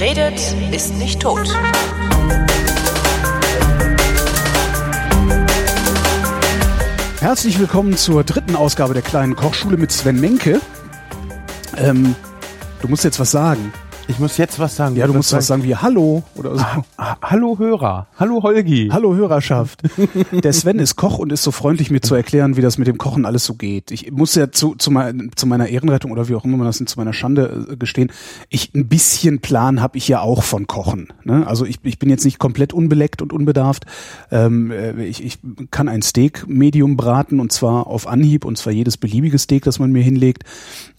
Redet, ist nicht tot. Herzlich willkommen zur dritten Ausgabe der kleinen Kochschule mit Sven Menke. Ähm, du musst jetzt was sagen. Ich muss jetzt was sagen. Ja, du musst was sagen wie Hallo oder so. Ah, ah, hallo Hörer. Hallo Holgi. Hallo Hörerschaft. Der Sven ist Koch und ist so freundlich, mir zu erklären, wie das mit dem Kochen alles so geht. Ich muss ja zu, zu, mein, zu meiner Ehrenrettung oder wie auch immer man das nennt, zu meiner Schande äh, gestehen, ich ein bisschen Plan habe ich ja auch von Kochen. Ne? Also ich, ich bin jetzt nicht komplett unbeleckt und unbedarft. Ähm, äh, ich, ich kann ein Steak Medium braten und zwar auf Anhieb und zwar jedes beliebige Steak, das man mir hinlegt.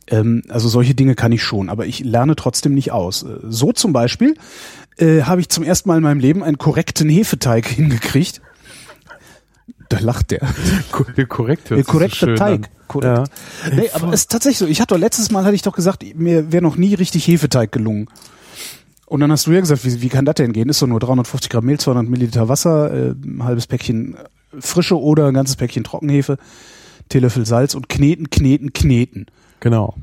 Ähm, also solche Dinge kann ich schon, aber ich lerne trotzdem nicht aus. Äh, So zum Beispiel äh, habe ich zum ersten Mal in meinem Leben einen korrekten Hefeteig hingekriegt. Da lacht der. Der sich so korrekte Teig. an. Korrekt. Nee, aber es ist tatsächlich so. Ich hatte doch letztes Mal hatte ich doch gesagt, mir wäre noch nie richtig Hefeteig gelungen. Und dann hast du ja gesagt, wie, wie kann das denn gehen? Ist so nur 350 Gramm Mehl, 200 Milliliter Wasser, äh, ein halbes Päckchen frische oder ein ganzes Päckchen Trockenhefe, Teelöffel Salz und kneten, kneten, kneten. Genau.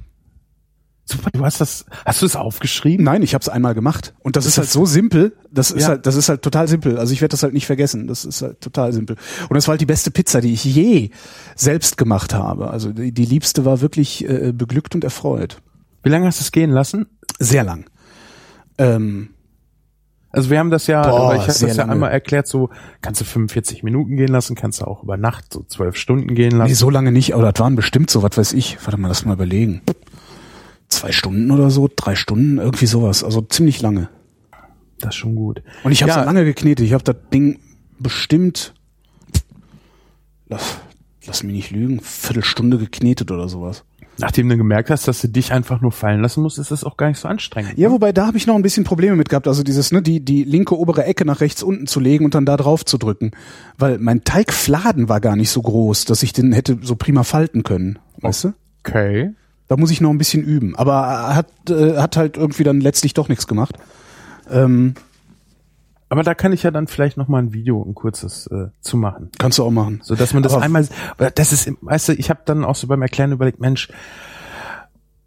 Super, du hast das, hast du es aufgeschrieben? Nein, ich habe es einmal gemacht und das ist, Ist halt das- so simpel. Das ist Ja. halt, das ist halt total simpel. Also ich werde das halt nicht vergessen. Das ist halt total simpel. Und das war halt die beste Pizza, die ich je selbst gemacht habe. Also die, die liebste war wirklich äh, beglückt und erfreut. Wie lange hast du es gehen lassen? Sehr lang. Ähm, Also wir haben das ja, Boah, ich habe das ja lange. einmal erklärt, so kannst du 45 Minuten gehen lassen, kannst du auch über Nacht so 12 Stunden gehen lassen. nee, so lange nicht, aber das waren bestimmt so, was weiß ich. Warte mal, lass mal überlegen. Zwei Stunden oder so, drei Stunden, irgendwie sowas. Also ziemlich lange. Das ist schon gut. Und ich habe Ja. so lange geknetet. Ich habe das Ding bestimmt, lass, lass mich nicht lügen, Viertelstunde geknetet oder sowas. Nachdem du gemerkt hast, dass du dich einfach nur fallen lassen musst, ist das auch gar nicht so anstrengend. Ja, wobei da habe ich noch ein bisschen Probleme mit gehabt. Also dieses, ne, die, die linke obere Ecke nach rechts unten zu legen und dann da drauf zu drücken. Weil mein Teigfladen war gar nicht so groß, dass ich den hätte so prima falten können. Weißt du? Okay. Da muss ich noch ein bisschen üben. Aber hat, äh, hat halt irgendwie dann letztlich doch nichts gemacht. Ähm, Aber da kann ich ja dann vielleicht noch mal ein Video, ein kurzes äh, zu machen. kannst du auch machen. So dass man das Aber- einmal, das ist, weißt du, ich habe dann auch so beim Erklären überlegt, Mensch,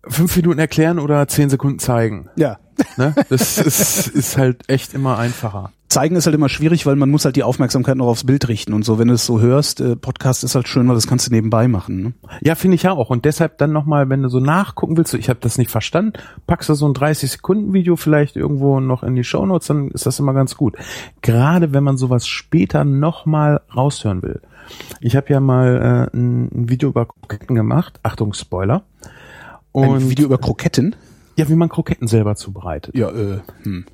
fünf Minuten erklären oder zehn Sekunden zeigen. Ja. Ne? Das ist, ist halt echt immer einfacher. Zeigen ist halt immer schwierig, weil man muss halt die Aufmerksamkeit noch aufs Bild richten und so. Wenn du es so hörst, äh, Podcast ist halt schön, weil das kannst du nebenbei machen. Ne? Ja, finde ich ja auch. Und deshalb dann nochmal, wenn du so nachgucken willst, so, ich habe das nicht verstanden, packst du so ein 30-Sekunden-Video vielleicht irgendwo noch in die Shownotes, dann ist das immer ganz gut. Gerade wenn man sowas später nochmal raushören will. Ich habe ja mal äh, ein, ein Video über Kroketten gemacht. Achtung, Spoiler. Ein Und Video über Kroketten. ja, wie man Kroketten selber zubereitet. Ja, äh, hm.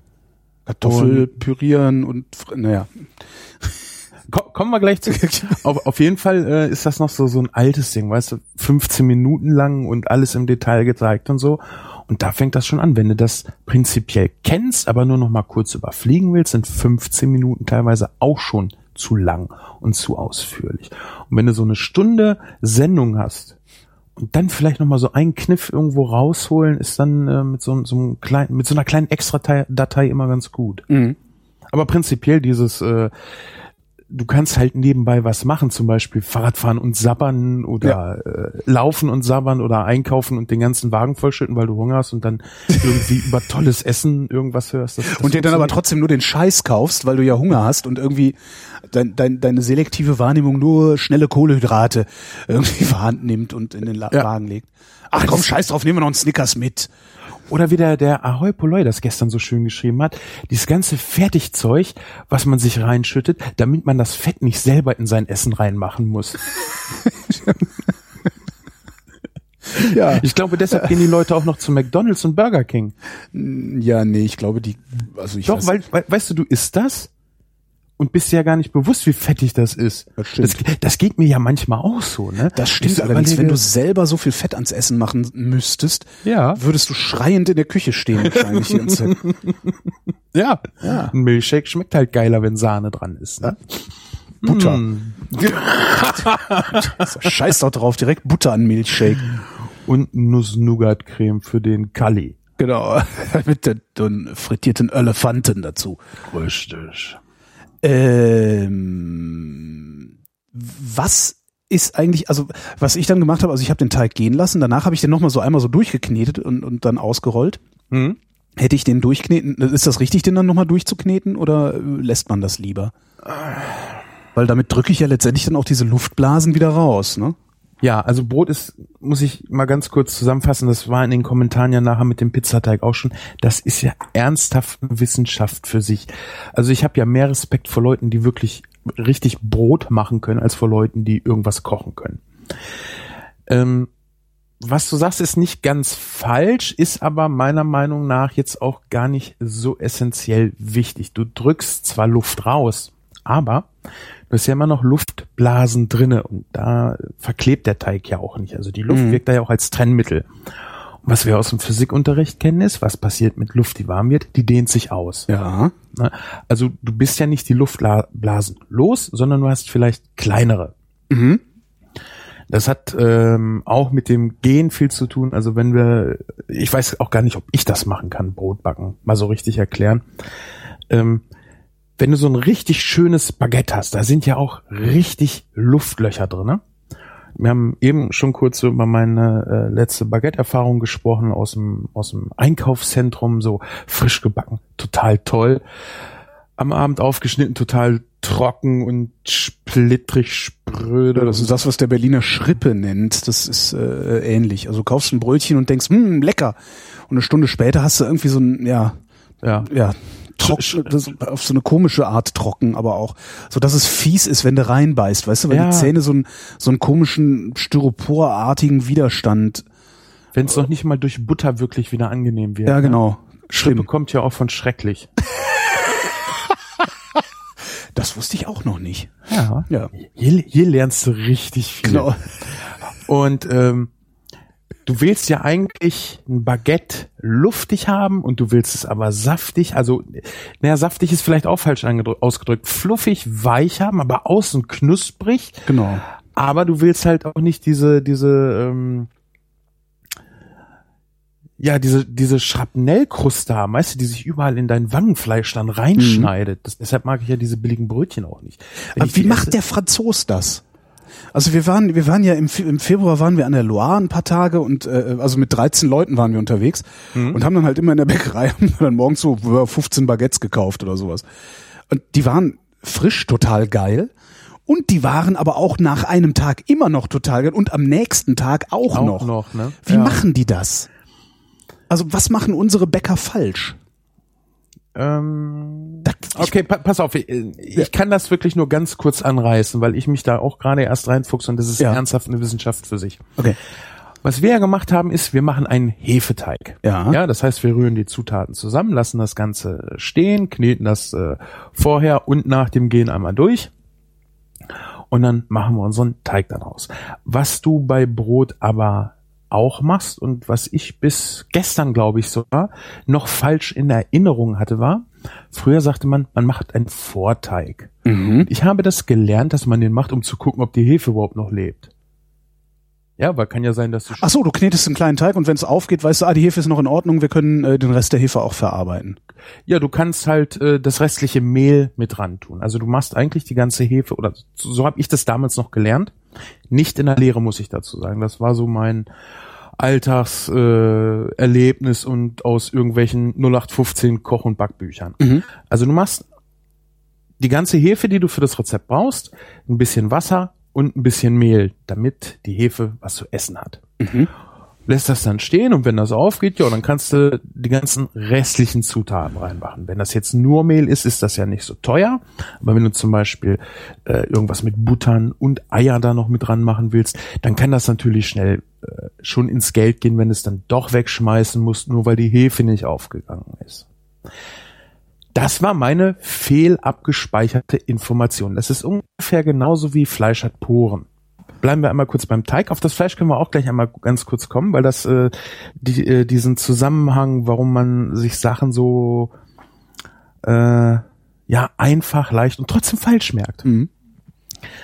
Kartoffel pürieren und naja. Ko- Kommen wir gleich zu. auf, auf jeden Fall äh, ist das noch so so ein altes Ding, weißt du, 15 Minuten lang und alles im Detail gezeigt und so. Und da fängt das schon an. Wenn du das prinzipiell kennst, aber nur noch mal kurz überfliegen willst, sind 15 Minuten teilweise auch schon zu lang und zu ausführlich. Und wenn du so eine Stunde Sendung hast und dann vielleicht noch mal so einen Kniff irgendwo rausholen, ist dann äh, mit so, so einem kleinen, mit so einer kleinen Extra-Datei immer ganz gut. Mhm. Aber prinzipiell dieses, äh, du kannst halt nebenbei was machen, zum Beispiel Fahrradfahren und sabbern oder äh, laufen und sabbern oder einkaufen und den ganzen Wagen vollschütten, weil du Hunger hast und dann irgendwie über tolles Essen irgendwas hörst. Das, das Und dir dann aber trotzdem nur den Scheiß kaufst, weil du ja Hunger hast und irgendwie dein, dein, deine selektive Wahrnehmung nur schnelle Kohlehydrate irgendwie vorhanden nimmt und in den La Ja. Wagen legt. Ach komm, scheiß drauf, nehmen wir noch einen Snickers mit. Oder wie der, der Ahoy Poloi das gestern so schön geschrieben hat, dieses ganze Fertigzeug, was man sich reinschüttet, damit man das Fett nicht selber in sein Essen reinmachen muss. Ja. Ich glaube, deshalb gehen die Leute auch noch zu McDonalds und Burger King. Ja, nee, ich glaube, die, also ich Doch, weiß, weil, weil, weißt du, du isst das und bist ja gar nicht bewusst, wie fettig das ist. Das stimmt. Das, das geht mir ja manchmal auch so, ne? das stimmt allerdings, wenn überlege- du selber so viel Fett ans Essen machen müsstest, Ja. würdest du schreiend in der Küche stehen wahrscheinlich die ganze Zeit. ja. Ja. Ein Milchshake schmeckt halt geiler, wenn Sahne dran ist. Ne? Butter. Mm. Scheiß doch drauf, direkt Butter an Milchshake. Und Nuss-Nougat-Creme für den Kali. Genau, mit den frittierten Elefanten dazu. Richtig. Ähm, was ist eigentlich, also was ich dann gemacht habe, also ich habe den Teig gehen lassen, danach habe ich den nochmal so einmal so durchgeknetet und, und dann ausgerollt. Hm? Hätte ich den durchkneten, ist das richtig, den dann nochmal durchzukneten oder äh, lässt man das lieber? Weil damit drücke ich ja letztendlich dann auch diese Luftblasen wieder raus, ne? Ja, also Brot ist, muss ich mal ganz kurz zusammenfassen, das war in den Kommentaren ja nachher mit dem Pizzateig auch schon, das ist ja ernsthaft Wissenschaft für sich. Also ich habe ja mehr Respekt vor Leuten, die wirklich richtig Brot machen können, als vor Leuten, die irgendwas kochen können. Ähm, was du sagst, ist nicht ganz falsch, ist aber meiner Meinung nach jetzt auch gar nicht so essentiell wichtig. Du drückst zwar Luft raus, aber du hast ja immer noch Luftblasen drinne und da verklebt der Teig ja auch nicht. Also die Luft Mhm. wirkt da ja auch als Trennmittel. Und was wir aus dem Physikunterricht kennen ist, was passiert mit Luft, die warm wird, die dehnt sich aus. Ja. Ne? Also du bist ja nicht die Luftblasen los, sondern du hast vielleicht kleinere. Mhm. Das hat ähm, auch mit dem Gehen viel zu tun. Also wenn wir, ich weiß auch gar nicht, ob ich das machen kann, Brot backen, mal so richtig erklären. Ähm, wenn du so ein richtig schönes Baguette hast, da sind ja auch richtig Luftlöcher drin. Ne? Wir haben eben schon kurz über meine äh, letzte Baguette-Erfahrung gesprochen aus dem, aus dem Einkaufszentrum, so frisch gebacken, total toll. Am Abend aufgeschnitten, total trocken und splittrig, spröde. Das ist das, was der Berliner Schrippe nennt. Das ist äh, ähnlich. Also du kaufst ein Brötchen und denkst, hm, lecker. Und eine Stunde später hast du irgendwie so ein, ja, ja. ja, trocken, das, auf so eine komische Art trocken, aber auch, so dass es fies ist, wenn du reinbeißt, weißt du, weil Ja. die Zähne so einen, so einen komischen styroporartigen Widerstand. Wenn es noch nicht mal durch Butter wirklich wieder angenehm wird. Ja, ne? genau. Schlimm. kommt ja auch von schrecklich. Das wusste ich auch noch nicht. Ja. Ja. Hier, hier lernst du richtig viel. Genau. Und ähm, du willst ja eigentlich ein Baguette luftig haben und du willst es aber saftig, also naja, saftig ist vielleicht auch falsch ausgedrückt, fluffig, weich haben, aber außen knusprig. Genau. Aber du willst halt auch nicht diese, diese, ähm, ja, diese, diese Schrapnellkruste haben, weißt du, die sich überall in dein Wangenfleisch dann reinschneidet. Das, deshalb mag ich ja diese billigen Brötchen auch nicht. Wenn Aber wie macht der Franzos das? Also wir waren, wir waren ja im, im Februar waren wir an der Loire ein paar Tage und äh, also mit 13 Leuten waren wir unterwegs und haben dann halt immer in der Bäckerei haben dann morgens so äh, 15 Baguettes gekauft oder sowas. Und die waren frisch, total geil. Und die waren aber auch nach einem Tag immer noch total geil und am nächsten Tag auch, Auch noch. noch, ne? Wie Ja. machen die das? Also was machen unsere Bäcker falsch? Ähm, okay, pa pass auf, ich, ich kann das wirklich nur ganz kurz anreißen, weil ich mich da auch gerade erst reinfuchse und das ist Ja. ernsthaft eine Wissenschaft für sich. Okay. Was wir ja gemacht haben, ist, wir machen einen Hefeteig. Ja. Ja, das heißt, wir rühren die Zutaten zusammen, lassen das Ganze stehen, kneten das äh, vorher und nach dem Gehen einmal durch. Und dann machen wir unseren Teig daraus. Was du bei Brot aber auch machst und was ich bis gestern, glaube ich, sogar noch falsch in Erinnerung hatte, war, früher sagte man, man macht einen Vorteig. Mhm. Ich habe das gelernt, dass man den macht, um zu gucken, ob die Hefe überhaupt noch lebt. Ja, weil kann ja sein, dass du Ach so, du knetest einen kleinen Teig und wenn es aufgeht, weißt du, ah, die Hefe ist noch in Ordnung, wir können äh, den Rest der Hefe auch verarbeiten. Ja, du kannst halt äh, das restliche Mehl mit ran tun. Also du machst eigentlich die ganze Hefe, oder so, so habe ich das damals noch gelernt. Nicht in der Lehre, muss ich dazu sagen. Das war so mein Alltagserlebnis äh, und aus irgendwelchen 0815 Koch- und Backbüchern. Mhm. Also du machst die ganze Hefe, die du für das Rezept brauchst, ein bisschen Wasser und ein bisschen Mehl, damit die Hefe was zu essen hat Mhm. Lässt das dann stehen und wenn das aufgeht, ja, dann kannst du die ganzen restlichen Zutaten reinmachen. Wenn das jetzt nur Mehl ist, ist das ja nicht so teuer. Aber wenn du zum Beispiel äh, irgendwas mit Buttern und Eier da noch mit dran machen willst, dann kann das natürlich schnell äh, schon ins Geld gehen, wenn du es dann doch wegschmeißen musst, nur weil die Hefe nicht aufgegangen ist. Das war meine fehlabgespeicherte Information. Das ist ungefähr genauso wie Fleisch hat Poren bleiben wir einmal kurz beim Teig. Auf das Fleisch können wir auch gleich einmal ganz kurz kommen, weil das äh, die, äh, diesen Zusammenhang, warum man sich Sachen so äh, ja einfach, leicht und trotzdem falsch merkt. Mhm.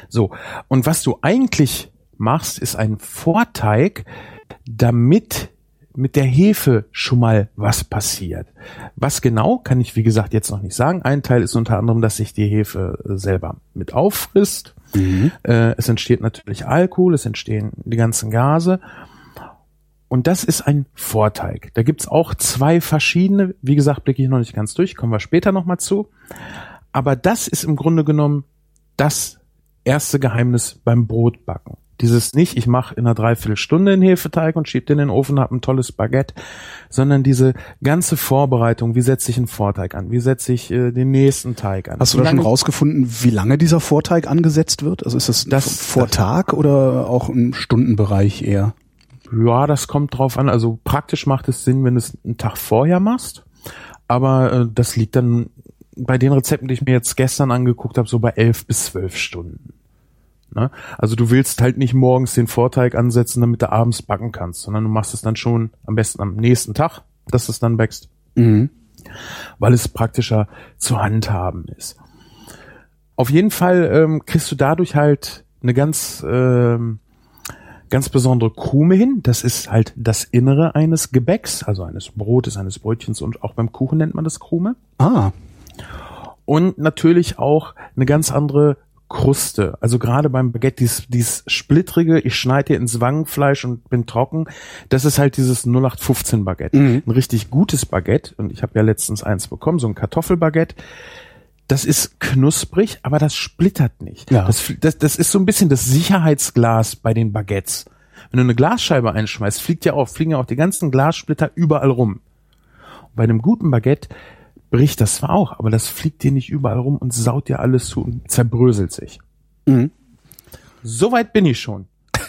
So und was du eigentlich machst, ist ein Vorteig, damit mit der Hefe schon mal was passiert. Was genau, kann ich wie gesagt jetzt noch nicht sagen. Ein Teil ist unter anderem, dass sich die Hefe äh, selber mit auffrisst. Mhm. Äh, es entsteht natürlich Alkohol, es entstehen die ganzen Gase. Und das ist ein Vorteig. Da gibt's auch zwei verschiedene. Wie gesagt, blicke ich noch nicht ganz durch, kommen wir später nochmal zu. Aber das ist im Grunde genommen das erste Geheimnis beim Brotbacken. Dieses nicht, ich mache in einer Dreiviertelstunde einen Hefeteig und schieb den in den Ofen, hab ein tolles Baguette, sondern diese ganze Vorbereitung, wie setze ich einen Vorteig an, wie setze ich äh, den nächsten Teig an. Hast du da schon rausgefunden, wie lange dieser Vorteig angesetzt wird? Also ist das, das vor das, Tag oder auch im Stundenbereich eher? Ja, das kommt drauf an. Also praktisch macht es Sinn, wenn du es einen Tag vorher machst. Aber äh, das liegt dann bei den Rezepten, die ich mir jetzt gestern angeguckt habe, so bei elf bis zwölf Stunden. Ne? Also du willst halt nicht morgens den Vorteig ansetzen, damit du abends backen kannst, sondern du machst es dann schon am besten am nächsten Tag, dass es dann wächst. Mhm. Weil es praktischer zu handhaben ist. Auf jeden Fall ähm, kriegst du dadurch halt eine ganz ähm, ganz besondere Krume hin. Das ist halt das Innere eines Gebäcks, also eines Brotes, eines Brötchens und auch beim Kuchen nennt man das Krume. Ah. Und natürlich auch eine ganz andere Kruste. Also gerade beim Baguette, dies, dies splittrige, ich schneide hier ins Wangenfleisch und bin trocken, das ist halt dieses 0815 Baguette. Mhm. Ein richtig gutes Baguette, und ich habe ja letztens eins bekommen, so ein Kartoffelbaguette. Das ist knusprig, aber das splittert nicht. Ja. Das, das, das ist so ein bisschen das Sicherheitsglas bei den Baguettes. Wenn du eine Glasscheibe einschmeißt, fliegt ja auch, fliegen ja auch die ganzen Glassplitter überall rum. Und bei einem guten Baguette bricht das zwar auch, aber das fliegt dir nicht überall rum und saut dir alles zu und zerbröselt sich. Mhm. Soweit bin ich schon.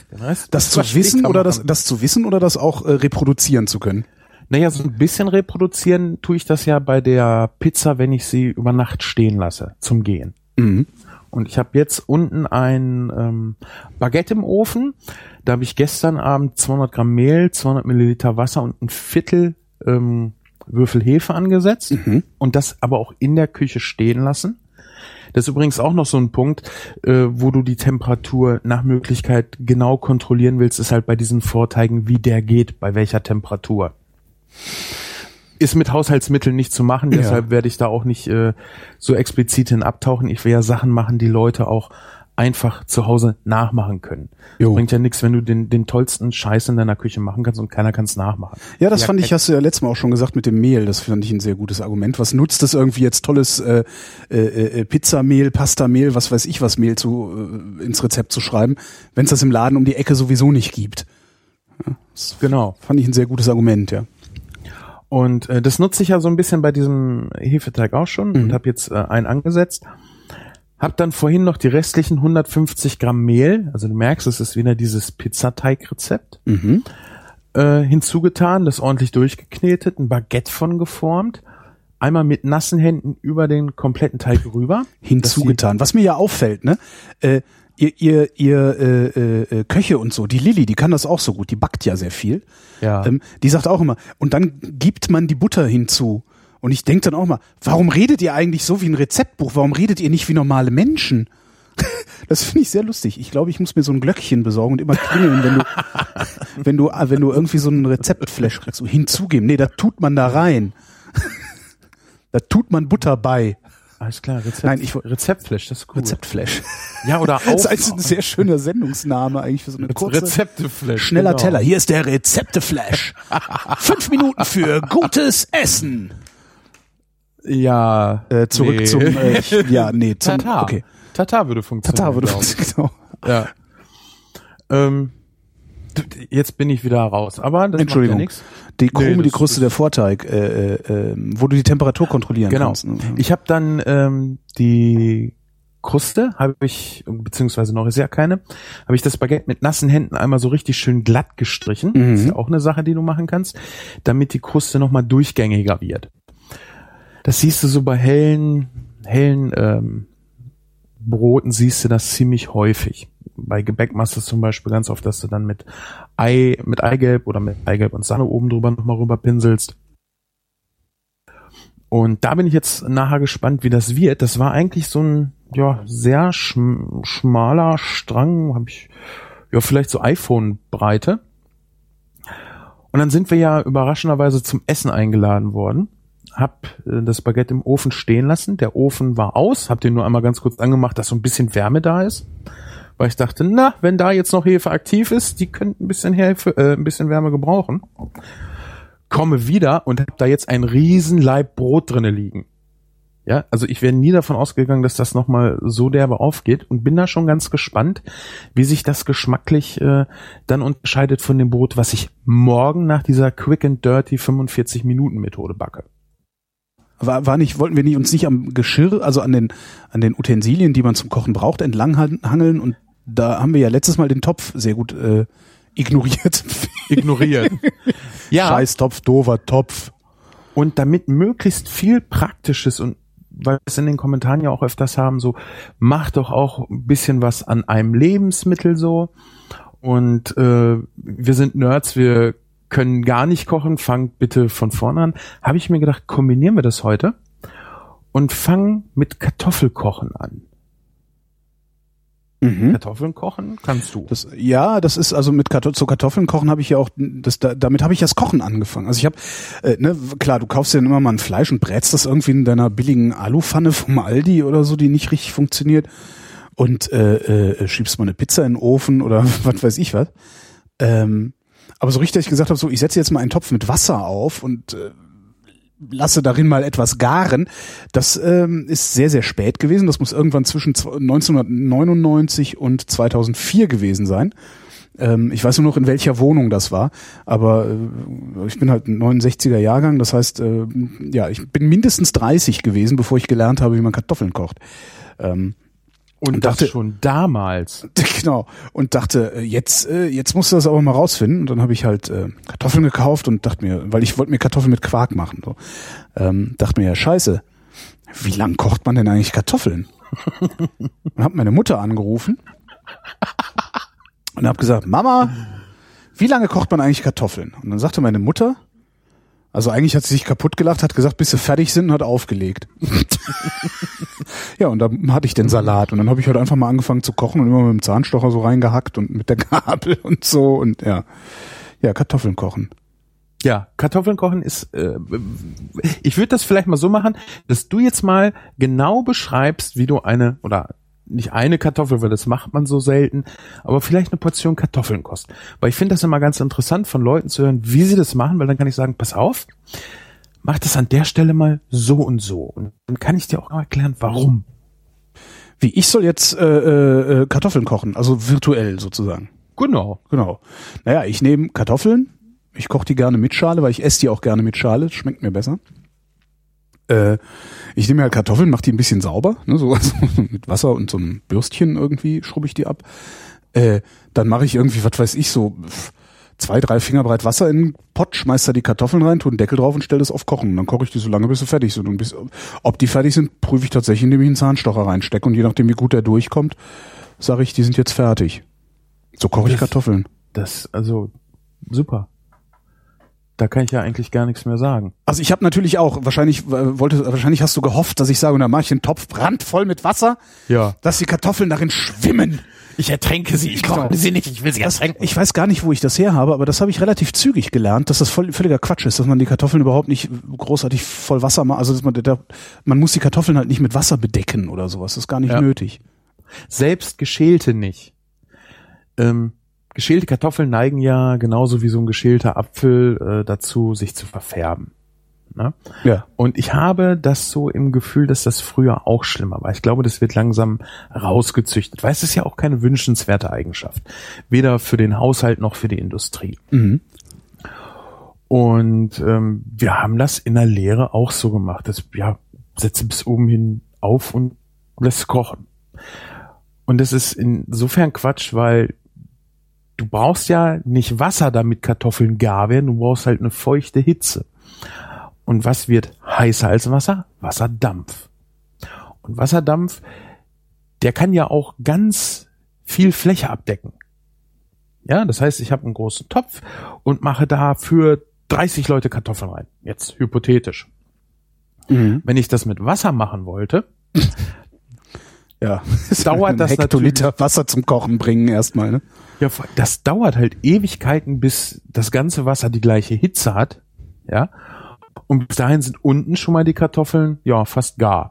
Das, zu wissen oder das, das zu wissen oder das auch äh, reproduzieren zu können? Naja, so ein bisschen reproduzieren tue ich das ja bei der Pizza, wenn ich sie über Nacht stehen lasse zum Gehen. Mhm. Und ich habe jetzt unten ein ähm, Baguette im Ofen. Da habe ich gestern Abend 200 Gramm Mehl, 200 Milliliter Wasser und ein Viertel ähm, Würfel Hefe angesetzt mhm. und das aber auch in der Küche stehen lassen. Das ist übrigens auch noch so ein Punkt, äh, wo du die Temperatur nach Möglichkeit genau kontrollieren willst, ist halt bei diesen Vorteigen, wie der geht, bei welcher Temperatur. Ist mit Haushaltsmitteln nicht zu machen, deshalb ja. werde ich da auch nicht äh, so explizit hin abtauchen. Ich will ja Sachen machen, die Leute auch einfach zu Hause nachmachen können. Jo. Bringt ja nichts, wenn du den, den tollsten Scheiß in deiner Küche machen kannst und keiner kann es nachmachen. Ja, das ja, fand ich, hast du ja letztes Mal auch schon gesagt mit dem Mehl. Das fand ich ein sehr gutes Argument. Was nutzt es irgendwie jetzt tolles äh, äh, äh, Pizzamehl, Pastamehl, was weiß ich was Mehl zu äh, ins Rezept zu schreiben, wenn es das im Laden um die Ecke sowieso nicht gibt. Ja, genau. Fand ich ein sehr gutes Argument, ja. Und äh, das nutze ich ja so ein bisschen bei diesem Hefeteig auch schon mhm. und habe jetzt äh, einen angesetzt. Hab dann vorhin noch die restlichen 150 Gramm Mehl, also du merkst, es ist wieder dieses Pizzateigrezept, mhm. äh, hinzugetan, das ordentlich durchgeknetet, ein Baguette von geformt, einmal mit nassen Händen über den kompletten Teig rüber. Hinzugetan. Was mir ja auffällt, ne? Äh, ihr, ihr, ihr äh, äh, äh, Köche und so, die Lilly, die kann das auch so gut, die backt ja sehr viel. Ja. Ähm, die sagt auch immer, und dann gibt man die Butter hinzu. Und ich denke dann auch mal, warum redet ihr eigentlich so wie ein Rezeptbuch? Warum redet ihr nicht wie normale Menschen? Das finde ich sehr lustig. Ich glaube, ich muss mir so ein Glöckchen besorgen und immer klingeln, wenn du, wenn du, wenn du irgendwie so ein Rezeptflash kriegst, so hinzugeben. Nee, da tut man da rein. Da tut man Butter bei. Alles klar, Rezept, Nein, ich, Rezeptflash, das ist cool. Rezeptflash. Ja, oder auch. Das ist ein sehr schöner Sendungsname eigentlich für so eine kurze. Rezepteflash. Schneller genau. Teller. Hier ist der Rezepteflash. Fünf Minuten für gutes Essen. Ja. Äh, zurück nee. zum, äh, ja, nee, zum, Tata. Okay. Tata würde funktionieren. Tata würde funktionieren, genau. Ja. Ähm, jetzt bin ich wieder raus, aber das Entschuldigung. macht ja. Die Krume, nee, die Kruste, der Vorteig, äh, äh, wo du die Temperatur kontrollieren genau. kannst. Genau. Ich habe dann ähm, die Kruste, habe ich, beziehungsweise noch ist ja keine, habe ich das Baguette mit nassen Händen einmal so richtig schön glatt gestrichen. Mhm. Das ist ja auch eine Sache, die du machen kannst, damit die Kruste nochmal durchgängiger wird. Das siehst du so bei hellen, hellen ähm, Broten siehst du das ziemlich häufig. Bei Gebäck machst du zum Beispiel ganz oft, dass du dann mit Ei, mit Eigelb oder mit Eigelb und Sahne oben drüber nochmal rüber pinselst. Und da bin ich jetzt nachher gespannt, wie das wird. Das war eigentlich so ein ja sehr schm schmaler Strang, habe ich ja vielleicht so iPhone-Breite. Und dann sind wir ja überraschenderweise zum Essen eingeladen worden hab äh, das Baguette im Ofen stehen lassen. Der Ofen war aus, hab den nur einmal ganz kurz angemacht, dass so ein bisschen Wärme da ist, weil ich dachte, na, wenn da jetzt noch Hefe aktiv ist, die könnten ein bisschen Hefe, äh, ein bisschen Wärme gebrauchen. Komme wieder und habe da jetzt ein riesen Leib Brot drinne liegen. Ja, also ich wäre nie davon ausgegangen, dass das nochmal so derbe aufgeht und bin da schon ganz gespannt, wie sich das geschmacklich äh, dann unterscheidet von dem Brot, was ich morgen nach dieser Quick and Dirty 45 Minuten Methode backe. War, war nicht, wollten wir nicht, uns nicht am Geschirr, also an den, an den Utensilien, die man zum Kochen braucht, entlanghangeln und da haben wir ja letztes Mal den Topf sehr gut äh, ignoriert. Ignoriert. ja. Scheiß Topf, dover Topf. Und damit möglichst viel Praktisches und weil wir es in den Kommentaren ja auch öfters haben, so mach doch auch ein bisschen was an einem Lebensmittel so. Und äh, wir sind Nerds, wir können gar nicht kochen, fangt bitte von vorne an. Habe ich mir gedacht, kombinieren wir das heute und fangen mit Kartoffelkochen an. Mhm. Kartoffeln kochen kannst du. Das, ja, das ist also mit Kartoffel, zu Kartoffeln kochen habe ich ja auch das da, damit habe ich das Kochen angefangen. Also ich habe äh, ne klar, du kaufst ja immer mal ein Fleisch und brätst das irgendwie in deiner billigen Alupfanne vom Aldi oder so, die nicht richtig funktioniert und äh, äh, schiebst mal eine Pizza in den Ofen oder was weiß ich was. Ähm, aber so richtig ich gesagt habe, so ich setze jetzt mal einen Topf mit Wasser auf und äh, lasse darin mal etwas garen. Das ähm, ist sehr, sehr spät gewesen. Das muss irgendwann zwischen 1999 und 2004 gewesen sein. Ähm, ich weiß nur noch, in welcher Wohnung das war. Aber äh, ich bin halt ein 69er Jahrgang. Das heißt, äh, ja, ich bin mindestens 30 gewesen, bevor ich gelernt habe, wie man Kartoffeln kocht. Ähm, und, und dachte schon damals. Genau. Und dachte, äh, jetzt, äh, jetzt musst du das aber mal rausfinden. Und dann habe ich halt äh, Kartoffeln gekauft und dachte mir, weil ich wollte mir Kartoffeln mit Quark machen. So. Ähm, dachte mir, ja, scheiße, wie lang kocht man denn eigentlich Kartoffeln? und habe meine Mutter angerufen und habe gesagt, Mama, wie lange kocht man eigentlich Kartoffeln? Und dann sagte meine Mutter, also eigentlich hat sie sich kaputt gelacht, hat gesagt, bis sie fertig sind und hat aufgelegt. ja, und dann hatte ich den Salat und dann habe ich halt einfach mal angefangen zu kochen und immer mit dem Zahnstocher so reingehackt und mit der Gabel und so und ja. Ja, Kartoffeln kochen. Ja, Kartoffeln kochen ist, äh, ich würde das vielleicht mal so machen, dass du jetzt mal genau beschreibst, wie du eine, oder nicht eine Kartoffel, weil das macht man so selten, aber vielleicht eine Portion Kartoffeln kostet. Weil ich finde das immer ganz interessant von Leuten zu hören, wie sie das machen, weil dann kann ich sagen, pass auf, mach das an der Stelle mal so und so. Und dann kann ich dir auch erklären, warum. Wie ich soll jetzt äh, äh, Kartoffeln kochen, also virtuell sozusagen. Genau. Genau. Naja, ich nehme Kartoffeln, ich koche die gerne mit Schale, weil ich esse die auch gerne mit Schale, schmeckt mir besser. Äh, ich nehme halt Kartoffeln, mache die ein bisschen sauber, ne, so also mit Wasser und so einem Bürstchen irgendwie schrubbe ich die ab. Äh, dann mache ich irgendwie, was weiß ich, so zwei, drei Finger breit Wasser in den Pott, schmeiß da die Kartoffeln rein, tu einen Deckel drauf und stell das auf Kochen. Dann koche ich die so lange, bis sie fertig sind. Und bis, ob die fertig sind, prüfe ich tatsächlich, indem ich einen Zahnstocher reinstecke. Und je nachdem, wie gut der durchkommt, sage ich, die sind jetzt fertig. So koche ich Kartoffeln. Das, also, super. Da kann ich ja eigentlich gar nichts mehr sagen. Also ich habe natürlich auch, wahrscheinlich äh, wollte, wahrscheinlich hast du gehofft, dass ich sage, und dann mache ich einen Topf brandvoll mit Wasser, Ja. dass die Kartoffeln darin schwimmen. Ich ertränke sie, ich Genau. sie nicht, ich will sie Das, ich weiß gar nicht, wo ich das her habe, aber das habe ich relativ zügig gelernt, dass das voll, völliger Quatsch ist, dass man die Kartoffeln überhaupt nicht großartig voll Wasser macht. Also dass man, da, man muss die Kartoffeln halt nicht mit Wasser bedecken oder sowas. Das ist gar nicht Ja. nötig. Selbst geschälte nicht. Ähm, geschälte Kartoffeln neigen ja genauso wie so ein geschälter Apfel äh, dazu, sich zu verfärben. Ne? Ja. Und ich habe das so im Gefühl, dass das früher auch schlimmer war. Ich glaube, das wird langsam rausgezüchtet, weil es ist ja auch keine wünschenswerte Eigenschaft. Weder für den Haushalt noch für die Industrie. Mhm. Und ähm, wir haben das in der Lehre auch so gemacht. Das, ja, setze bis oben hin auf und lässt kochen. Und das ist insofern Quatsch, weil du brauchst ja nicht Wasser, damit Kartoffeln gar werden, du brauchst halt eine feuchte Hitze. Und was wird heißer als Wasser? Wasserdampf. Und Wasserdampf, der kann ja auch ganz viel Fläche abdecken. Ja, das heißt, ich habe einen großen Topf und mache da für 30 Leute Kartoffeln rein. Jetzt hypothetisch. Mhm. Wenn ich das mit Wasser machen wollte, Ja. Dauert Ein das Hektoliter Wasser zum Kochen bringen erstmal, ne? ja, das dauert halt Ewigkeiten, bis das ganze Wasser die gleiche Hitze hat. Ja. Und bis dahin sind unten schon mal die Kartoffeln, ja, fast gar.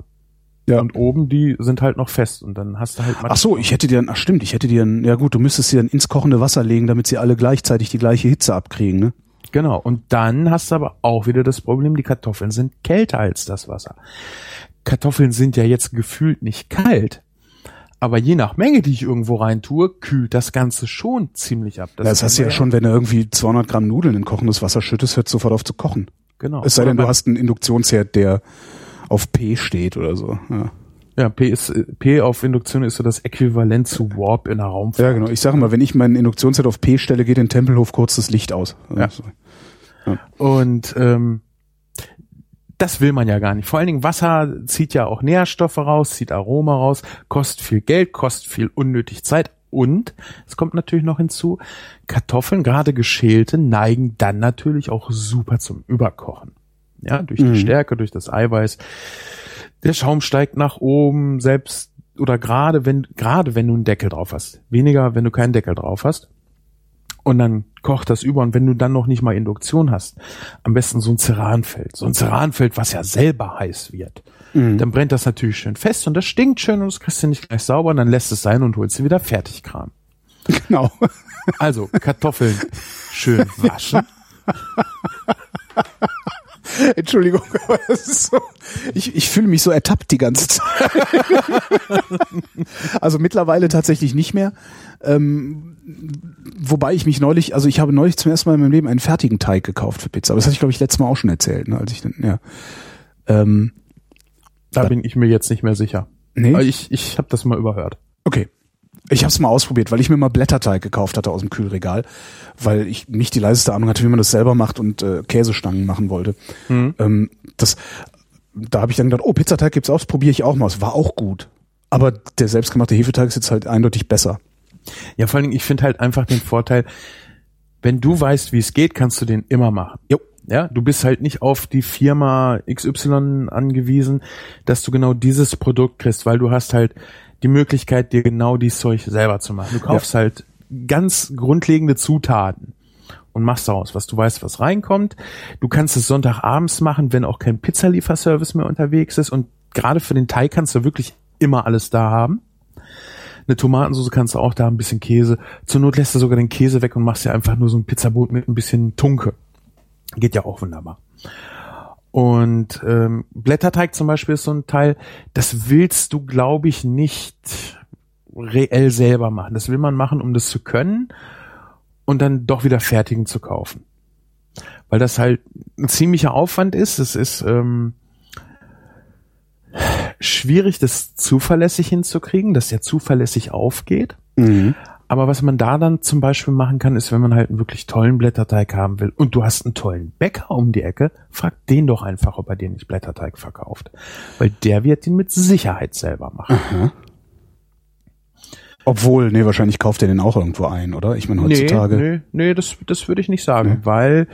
Ja. Und oben die sind halt noch fest und dann hast du halt Ach so, ich hätte dir dann, ach stimmt, ich hätte dir dann, ja gut, du müsstest sie dann ins kochende Wasser legen, damit sie alle gleichzeitig die gleiche Hitze abkriegen, ne? Genau. Und dann hast du aber auch wieder das Problem, die Kartoffeln sind kälter als das Wasser. Kartoffeln sind ja jetzt gefühlt nicht kalt. Aber je nach Menge, die ich irgendwo rein tue, kühlt das Ganze schon ziemlich ab. Das, das hast du ja schon, wenn du irgendwie 200 Gramm Nudeln in kochendes Wasser schüttest, hört sofort auf zu kochen. Genau. Es sei denn, du hast einen Induktionsherd, der auf P steht oder so. Ja. Ja, P ist P auf Induktion ist so das Äquivalent zu Warp in einer Raumfahrt. Ja, genau. Ich sage mal, wenn ich meinen Induktionsherd auf P stelle, geht in Tempelhof kurz das Licht aus. Ja. ja. Und ähm, das will man ja gar nicht. Vor allen Dingen Wasser zieht ja auch Nährstoffe raus, zieht Aroma raus, kostet viel Geld, kostet viel unnötig Zeit und es kommt natürlich noch hinzu, Kartoffeln, gerade geschälte, neigen dann natürlich auch super zum Überkochen. Ja, durch die Mhm. Stärke, durch das Eiweiß. Der Schaum steigt nach oben, selbst oder gerade wenn gerade wenn du einen Deckel drauf hast. Weniger, wenn du keinen Deckel drauf hast. Und dann kocht das über und wenn du dann noch nicht mal Induktion hast, am besten so ein Ceranfeld, so ein Ceranfeld, was ja selber heiß wird. Mhm. Dann brennt das natürlich schön fest und das stinkt schön und das kriegst du nicht gleich sauber und dann lässt es sein und holst sie wieder Fertigkram. Genau. Also Kartoffeln schön waschen. Entschuldigung, aber das ist so. Ich, ich fühle mich so ertappt die ganze Zeit. also mittlerweile tatsächlich nicht mehr. Ähm, wobei ich mich neulich, also ich habe neulich zum ersten Mal in meinem Leben einen fertigen Teig gekauft für Pizza. Aber das hatte ich, glaube ich, letztes Mal auch schon erzählt, ne, als ich dann, ja. Ähm, Da bin ich mir jetzt nicht mehr sicher. nee. Aber ich ich habe das mal überhört. Okay. Ich habe es mal ausprobiert, weil ich mir mal Blätterteig gekauft hatte aus dem Kühlregal, weil ich nicht die leiseste Ahnung hatte, wie man das selber macht und äh, Käsestangen machen wollte. Mhm. Ähm, das, da habe ich dann gedacht, oh, Pizzateig gibt's auch, das probiere ich auch mal. Es war auch gut. Aber der selbstgemachte Hefeteig ist jetzt halt eindeutig besser. Ja, vor allen Dingen, ich finde halt einfach den Vorteil, wenn du weißt, wie es geht, kannst du den immer machen. Jo. Ja, du bist halt nicht auf die Firma XY angewiesen, dass du genau dieses Produkt kriegst, weil du hast halt die Möglichkeit, dir genau dieses Zeug selber zu machen. Du kaufst halt ganz grundlegende Zutaten und machst daraus, was du weißt, was reinkommt. Du kannst es Sonntagabends machen, wenn auch kein Pizzalieferservice mehr unterwegs ist und gerade für den Teig kannst du wirklich immer alles da haben. Eine Tomatensauce kannst du auch da, ein bisschen Käse. Zur Not lässt du sogar den Käse weg und machst ja einfach nur so ein Pizzabrot mit ein bisschen Tunke. Geht ja auch wunderbar. Und ähm, Blätterteig zum Beispiel ist so ein Teil, das willst du, glaube ich, nicht reell selber machen. Das will man machen, um das zu können und dann doch wieder fertigen zu kaufen. Weil das halt ein ziemlicher Aufwand ist. Es ist ähm, schwierig, das zuverlässig hinzukriegen, dass der zuverlässig aufgeht. Aber was man da dann zum Beispiel machen kann, ist, wenn man halt einen wirklich tollen Blätterteig haben will und du hast einen tollen Bäcker um die Ecke, frag den doch einfach, ob er dir nicht Blätterteig verkauft. Weil der wird den mit Sicherheit selber machen. Obwohl, nee, wahrscheinlich kauft er den auch irgendwo ein, oder? Ich meine, heutzutage. Nee, nee, nee das, das würde ich nicht sagen, Nee. weil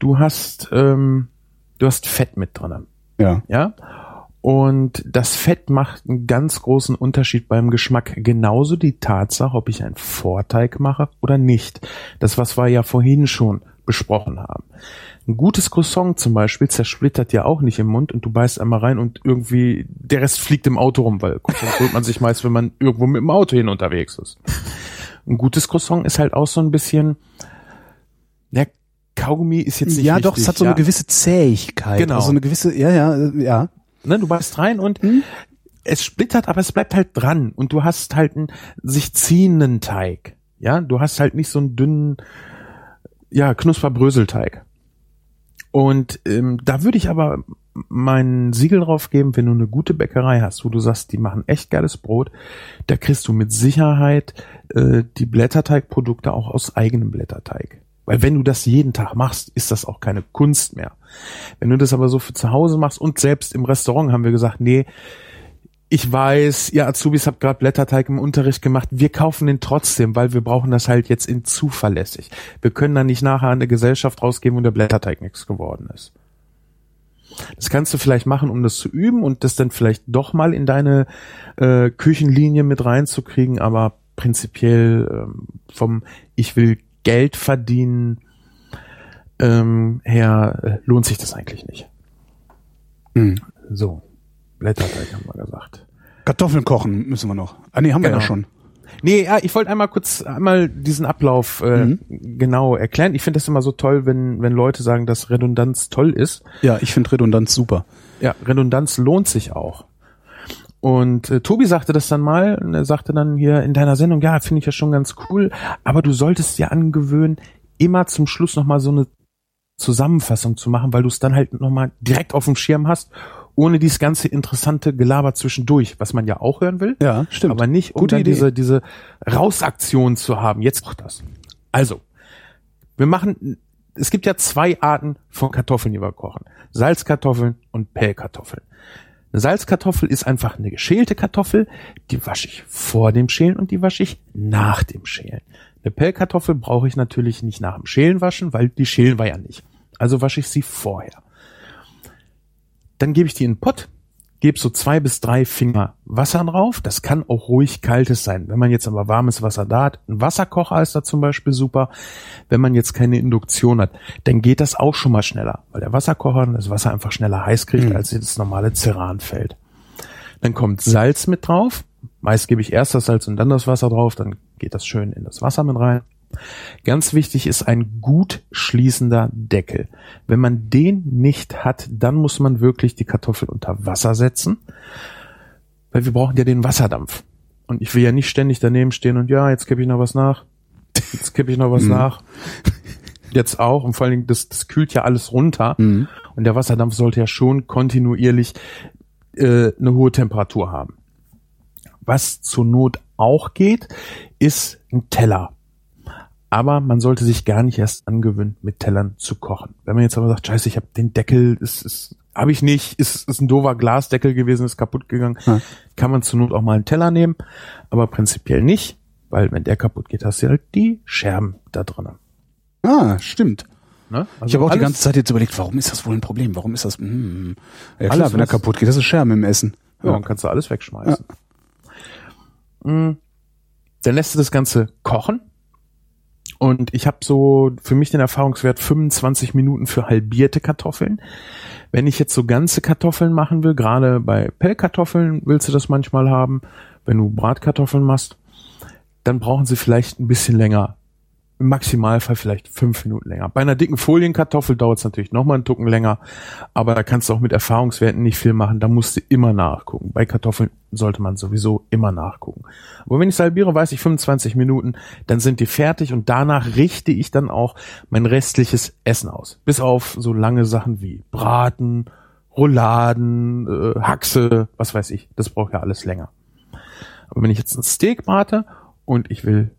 du hast, ähm, du hast Fett mit drin. Ja. Ja. Und das Fett macht einen ganz großen Unterschied beim Geschmack. Genauso die Tatsache, ob ich einen Vorteig mache oder nicht. Das, was wir ja vorhin schon besprochen haben. Ein gutes Croissant zum Beispiel zersplittert ja auch nicht im Mund und du beißt einmal rein und irgendwie der Rest fliegt im Auto rum, weil Croissant holt man sich meist, wenn man irgendwo mit dem Auto hin unterwegs ist. Ein gutes Croissant ist halt auch so ein bisschen, ja, Kaugummi ist jetzt nicht Ja, richtig, doch, es hat so ja. eine gewisse Zähigkeit. Genau. Also eine gewisse, ja, ja, ja. Ne, du beißt rein und es splittert, aber es bleibt halt dran und du hast halt einen sich ziehenden Teig. Ja, du hast halt nicht so einen dünnen, ja, Knusperbröselteig. Und ähm, da würde ich aber mein Siegel drauf geben, wenn du eine gute Bäckerei hast, wo du sagst, die machen echt geiles Brot, da kriegst du mit Sicherheit äh, die Blätterteigprodukte auch aus eigenem Blätterteig. Weil wenn du das jeden Tag machst, ist das auch keine Kunst mehr. Wenn du das aber so für zu Hause machst und selbst im Restaurant haben wir gesagt, nee, ich weiß, ihr Azubis habt gerade Blätterteig im Unterricht gemacht. Wir kaufen den trotzdem, weil wir brauchen das halt jetzt in zuverlässig. Wir können da nicht nachher an eine Gesellschaft rausgeben, wo der Blätterteig nichts geworden ist. Das kannst du vielleicht machen, um das zu üben und das dann vielleicht doch mal in deine äh, Küchenlinie mit reinzukriegen, aber prinzipiell ähm, vom Ich will Geld verdienen ähm, her äh, lohnt sich das eigentlich nicht. Hm. So. Blätterteig haben wir gesagt. Kartoffeln kochen müssen wir noch. Ah nee, haben wir Genau. ja schon. Nee, ja, ich wollte einmal kurz einmal diesen Ablauf äh, Mhm. genau erklären. Ich finde das immer so toll, wenn, wenn Leute sagen, dass Redundanz toll ist. Ja, ich finde Redundanz super. Ja, Redundanz lohnt sich auch. Und äh, Tobi sagte das dann mal, und er sagte dann hier in deiner Sendung, ja, finde ich ja schon ganz cool, aber du solltest dir angewöhnen, immer zum Schluss nochmal so eine Zusammenfassung zu machen, weil du es dann halt nochmal direkt auf dem Schirm hast, ohne dieses ganze interessante Gelaber zwischendurch, was man ja auch hören will. Ja, stimmt. Aber nicht, um Gute dann Idee. diese, diese Rausaktion zu haben. Jetzt macht das. Also, wir machen, es gibt ja zwei Arten von Kartoffeln, die wir kochen. Salzkartoffeln und Pellkartoffeln. Eine Salzkartoffel ist einfach eine geschälte Kartoffel, die wasche ich vor dem Schälen und die wasche ich nach dem Schälen. Eine Pellkartoffel brauche ich natürlich nicht nach dem Schälen waschen, weil die schälen wir ja nicht. Also wasche ich sie vorher. Dann gebe ich die in den Pott, gebe so zwei bis drei Finger Wasser drauf. Das kann auch ruhig kaltes sein. Wenn man jetzt aber warmes Wasser da hat, ein Wasserkocher ist da zum Beispiel super. Wenn man jetzt keine Induktion hat, dann geht das auch schon mal schneller, weil der Wasserkocher das Wasser einfach schneller heiß kriegt, als das normale Ceranfeld. Dann kommt Salz mit drauf. Meist gebe ich erst das Salz und dann das Wasser drauf, dann geht das schön in das Wasser mit rein. Ganz wichtig ist ein gut schließender Deckel. Wenn man den nicht hat, dann muss man wirklich die Kartoffel unter Wasser setzen, weil wir brauchen ja den Wasserdampf. Und ich will ja nicht ständig daneben stehen und ja, jetzt kippe ich noch was nach. Jetzt kippe ich noch was nach. Jetzt auch. Und vor allen Dingen, das, das kühlt ja alles runter. Und der Wasserdampf sollte ja schon kontinuierlich äh, eine hohe Temperatur haben. Was zur Not auch geht, ist ein Teller. Aber man sollte sich gar nicht erst angewöhnen, mit Tellern zu kochen. Wenn man jetzt aber sagt, scheiße, ich habe den Deckel, ist, ist, habe ich nicht, ist, ist ein doofer Glasdeckel gewesen, ist kaputt gegangen, Ja. kann man zur Not auch mal einen Teller nehmen, aber prinzipiell nicht, weil wenn der kaputt geht, hast du halt die Scherben da drinnen. Ah, stimmt. Ne? Also ich habe auch die alles- ganze Zeit jetzt überlegt, warum ist das wohl ein Problem? Warum ist das? Hm. Ja klar, Alles, wenn er kaputt geht, das ist Scherben im Essen. Ja, dann kannst du alles wegschmeißen. Mm. Dann lässt du das Ganze kochen. Und ich habe so für mich den Erfahrungswert 25 Minuten für halbierte Kartoffeln. Wenn ich jetzt so ganze Kartoffeln machen will, gerade bei Pellkartoffeln willst du das manchmal haben, wenn du Bratkartoffeln machst, dann brauchen sie vielleicht ein bisschen länger. Im Maximalfall vielleicht fünf Minuten länger. Bei einer dicken Folienkartoffel dauert es natürlich noch mal einen Tucken länger, aber da kannst du auch mit Erfahrungswerten nicht viel machen. Da musst du immer nachgucken. Bei Kartoffeln sollte man sowieso immer nachgucken. Aber wenn ich salbiere, weiß ich 25 Minuten, dann sind die fertig und danach richte ich dann auch mein restliches Essen aus. Bis auf so lange Sachen wie Braten, Rouladen, äh, Haxe, was weiß ich. Das braucht ja alles länger. Aber wenn ich jetzt ein Steak brate und ich will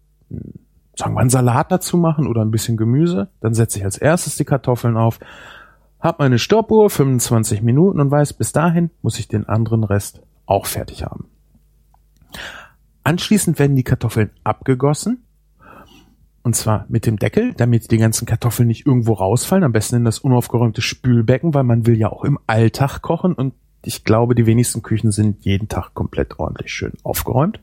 sagen wir einen Salat dazu machen oder ein bisschen Gemüse, dann setze ich als erstes die Kartoffeln auf, habe meine Stoppuhr 25 Minuten und weiß, bis dahin muss ich den anderen Rest auch fertig haben. Anschließend werden die Kartoffeln abgegossen und zwar mit dem Deckel, damit die ganzen Kartoffeln nicht irgendwo rausfallen, am besten in das unaufgeräumte Spülbecken, weil man will ja auch im Alltag kochen und ich glaube, die wenigsten Küchen sind jeden Tag komplett ordentlich schön aufgeräumt.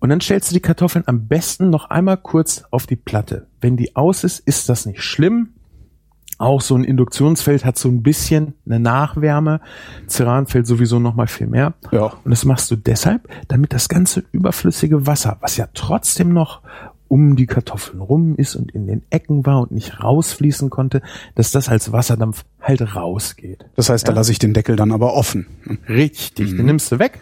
Und dann stellst du die Kartoffeln am besten noch einmal kurz auf die Platte. Wenn die aus ist, ist das nicht schlimm. Auch so ein Induktionsfeld hat so ein bisschen eine Nachwärme. Ceranfeld sowieso noch mal viel mehr. Ja. Und das machst du deshalb, damit das ganze überflüssige Wasser, was ja trotzdem noch um die Kartoffeln rum ist und in den Ecken war und nicht rausfließen konnte, dass das als Wasserdampf halt rausgeht. Das heißt, da lasse ich den Deckel dann aber offen. Richtig, den nimmst du weg.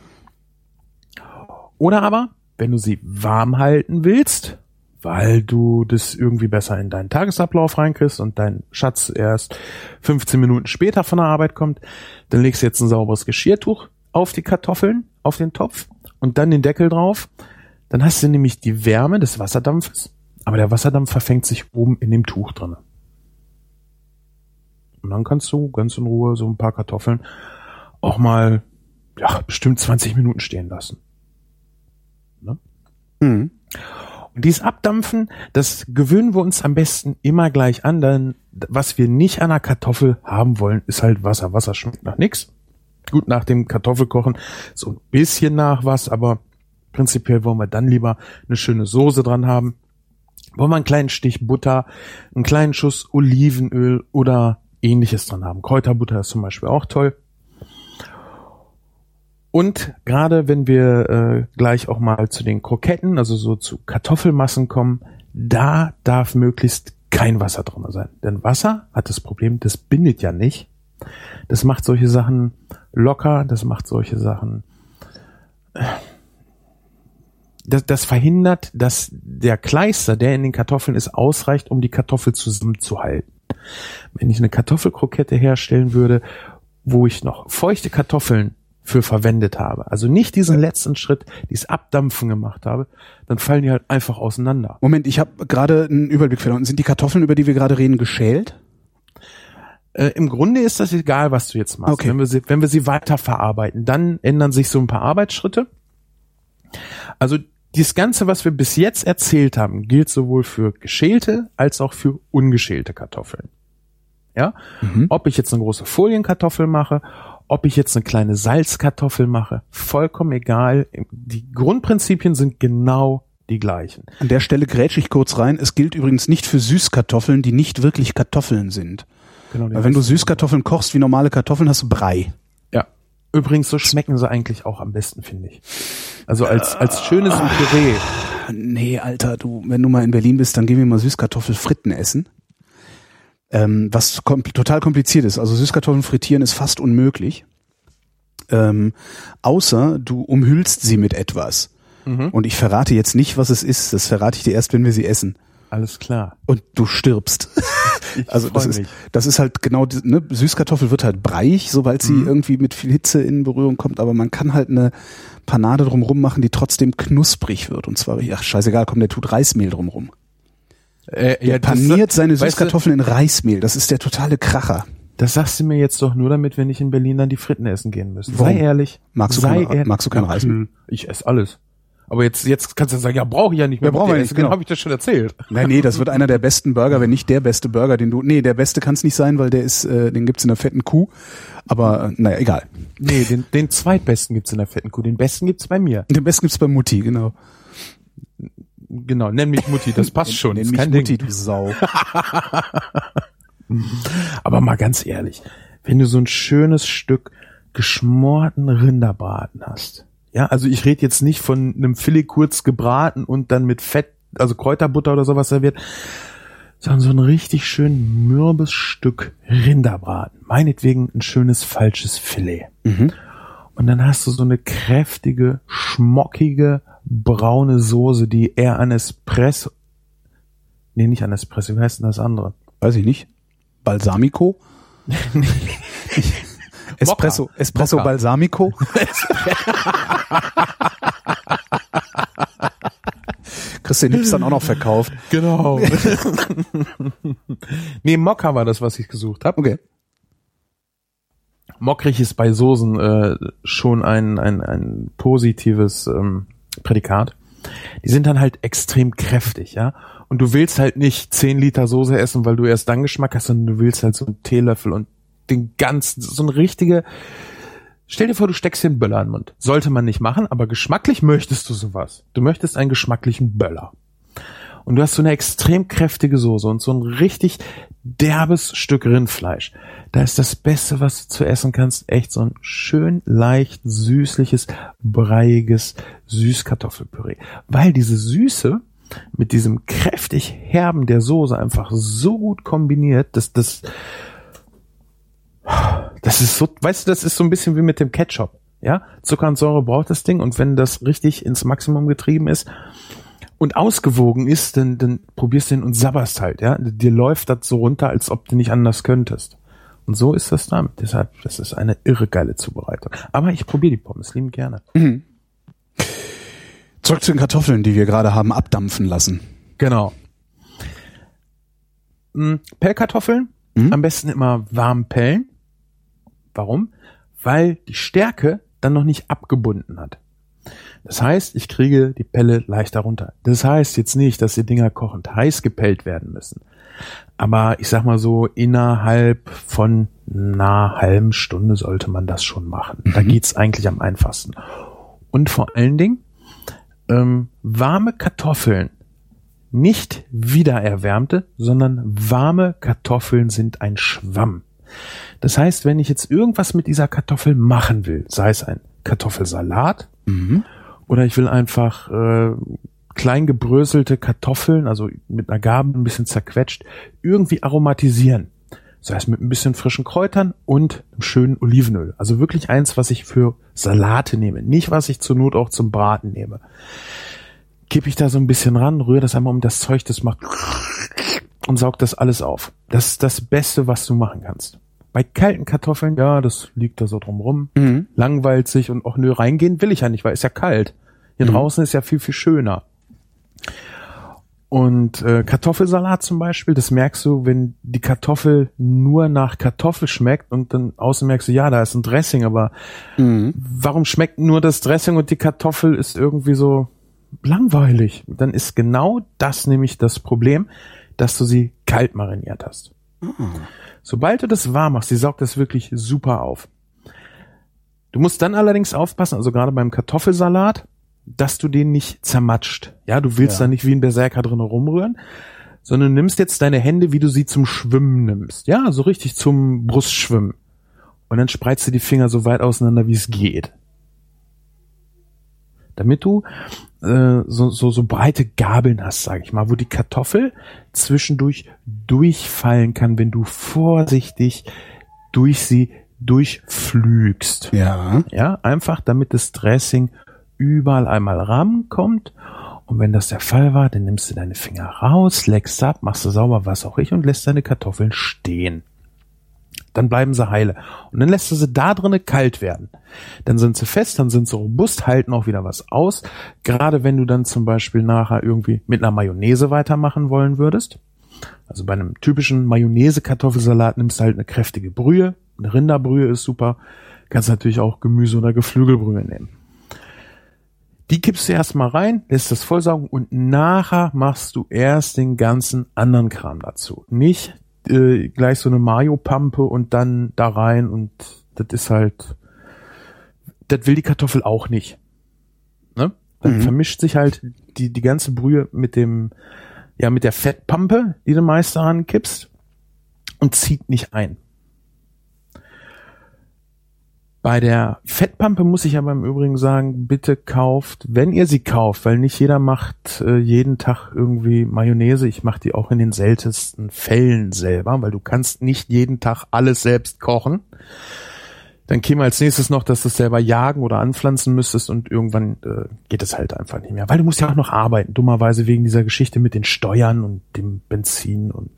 Oder aber, wenn du sie warm halten willst, weil du das irgendwie besser in deinen Tagesablauf reinkriegst und dein Schatz erst 15 Minuten später von der Arbeit kommt, dann legst du jetzt ein sauberes Geschirrtuch auf die Kartoffeln, auf den Topf und dann den Deckel drauf. Dann hast du nämlich die Wärme des Wasserdampfes, aber der Wasserdampf verfängt sich oben in dem Tuch drinne. Und dann kannst du ganz in Ruhe so ein paar Kartoffeln auch mal, ja, bestimmt 20 Minuten stehen lassen. Mhm. Und dieses Abdampfen, das gewöhnen wir uns am besten immer gleich an, denn was wir nicht an einer Kartoffel haben wollen, ist halt Wasser. Wasser schmeckt nach nix. Gut, nach dem Kartoffelkochen so ein bisschen nach was, aber prinzipiell wollen wir dann lieber eine schöne Soße dran haben. Wollen wir einen kleinen Stich Butter, einen kleinen Schuss Olivenöl oder ähnliches dran haben. Kräuterbutter ist zum Beispiel auch toll. Und gerade wenn wir äh, gleich auch mal zu den Kroketten, also so zu Kartoffelmassen kommen, da darf möglichst kein Wasser drin sein. Denn Wasser hat das Problem, das bindet ja nicht. Das macht solche Sachen locker, das macht solche Sachen. Das, das verhindert, dass der Kleister, der in den Kartoffeln ist, ausreicht, um die Kartoffel zusammenzuhalten. Wenn ich eine Kartoffelkrokette herstellen würde, wo ich noch feuchte Kartoffeln für verwendet habe, also nicht diesen letzten Schritt, dieses Abdampfen gemacht habe, dann fallen die halt einfach auseinander. Moment, ich habe gerade einen Überblick verloren. Sind die Kartoffeln, über die wir gerade reden, geschält? Äh, Im Grunde ist das egal, was du jetzt machst. Okay. Wenn, wir sie, wenn wir sie weiterverarbeiten, dann ändern sich so ein paar Arbeitsschritte. Also dieses Ganze, was wir bis jetzt erzählt haben, gilt sowohl für geschälte als auch für ungeschälte Kartoffeln. Ja? Mhm. Ob ich jetzt eine große Folienkartoffel mache, ob ich jetzt eine kleine Salzkartoffel mache, vollkommen egal. Die Grundprinzipien sind genau die gleichen. An der Stelle grätsch ich kurz rein. Es gilt übrigens nicht für Süßkartoffeln, die nicht wirklich Kartoffeln sind. Genau, Weil wenn du Süßkartoffeln kochst wie normale Kartoffeln, hast du Brei. Ja. Übrigens, so schmecken sie eigentlich auch am besten, finde ich. Also als, als schönes Püree. Nee, Alter, du, wenn du mal in Berlin bist, dann gehen wir mal Süßkartoffelfritten essen. Ähm, was kom total kompliziert ist. Also Süßkartoffeln frittieren ist fast unmöglich. Ähm, außer du umhüllst sie mit etwas. Und ich verrate jetzt nicht, was es ist. Das verrate ich dir erst, wenn wir sie essen. Alles klar. Und du stirbst. Ich Also das freu ist, mich. das ist halt genau, ne, Süßkartoffel wird halt breiig, sobald sie irgendwie mit viel Hitze in Berührung kommt, aber man kann halt eine Panade drumrum machen, die trotzdem knusprig wird. Und zwar, ach scheißegal, komm, der tut Reismehl drumrum. Äh, Der das- paniert seine weißt du, Süßkartoffeln in Reismehl. Das ist der totale Kracher. Das sagst du mir jetzt doch nur, damit wir nicht in Berlin dann die Fritten essen gehen müssen. Warum? Sei ehrlich. Magst du Sei kein- magst du kein Ja, Reismehl? Ich esse alles. Aber jetzt, jetzt kannst du sagen, ja, brauche ich ja nicht mehr. Ja, brauchen wir nicht, genau. habe ich das schon erzählt. Nein, nee, das wird einer der besten Burger, wenn nicht der beste Burger, den du. Nee, der beste kann es nicht sein, weil der ist, äh, den gibt's in der fetten Kuh. Aber äh, naja, egal. Nee, den, den zweitbesten gibt's in der fetten Kuh. Den besten gibt's bei mir. Den besten gibt's bei Mutti, genau. Genau, nenn mich Mutti, das passt schon. Nenn mich kein Mutti, Ding. du Sau. Aber mal ganz ehrlich, wenn du so ein schönes Stück geschmorten Rinderbraten hast. Ja, also ich rede jetzt nicht von einem Filet kurz gebraten und dann mit Fett, also Kräuterbutter oder sowas serviert, sondern so ein richtig schön mürbes Stück Rinderbraten. Meinetwegen ein schönes falsches Filet. Und dann hast du so eine kräftige, schmockige, braune Soße, die eher an Espresso, nee, nicht an Espresso, wie heißt denn das andere? Weiß ich nicht. Balsamico? Espresso, Espresso Mokka. Balsamico? Christian Nips dann auch noch verkauft. Genau. nee, Mokka war das, was ich gesucht habe. Okay. Mockrig ist bei Soßen äh, schon ein, ein, ein positives ähm, Prädikat. Die sind dann halt extrem kräftig, ja. Und du willst halt nicht 10 Liter Soße essen, weil du erst dann Geschmack hast, sondern du willst halt so einen Teelöffel und den ganzen, so ein richtige, stell dir vor, du steckst dir einen Böller in den Mund. Sollte man nicht machen, aber geschmacklich möchtest du sowas. Du möchtest einen geschmacklichen Böller. Und du hast so eine extrem kräftige Soße und so ein richtig derbes Stück Rindfleisch. Da ist das Beste, was du zu essen kannst, echt so ein schön leicht süßliches, breiiges Süßkartoffelpüree. Weil diese Süße mit diesem kräftig herben der Soße einfach so gut kombiniert, dass das, das ist so, weißt du, das ist so ein bisschen wie mit dem Ketchup. Ja, Zucker und Säure braucht das Ding und wenn das richtig ins Maximum getrieben ist, und ausgewogen ist, dann, dann probierst du ihn und sabberst halt, ja. Dir läuft das so runter, als ob du nicht anders könntest. Und so ist das damit. Deshalb, das ist eine irre geile Zubereitung. Aber ich probiere die Pommes lieben gerne. Zurück zu den Kartoffeln, die wir gerade haben abdampfen lassen. Genau. Mm, Pellkartoffeln, Mhm. am besten immer warm pellen. Warum? Weil die Stärke dann noch nicht abgebunden hat. Das heißt, ich kriege die Pelle leichter runter. Das heißt jetzt nicht, dass die Dinger kochend heiß gepellt werden müssen. Aber ich sag mal so, innerhalb von einer halben Stunde sollte man das schon machen. Da geht's eigentlich am einfachsten. Und vor allen Dingen, ähm, warme Kartoffeln, nicht wiedererwärmte, sondern warme Kartoffeln sind ein Schwamm. Das heißt, wenn ich jetzt irgendwas mit dieser Kartoffel machen will, sei es ein Kartoffelsalat Mhm. Oder ich will einfach äh, klein gebröselte Kartoffeln, also mit einer Gabel ein bisschen zerquetscht, irgendwie aromatisieren. Das heißt mit ein bisschen frischen Kräutern und einem schönen Olivenöl. Also wirklich eins, was ich für Salate nehme, nicht was ich zur Not auch zum Braten nehme. Kippe ich da so ein bisschen ran, rühre das einmal um das Zeug, das macht und saugt das alles auf. Das ist das Beste, was du machen kannst. Bei kalten Kartoffeln, ja, das liegt da so drumrum, Mhm. langweilt sich und auch nö, reingehen will ich ja nicht, weil ist ja kalt. Hier Mhm. draußen ist ja viel, viel schöner. Und äh, Kartoffelsalat zum Beispiel, das merkst du, wenn die Kartoffel nur nach Kartoffel schmeckt und dann außen merkst du, ja, da ist ein Dressing, aber Mhm. warum schmeckt nur das Dressing und die Kartoffel ist irgendwie so langweilig? Dann ist genau das nämlich das Problem, dass du sie kalt mariniert hast. Sobald du das warm machst, sie saugt das wirklich super auf. Du musst dann allerdings aufpassen, also gerade beim Kartoffelsalat, dass du den nicht zermatscht. Ja, du willst Ja. da nicht wie ein Berserker drin rumrühren, sondern nimmst jetzt deine Hände, wie du sie zum Schwimmen nimmst. Ja, so richtig zum Brustschwimmen. Und dann spreizt du die Finger so weit auseinander, wie es geht. Damit du äh, so, so, so breite Gabeln hast, sage ich mal, wo die Kartoffel zwischendurch durchfallen kann, wenn du vorsichtig durch sie durchflügst. Ja. Ja, einfach damit das Dressing überall einmal rankommt. Und wenn das der Fall war, dann nimmst du deine Finger raus, leckst ab, machst du sauber, was auch ich, und lässt deine Kartoffeln stehen. Dann bleiben sie heile. Und dann lässt du sie da drinnen kalt werden. Dann sind sie fest, dann sind sie robust, halten auch wieder was aus. Gerade wenn du dann zum Beispiel nachher irgendwie mit einer Mayonnaise weitermachen wollen würdest. Also bei einem typischen Mayonnaise-Kartoffelsalat nimmst du halt eine kräftige Brühe. Eine Rinderbrühe ist super. Kannst natürlich auch Gemüse- oder Geflügelbrühe nehmen. Die kippst du erstmal rein, lässt das vollsaugen und nachher machst du erst den ganzen anderen Kram dazu. Nicht äh, gleich so eine Mayo-Pampe und dann da rein und das ist halt, das will die Kartoffel auch nicht. Ne? Dann Mhm. vermischt sich halt die, die ganze Brühe mit dem, ja, mit der Fettpampe, die du meist daran kippst und zieht nicht ein. Bei der Fettpampe muss ich aber im Übrigen sagen, bitte kauft, wenn ihr sie kauft, weil nicht jeder macht äh, jeden Tag irgendwie Mayonnaise. Ich mache die auch in den seltensten Fällen selber, weil du kannst nicht jeden Tag alles selbst kochen. Dann käme als nächstes noch, dass du es selber jagen oder anpflanzen müsstest und irgendwann äh, geht es halt einfach nicht mehr. Weil du musst ja auch noch arbeiten, dummerweise wegen dieser Geschichte mit den Steuern und dem Benzin und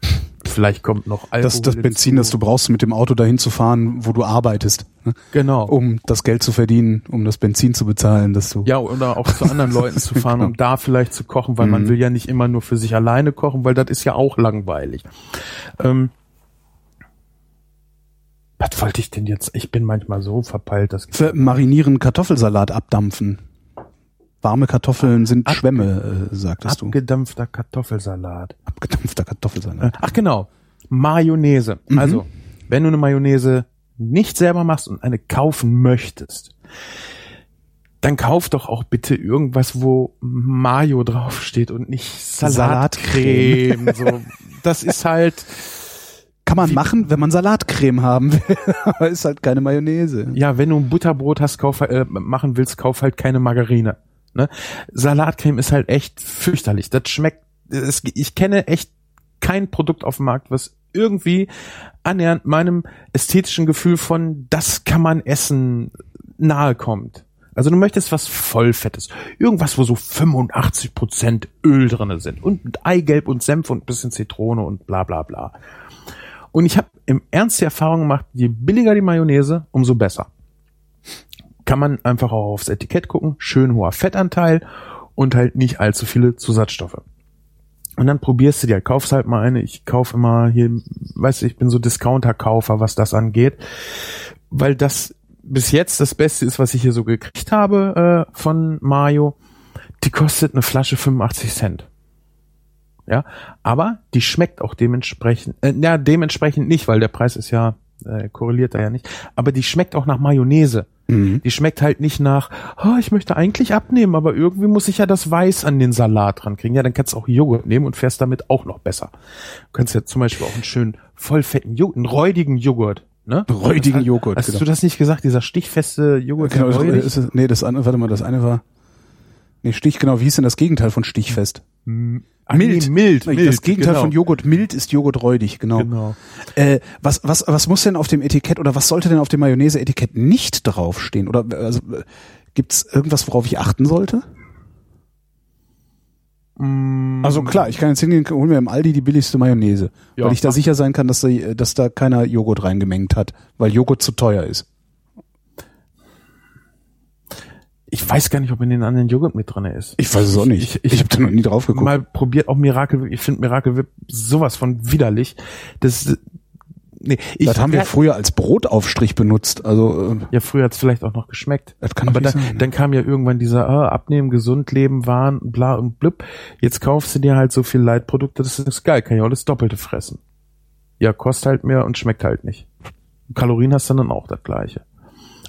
vielleicht kommt noch Alkohol. Das, das Benzin, hinzu. das du brauchst, mit dem Auto dahin zu fahren, wo du arbeitest, ne? Genau. um das Geld zu verdienen, um das Benzin zu bezahlen, dass du. Ja, oder auch zu anderen Leuten zu fahren, um da vielleicht zu kochen, weil man Mhm. will ja nicht immer nur für sich alleine kochen, weil das ist ja auch langweilig. Ähm, was wollte ich denn jetzt? Ich bin manchmal so verpeilt, dass Für marinieren Kartoffelsalat abdampfen. Warme Kartoffeln sind Ab- Schwämme, äh, sagtest du. abgedampfter Kartoffelsalat. Abgedampfter Kartoffelsalat. Ach genau, Mayonnaise. Mhm. Also, wenn du eine Mayonnaise nicht selber machst und eine kaufen möchtest, dann kauf doch auch bitte irgendwas, wo Mayo draufsteht und nicht Salatcreme. so, das ist halt, Kann man machen, wenn man Salatcreme haben will, aber ist halt keine Mayonnaise. ja, wenn du ein Butterbrot hast, kauf, äh, machen willst, kauf halt keine Margarine. Ne? Salatcreme ist halt echt fürchterlich. Das schmeckt, es, ich kenne echt kein Produkt auf dem Markt, was irgendwie annähernd meinem ästhetischen Gefühl von, das kann man essen, nahe kommt. Also du möchtest was Vollfettes. Irgendwas, wo so 85% Öl drinne sind. Und Eigelb und Senf und bisschen Zitrone und bla bla bla. Und ich habe im Ernst die Erfahrung gemacht, je billiger die Mayonnaise, umso besser. Kann man einfach auch aufs Etikett gucken. Schön hoher Fettanteil und halt nicht allzu viele Zusatzstoffe. Und dann probierst du dir, kaufst halt mal eine. Ich kaufe immer hier, weißt du, ich bin so Discounter-Kaufer, was das angeht. Weil das bis jetzt das Beste ist, was ich hier so gekriegt habe äh, von Mayo. Die kostet eine Flasche 85 Cent. Ja, aber die schmeckt auch dementsprechend, äh, ja, dementsprechend nicht, weil der Preis ist ja, äh, korreliert da ja nicht. Aber die schmeckt auch nach Mayonnaise. Mhm. Die schmeckt halt nicht nach, oh, ich möchte eigentlich abnehmen, aber irgendwie muss ich ja das Weiß an den Salat dran kriegen. Ja, dann kannst du auch Joghurt nehmen und fährst damit auch noch besser. Du kannst ja zum Beispiel auch einen schönen vollfetten Joghurt, einen räudigen Joghurt Ne? Räudigen Hast- Joghurt, Hast genau. du das nicht gesagt, dieser stichfeste Joghurt? Genau, ist, es- nee, das andere, warte mal, das eine war, nee, Stich, genau, wie hieß denn das Gegenteil von Stichfest? Ach, nee, mild, Nee, mild. das Gegenteil genau. von Joghurt mild ist Joghurt räudig, genau. Genau. Äh, was, was, was muss denn auf dem Etikett oder was sollte denn auf dem Mayonnaise-Etikett nicht draufstehen? Oder also, äh, gibt's irgendwas, worauf ich achten sollte? Mm, Also klar, ich kann jetzt hingehen, hol mir im Aldi die billigste Mayonnaise, Ja, weil ich da sicher sein kann, dass da, dass da keiner Joghurt reingemengt hat, weil Joghurt zu teuer ist. Ich weiß gar nicht, ob in den anderen Joghurt mit drin ist. Ich weiß es auch nicht. Ich, ich, habe da noch nie drauf geguckt. mal probiert auch Miracle Whip. Ich finde Miracle Whip sowas von widerlich. Das, nee, ich, das haben wir früher als Brotaufstrich benutzt. Also äh, Ja, früher hat's vielleicht auch noch geschmeckt. Das kann Aber dann, sein. dann kam ja irgendwann dieser äh, Abnehmen, gesund leben, Wahn, bla und blub. Jetzt kaufst du dir halt so viel Leitprodukte, das ist geil, kann ja auch das Doppelte fressen. Ja, kostet halt mehr und schmeckt halt nicht. Kalorien hast du dann auch das gleiche.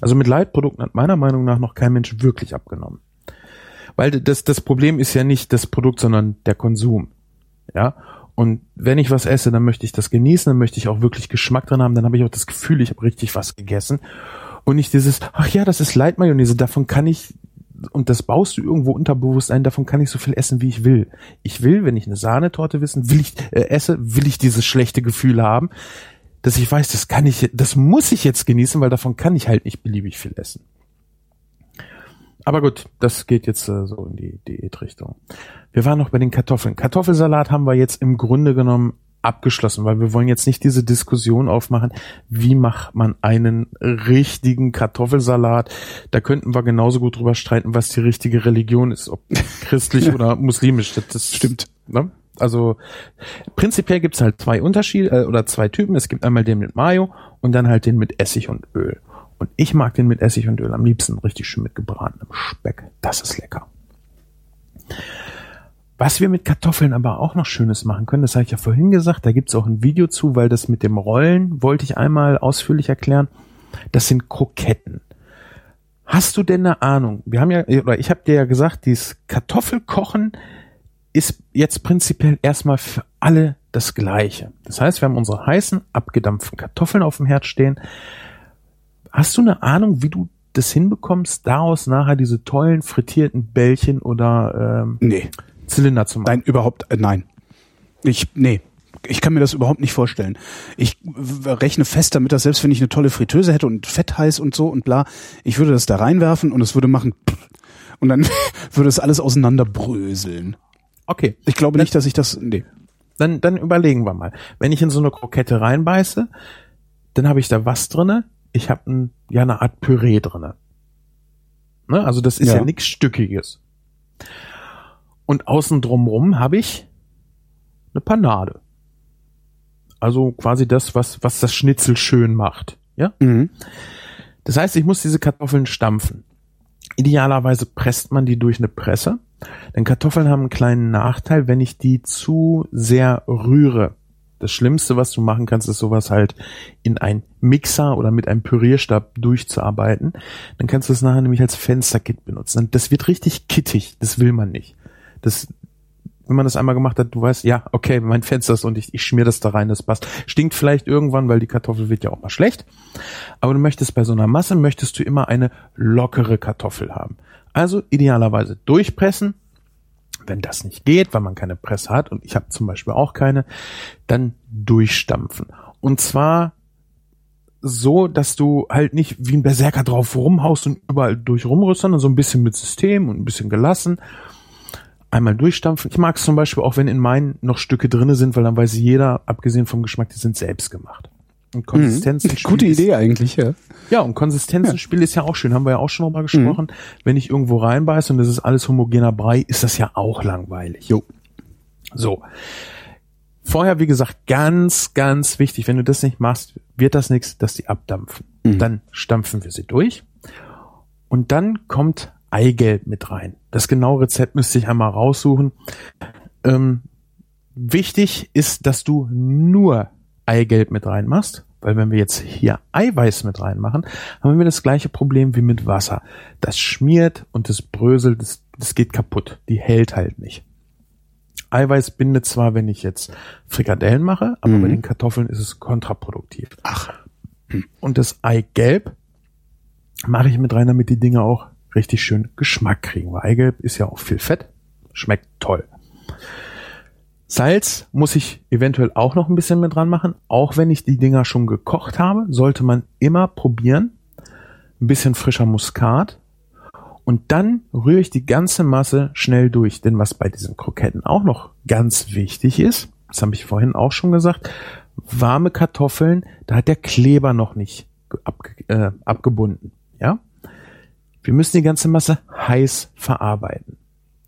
Also mit Leitprodukten hat meiner Meinung nach noch kein Mensch wirklich abgenommen. Weil das, das Problem ist ja nicht das Produkt, sondern der Konsum. Ja. Und wenn ich was esse, dann möchte ich das genießen, dann möchte ich auch wirklich Geschmack drin haben, dann habe ich auch das Gefühl, ich habe richtig was gegessen. Und nicht dieses, ach ja, das ist Leitmayonnaise, davon kann ich, und das baust du irgendwo unterbewusst ein, davon kann ich so viel essen, wie ich will. Ich will, wenn ich eine Sahnetorte wissen, will ich, äh, esse, will ich dieses schlechte Gefühl haben, dass ich weiß, das kann ich, das muss ich jetzt genießen, weil davon kann ich halt nicht beliebig viel essen. Aber gut, das geht jetzt äh, so in die Diätrichtung. Wir waren noch bei den Kartoffeln. Kartoffelsalat haben wir jetzt im Grunde genommen abgeschlossen, weil wir wollen jetzt nicht diese Diskussion aufmachen, wie macht man einen richtigen Kartoffelsalat. Da könnten wir genauso gut drüber streiten, was die richtige Religion ist, ob christlich oder muslimisch. Das, das Stimmt. Ne? Also prinzipiell gibt's halt zwei Unterschiede äh, oder zwei Typen. Es gibt einmal den mit Mayo und dann halt den mit Essig und Öl. Und ich mag den mit Essig und Öl am liebsten richtig schön mit gebratenem Speck. Das ist lecker. Was wir mit Kartoffeln aber auch noch Schönes machen können, das habe ich ja vorhin gesagt, da gibt's auch ein Video zu, weil das mit dem Rollen wollte ich einmal ausführlich erklären. Das sind Kroketten. Hast du denn eine Ahnung? Wir haben ja, oder ich habe dir ja gesagt, dieses Kartoffelkochen ist jetzt prinzipiell erstmal für alle das Gleiche. Das heißt, wir haben unsere heißen, abgedampften Kartoffeln auf dem Herd stehen. Hast du eine Ahnung, wie du das hinbekommst, daraus nachher diese tollen frittierten Bällchen oder ähm, Nee, Zylinder zu machen? nein, überhaupt, äh, nein. Ich, nee. Ich kann mir das überhaupt nicht vorstellen. Ich rechne fest damit, dass selbst wenn ich eine tolle Fritteuse hätte und fett heiß und so und bla, ich würde das da reinwerfen und es würde machen und dann würde es alles auseinanderbröseln. Okay, Ich glaube nicht, dass ich das, nee. dann, dann überlegen wir mal. Wenn ich in so eine Krokette reinbeiße, dann habe ich da was drinne. Ich habe ein, ja eine Art Püree drinne. Ne? Also das ist ja, Ja. nichts Stückiges. Und außen drumrum habe ich eine Panade. Also quasi das, was, was das Schnitzel schön macht. Ja? Mhm. Das heißt, ich muss diese Kartoffeln stampfen. Idealerweise presst man die durch eine Presse. Denn Kartoffeln haben einen kleinen Nachteil, wenn ich die zu sehr rühre. Das Schlimmste, was du machen kannst, ist sowas halt in ein Mixer oder mit einem Pürierstab durchzuarbeiten. Dann kannst du es nachher nämlich als Fensterkit benutzen. Das wird richtig kittig. Das will man nicht. Das, wenn man das einmal gemacht hat, du weißt, ja, okay, mein Fenster ist und ich, ich schmier das da rein, das passt. Stinkt vielleicht irgendwann, weil die Kartoffel wird ja auch mal schlecht. Aber du möchtest bei so einer Masse, möchtest du immer eine lockere Kartoffel haben. Also idealerweise durchpressen. Wenn das nicht geht, weil man keine Presse hat, und ich habe zum Beispiel auch keine, dann durchstampfen. Und zwar so, dass du halt nicht wie ein Berserker drauf rumhaust und überall durch rumrührst, sondern so ein bisschen mit System und ein bisschen gelassen. Einmal durchstampfen. Ich mag es zum Beispiel auch, wenn in meinen noch Stücke drinne sind, weil dann weiß jeder, abgesehen vom Geschmack, die sind selbst gemacht. Und Konsistenzen. Mhm. Gute Idee eigentlich, ja. Ja, und Konsistenzenspiel ist ja auch schön, haben wir ja auch schon mal gesprochen. Wenn ich irgendwo reinbeiße und das ist alles homogener Brei, ist das ja auch langweilig. Jo. So. Vorher, wie gesagt, ganz, ganz wichtig, wenn du das nicht machst, wird das nichts, dass die abdampfen. Dann stampfen wir sie durch. Und dann kommt Eigelb mit rein. Das genaue Rezept müsste ich einmal raussuchen. Ähm, wichtig ist, dass du nur Eigelb mit reinmachst, weil wenn wir jetzt hier Eiweiß mit reinmachen, haben wir das gleiche Problem wie mit Wasser. Das schmiert und das bröselt, das, das geht kaputt. Die hält halt nicht. Eiweiß bindet zwar, wenn ich jetzt Frikadellen mache, aber Mhm. bei den Kartoffeln ist es kontraproduktiv. Ach. Und das Eigelb mache ich mit rein, damit die Dinge auch richtig schön Geschmack kriegen. Weil Eigelb ist ja auch viel Fett. Schmeckt toll. Salz muss ich eventuell auch noch ein bisschen mit dran machen. Auch wenn ich die Dinger schon gekocht habe, sollte man immer probieren. Ein bisschen frischer Muskat. Und dann rühre ich die ganze Masse schnell durch. Denn was bei diesen Kroketten auch noch ganz wichtig ist, das habe ich vorhin auch schon gesagt, warme Kartoffeln, da hat der Kleber noch nicht abge äh, abgebunden. Ja? Wir müssen die ganze Masse heiß verarbeiten.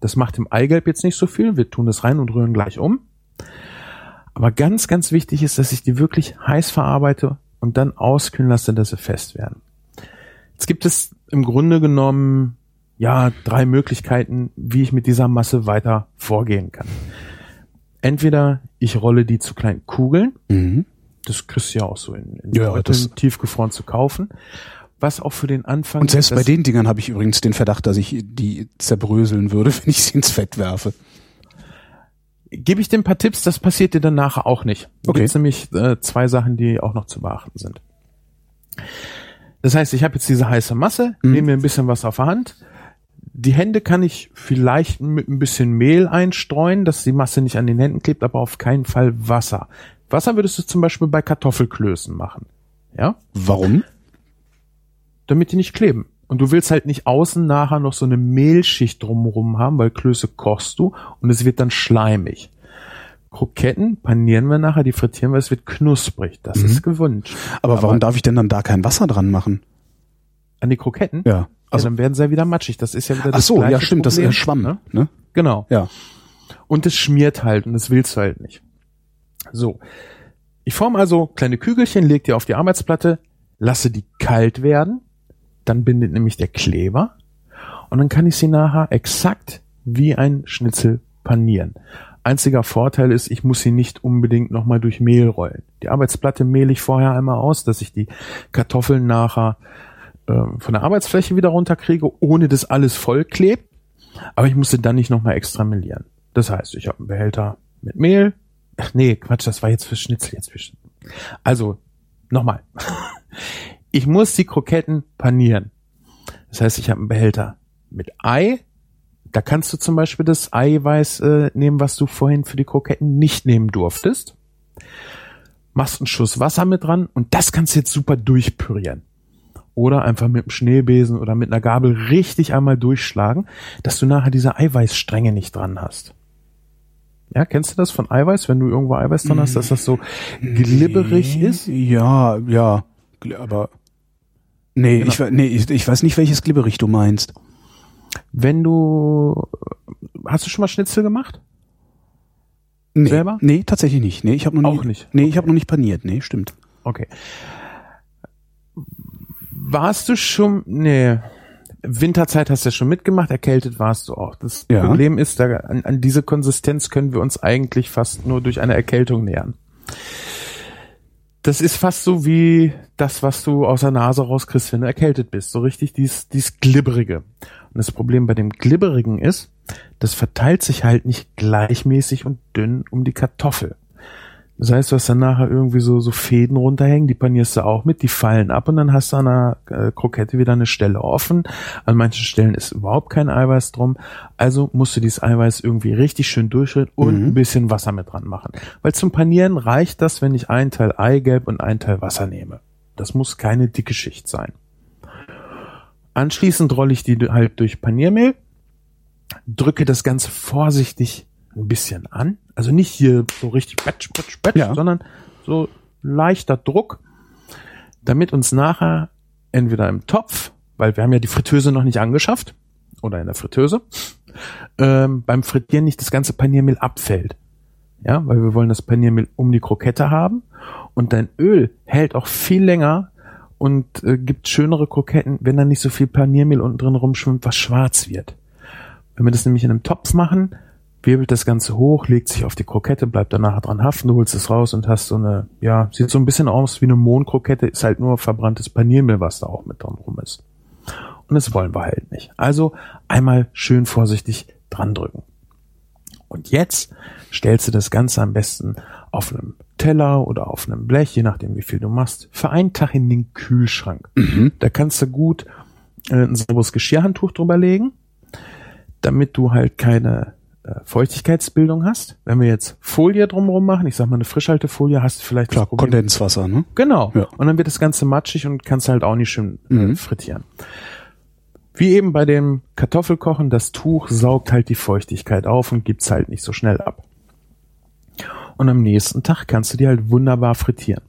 Das macht im Eigelb jetzt nicht so viel. Wir tun das rein und rühren gleich um. Aber ganz, ganz wichtig ist, dass ich die wirklich heiß verarbeite und dann auskühlen lasse, dass sie fest werden. Jetzt gibt es im Grunde genommen ja drei Möglichkeiten, wie ich mit dieser Masse weiter vorgehen kann. Entweder ich rolle die zu kleinen Kugeln. Mhm. Das kriegst du ja auch so in, in Ja, Beuteln tiefgefroren zu kaufen. Was auch für den Anfang Und selbst bei den Dingern habe ich übrigens den Verdacht, dass ich die zerbröseln würde, wenn ich sie ins Fett werfe. gebe ich dir ein paar Tipps, das passiert dir dann nachher auch nicht. Da Okay. gibt's nämlich äh, zwei Sachen, die auch noch zu beachten sind. Das heißt, ich habe jetzt diese heiße Masse, Mhm. nehme mir ein bisschen was auf der Hand. Die Hände kann ich vielleicht mit ein bisschen Mehl einstreuen, dass die Masse nicht an den Händen klebt, aber auf keinen Fall Wasser. Wasser würdest du zum Beispiel bei Kartoffelklößen machen. Ja? Warum? Damit die nicht kleben. Und du willst halt nicht außen nachher noch so eine Mehlschicht drumherum haben, weil Klöße kochst du und es wird dann schleimig. Kroketten panieren wir nachher, die frittieren wir, es wird knusprig. Das ist gewünscht. Aber, warum darf ich denn dann da kein Wasser dran machen? An die Kroketten? Ja. Also Also, dann werden sie ja wieder matschig. Das ist ja wieder ach das so, gleiche ja stimmt, das Problem, ist Schwamm, ne? ne? Genau. Ja. Und es schmiert halt und das willst du halt nicht. So. Ich forme also kleine Kügelchen, leg die auf die Arbeitsplatte, lasse die kalt werden, dann bindet nämlich der Kleber und dann kann ich sie nachher exakt wie ein Schnitzel panieren. Einziger Vorteil ist, ich muss sie nicht unbedingt nochmal durch Mehl rollen. Die Arbeitsplatte mehle ich vorher einmal aus, dass ich die Kartoffeln nachher ähm, von der Arbeitsfläche wieder runterkriege, ohne dass alles voll klebt. Aber ich musste dann nicht nochmal extra melieren. Das heißt, ich habe einen Behälter mit Mehl. Ach nee, Quatsch, das war jetzt für Schnitzel. Jetzt für also, nochmal. Ich muss die Kroketten panieren. Das heißt, ich habe einen Behälter mit Ei. Da kannst du zum Beispiel das Eiweiß äh, nehmen, was du vorhin für die Kroketten nicht nehmen durftest. Machst einen Schuss Wasser mit dran und das kannst du jetzt super durchpürieren. Oder einfach mit einem Schneebesen oder mit einer Gabel richtig einmal durchschlagen, dass du nachher diese Eiweißstränge nicht dran hast. Ja, kennst du das von Eiweiß, wenn du irgendwo Eiweiß dran hast, dass das so glibberig ist? Ja, ja. Aber nee, Genau. ich, nee ich, ich weiß nicht, welches Glibberich du meinst. Wenn du hast du schon mal Schnitzel gemacht? Nee, Selber? Nee, tatsächlich nicht. Nee, ich habe noch nie, Auch nicht? Nee, ich habe noch nicht paniert. Nee, stimmt. Okay. Warst du schon, nee, Winterzeit hast du ja schon mitgemacht, erkältet warst du auch. Das Ja. Problem ist, da, an, an diese Konsistenz können wir uns eigentlich fast nur durch eine Erkältung nähern. Das ist fast so wie das, was du aus der Nase rauskriegst, wenn du erkältet bist. So richtig dies, dies Glibberige. Und das Problem bei dem Glibberigen ist, das verteilt sich halt nicht gleichmäßig und dünn um die Kartoffel. Das heißt, du hast dann nachher irgendwie so, so Fäden runterhängen, die panierst du auch mit, die fallen ab und dann hast du an der äh, Krokette wieder eine Stelle offen. An manchen Stellen ist überhaupt kein Eiweiß drum. Also musst du dieses Eiweiß irgendwie richtig schön durchrühren und ein bisschen Wasser mit dran machen. Weil zum Panieren reicht das, wenn ich einen Teil Eigelb und einen Teil Wasser nehme. Das muss keine dicke Schicht sein. Anschließend rolle ich die halt durch Paniermehl, drücke das Ganze vorsichtig ein bisschen an. Also nicht hier so richtig batsch, batsch, batsch, Ja. sondern so leichter Druck, damit uns nachher entweder im Topf, weil wir haben ja die Fritteuse noch nicht angeschafft, oder in der Fritteuse, ähm, beim Frittieren nicht das ganze Paniermehl abfällt. Ja, weil wir wollen das Paniermehl um die Krokette haben und dein Öl hält auch viel länger und äh, gibt schönere Kroketten, wenn da nicht so viel Paniermehl unten drin rumschwimmt, was schwarz wird. Wenn wir das nämlich in einem Topf machen, wirbelt das Ganze hoch, legt sich auf die Krokette, bleibt danach dran haften, du holst es raus und hast so eine, ja, sieht so ein bisschen aus wie eine Mohnkrokette, ist halt nur verbranntes Paniermehl, was da auch mit dran rum ist. Und das wollen wir halt nicht. Also einmal schön vorsichtig dran drücken. Und jetzt stellst du das Ganze am besten auf einem Teller oder auf einem Blech, je nachdem wie viel du machst, für einen Tag in den Kühlschrank. Mhm. Da kannst du gut äh, ein sauberes Geschirrhandtuch drüber legen, damit du halt keine Feuchtigkeitsbildung hast. Wenn wir jetzt Folie drumherum machen, ich sag mal eine Frischhaltefolie, hast du vielleicht Klar, Kondenswasser, ne? Genau. Ja. Und dann wird das Ganze matschig und kannst halt auch nicht schön äh, Mhm. frittieren. Wie eben bei dem Kartoffelkochen, das Tuch saugt halt die Feuchtigkeit auf und gibt's halt nicht so schnell ab. Und am nächsten Tag kannst du die halt wunderbar frittieren.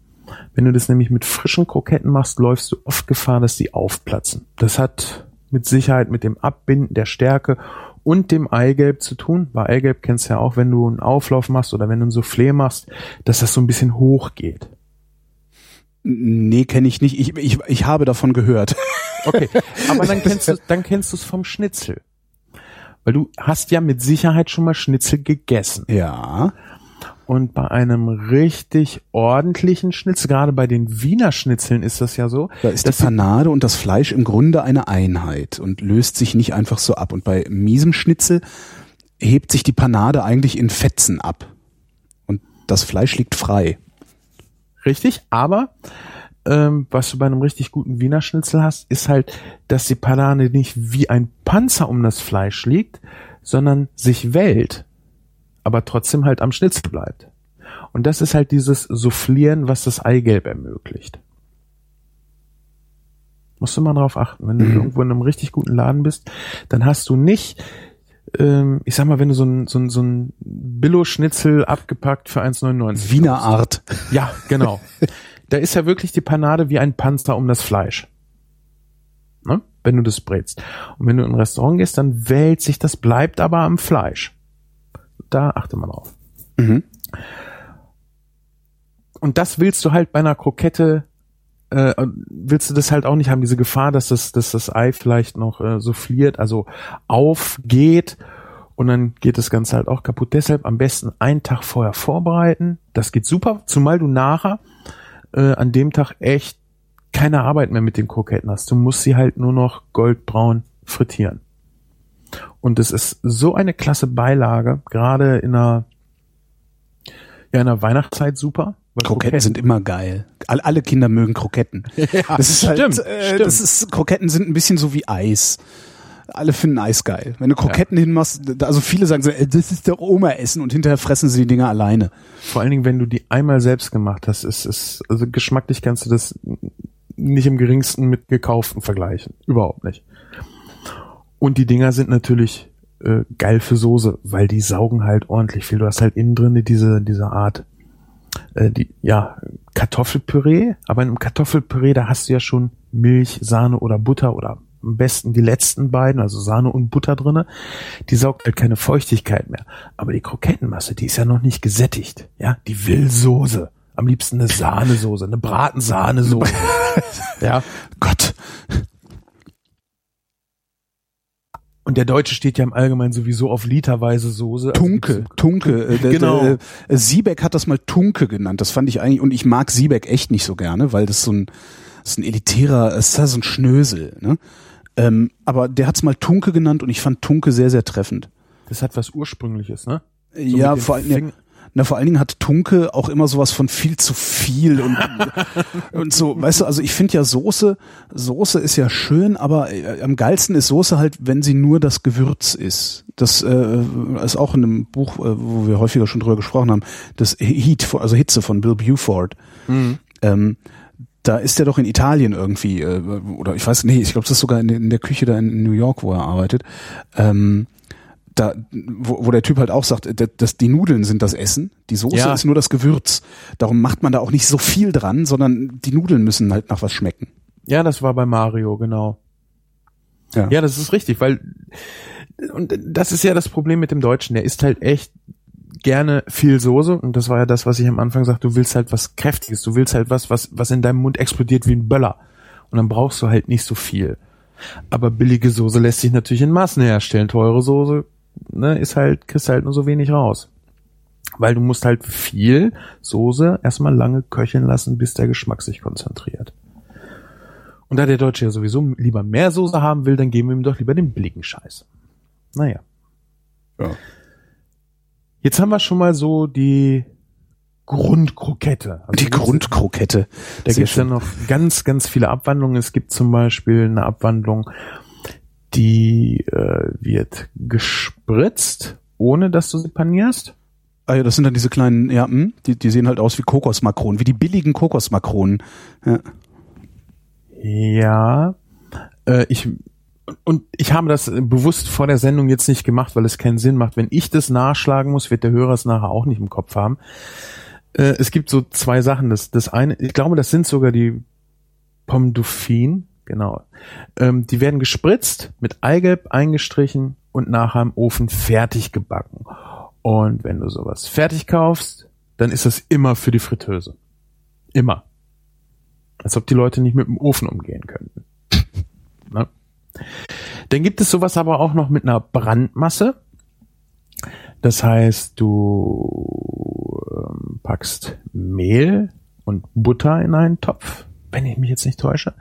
Wenn du das nämlich mit frischen Kroketten machst, läufst du oft Gefahr, dass die aufplatzen. Das hat mit Sicherheit mit dem Abbinden der Stärke und dem Eigelb zu tun. Bei Eigelb kennst du ja auch, wenn du einen Auflauf machst oder wenn du ein Soufflé machst, dass das so ein bisschen hoch geht. Nee, kenne ich nicht. Ich, ich, ich habe davon gehört. Okay, aber dann kennst du dann kennst du es vom Schnitzel. Weil du hast ja mit Sicherheit schon mal Schnitzel gegessen. Ja. Und bei einem richtig ordentlichen Schnitzel, gerade bei den Wiener Schnitzeln ist das ja so, Da ist die Panade und das Fleisch im Grunde eine Einheit und löst sich nicht einfach so ab. Und bei miesem Schnitzel hebt sich die Panade eigentlich in Fetzen ab. Und das Fleisch liegt frei. richtig, aber ähm, was du bei einem richtig guten Wiener Schnitzel hast, ist halt, dass die Panade nicht wie ein Panzer um das Fleisch liegt, sondern sich wellt, aber trotzdem halt am Schnitzel bleibt. Und das ist halt dieses Soufflieren, was das Eigelb ermöglicht. Musst du mal drauf achten. Wenn du Mhm. irgendwo in einem richtig guten Laden bist, dann hast du nicht, ähm, ich sag mal, wenn du so ein, so ein, so ein Billo-Schnitzel abgepackt für 1,99 Wiener kaufst. Art. Ja, genau. da ist ja wirklich die Panade wie ein Panzer um das Fleisch. Ne? Wenn du das brätst. Und wenn du in ein Restaurant gehst, dann wählt sich das, bleibt aber am Fleisch. Da achte mal drauf. Mhm. Und das willst du halt bei einer Krokette, äh, willst du das halt auch nicht haben, diese Gefahr, dass das, dass das Ei vielleicht noch äh, souffliert, also aufgeht und dann geht das Ganze halt auch kaputt. Deshalb am besten einen Tag vorher vorbereiten. Das geht super, zumal du nachher äh, an dem Tag echt keine Arbeit mehr mit den Kroketten hast. Du musst sie halt nur noch goldbraun frittieren. Und es ist so eine klasse Beilage, gerade in einer, ja, in der Weihnachtszeit super. weil Kroketten sind immer geil. Alle, alle Kinder mögen Kroketten. das ist halt, stimmt, äh, stimmt. das ist, Kroketten sind ein bisschen so wie Eis. Alle finden Eis geil. Wenn du Kroketten hinmachst, da- also viele sagen so, das ist doch Oma-Essen und hinterher fressen sie die Dinger alleine. Vor allen Dingen, wenn du die einmal selbst gemacht hast, ist es, also geschmacklich kannst du das nicht im geringsten mit gekauften vergleichen. Überhaupt nicht. Und die Dinger sind natürlich äh, geil für Soße, weil die saugen halt ordentlich viel. Du hast halt innen drin diese, diese Art, äh, die, ja, Kartoffelpüree, aber in einem Kartoffelpüree, da hast du ja schon Milch, Sahne oder Butter oder am besten die letzten beiden, also Sahne und Butter drinne, die saugt halt keine Feuchtigkeit mehr. Aber die Krokettenmasse, die ist ja noch nicht gesättigt. Ja, die will Soße. Am liebsten eine Sahnesoße, eine Bratensahnesoße. ja. Gott. Und der Deutsche steht ja im Allgemeinen sowieso auf literweise Soße. Also Tunke, Tunke. Äh, Genau. Äh, Siebeck hat das mal Tunke genannt. Das fand ich eigentlich, und ich mag Siebeck echt nicht so gerne, weil das so ein, das ist ein elitärer, es ist ja so ein Schnösel, ne? Ähm, aber der hat's mal Tunke genannt und ich fand Tunke sehr, sehr treffend. Das hat was Ursprüngliches, ne? So ja, vor allem, ja, na, vor allen Dingen hat Tunke auch immer sowas von viel zu viel und, und so, weißt du, also ich finde ja Soße, Soße ist ja schön, aber äh, am geilsten ist Soße halt, wenn sie nur das Gewürz ist. Das äh, ist auch in einem Buch, äh, wo wir häufiger schon drüber gesprochen haben, das Heat, also Hitze von Bill Buford. Ähm, da ist er doch in Italien irgendwie, äh, oder ich weiß nicht, ich glaube, das ist sogar in, in der Küche da in New York, wo er arbeitet. Ähm, da, wo, wo der Typ halt auch sagt, äh, dass, die Nudeln sind das Essen, die Soße Ja. ist nur das Gewürz. Darum macht man da auch nicht so viel dran, sondern die Nudeln müssen halt nach was schmecken. Ja, das war bei Mario, genau. Ja. Ja, das ist richtig, weil und das ist ja das Problem mit dem Deutschen. Der isst halt echt gerne viel Soße und das war ja das, was ich am Anfang sagte. Du willst halt was Kräftiges, du willst halt was, was was in deinem Mund explodiert wie ein Böller und dann brauchst du halt nicht so viel. Aber billige Soße lässt sich natürlich in Massen herstellen. Teure Soße ne, ist halt kriegst halt nur so wenig raus. Weil du musst halt viel Soße erstmal lange köcheln lassen, bis der Geschmack sich konzentriert. Und da der Deutsche ja sowieso lieber mehr Soße haben will, dann geben wir ihm doch lieber den billigen Scheiß. Naja. Ja. Jetzt haben wir schon mal so die Grundkrokette. Also die Grundkrokette. Da gibt es ja noch ganz, ganz viele Abwandlungen. Es gibt zum Beispiel eine Abwandlung, die äh, wird gespritzt, ohne dass du sie panierst. Ah ja, das sind dann diese kleinen, ja, hm, die, die sehen halt aus wie Kokosmakronen, wie die billigen Kokosmakronen. Ja. Ja, äh, ich und ich habe das bewusst vor der Sendung jetzt nicht gemacht, weil es keinen Sinn macht. Wenn ich das nachschlagen muss, wird der Hörer es nachher auch nicht im Kopf haben. Äh, es gibt so zwei Sachen. Das, das eine, ich glaube, das sind sogar die Pomme Dauphine, genau. Ähm, die werden gespritzt, mit Eigelb eingestrichen und nachher im Ofen fertig gebacken. Und wenn du sowas fertig kaufst, dann ist das immer für die Fritteuse. Immer. Als ob die Leute nicht mit dem Ofen umgehen könnten. ne? Dann gibt es sowas aber auch noch mit einer Brandmasse. Das heißt, du ähm, packst Mehl und Butter in einen Topf, wenn ich mich jetzt nicht täusche.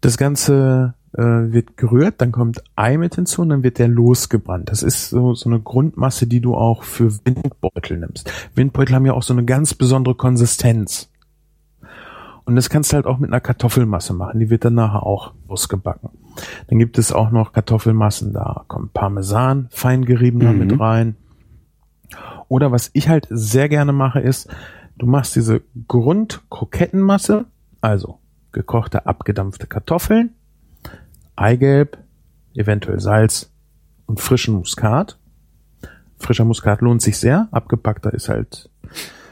Das Ganze äh, wird gerührt, dann kommt Ei mit hinzu und dann wird der losgebrannt. Das ist so, so eine Grundmasse, die du auch für Windbeutel nimmst. Windbeutel haben ja auch so eine ganz besondere Konsistenz. Und das kannst du halt auch mit einer Kartoffelmasse machen. Die wird dann nachher auch losgebacken. Dann gibt es auch noch Kartoffelmassen, da kommt Parmesan, fein geriebener Mhm. mit rein. Oder was ich halt sehr gerne mache, ist, du machst diese Grundkrokettenmasse, also gekochte, abgedampfte Kartoffeln, Eigelb, eventuell Salz und frischen Muskat. Frischer Muskat lohnt sich sehr, abgepackter ist halt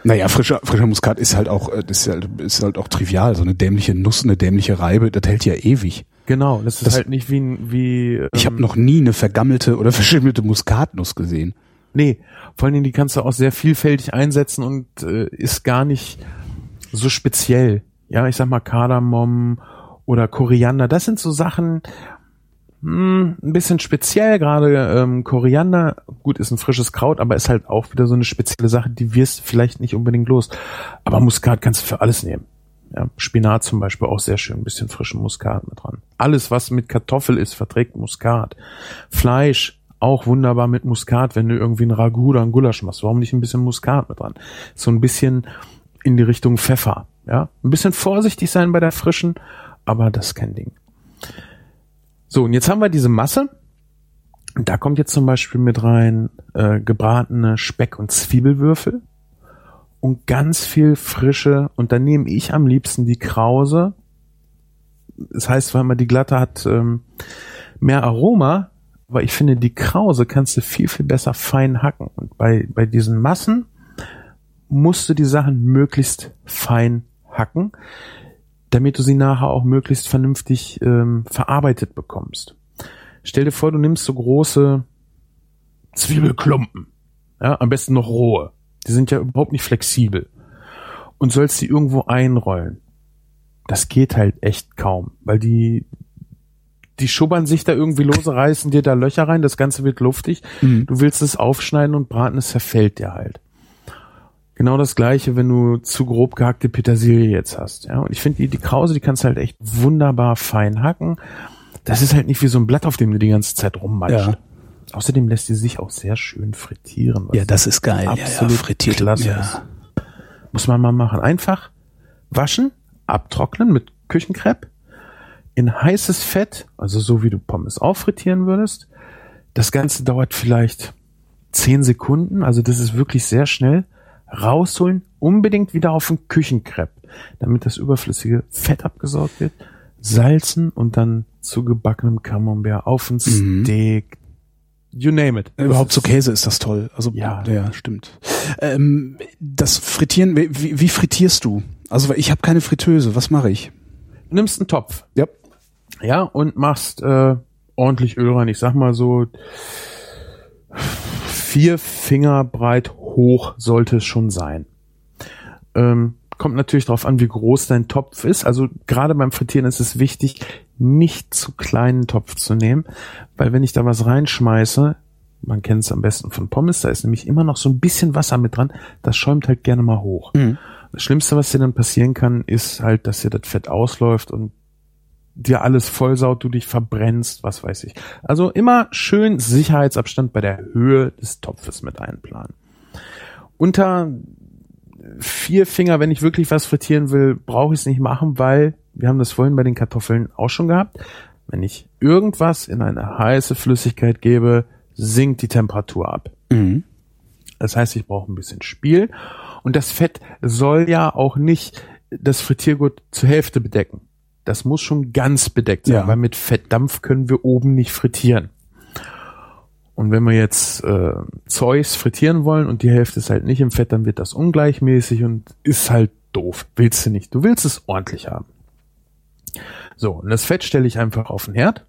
Naja, frischer, frischer Muskat ist halt auch, äh, ist halt, ist halt auch trivial. So eine dämliche Nuss, eine dämliche Reibe, das hält ja ewig. Genau, das ist Das- halt nicht wie ein, wie. Ähm, Ich habe noch nie eine vergammelte oder verschimmelte Muskatnuss gesehen. Nee, vor allen Dingen, die kannst du auch sehr vielfältig einsetzen und äh, ist gar nicht so speziell. Ja, ich sag mal Kardamom oder Koriander, das sind so Sachen, mh, ein bisschen speziell, gerade ähm, Koriander, gut, ist ein frisches Kraut, aber ist halt auch wieder so eine spezielle Sache, die wirst vielleicht nicht unbedingt los. Aber Muskat kannst du für alles nehmen. Ja, Spinat zum Beispiel auch sehr schön, ein bisschen frischen Muskat mit dran. Alles, was mit Kartoffel ist, verträgt Muskat. Fleisch, auch wunderbar mit Muskat, wenn du irgendwie ein Ragout oder ein Gulasch machst. Warum nicht ein bisschen Muskat mit dran? So ein bisschen in die Richtung Pfeffer. Ja, ein bisschen vorsichtig sein bei der frischen, aber das ist kein Ding. So, und jetzt haben wir diese Masse. Da kommt jetzt zum Beispiel mit rein äh, gebratene Speck- und Zwiebelwürfel und ganz viel frische. Und dann nehme ich am liebsten die Krause. Das heißt zwar immer, die glatte hat ähm, mehr Aroma, aber ich finde, die Krause kannst du viel, viel besser fein hacken. Und bei, bei diesen Massen musst du die Sachen möglichst fein hacken, damit du sie nachher auch möglichst vernünftig ähm, verarbeitet bekommst. Stell dir vor, du nimmst so große Zwiebelklumpen, ja, am besten noch rohe. Die sind ja überhaupt nicht flexibel und sollst sie irgendwo einrollen. Das geht halt echt kaum, weil die die schubbern sich da irgendwie lose, reißen dir da Löcher rein, das Ganze wird luftig. Mhm. Du willst es aufschneiden und braten, es zerfällt dir halt. Genau das gleiche, wenn du zu grob gehackte Petersilie jetzt hast. Ja, und ich finde, die, die Krause, die kannst du halt echt wunderbar fein hacken. Das ist halt nicht wie so ein Blatt, auf dem du die ganze Zeit rummatscht. Ja. Außerdem lässt die sich auch sehr schön frittieren. Ja, das ist geil. absolut ja, ja, frittiert. klasse ja. ist. Muss man mal machen. Einfach waschen, abtrocknen mit Küchenkrepp, in heißes Fett, also so wie du Pommes auffrittieren würdest. Das Ganze dauert vielleicht zehn Sekunden, also das ist wirklich sehr schnell. Rausholen, unbedingt wieder auf den Küchenkrepp, damit das überflüssige Fett abgesaugt wird. Salzen und dann zu gebackenem Camembert auf ein Mhm. Steak. You name it. Überhaupt zu Käse ist das toll. Also Ja. ja, stimmt. Ähm, das Frittieren, wie, wie frittierst du? Also ich habe keine Fritteuse. Was mache ich? Du nimmst einen Topf, Ja. ja, und machst äh, ordentlich Öl rein. Ich sag mal so vier Finger breit hoch sollte es schon sein. Ähm, kommt natürlich darauf an, wie groß dein Topf ist. Also gerade beim Frittieren ist es wichtig, nicht zu kleinen Topf zu nehmen, weil wenn ich da was reinschmeiße, man kennt es am besten von Pommes, da ist nämlich immer noch so ein bisschen Wasser mit dran, das schäumt halt gerne mal hoch. Mhm. Das Schlimmste, was dir dann passieren kann, ist halt, dass dir das Fett ausläuft und dir alles vollsaut, du dich verbrennst, was weiß ich. Also immer schön Sicherheitsabstand bei der Höhe des Topfes mit einplanen. Unter vier Finger, wenn ich wirklich was frittieren will, brauche ich es nicht machen, weil wir haben das vorhin bei den Kartoffeln auch schon gehabt. Wenn ich irgendwas in eine heiße Flüssigkeit gebe, sinkt die Temperatur ab. Mhm. Das heißt, ich brauche ein bisschen Spiel. Und das Fett soll ja auch nicht das Frittiergut zur Hälfte bedecken. Das muss schon ganz bedeckt sein, Ja. weil mit Fettdampf können wir oben nicht frittieren. Und wenn wir jetzt äh, Zeus frittieren wollen und die Hälfte ist halt nicht im Fett, dann wird das ungleichmäßig und ist halt doof. Willst du nicht. Du willst es ordentlich haben. So, und das Fett stelle ich einfach auf den Herd,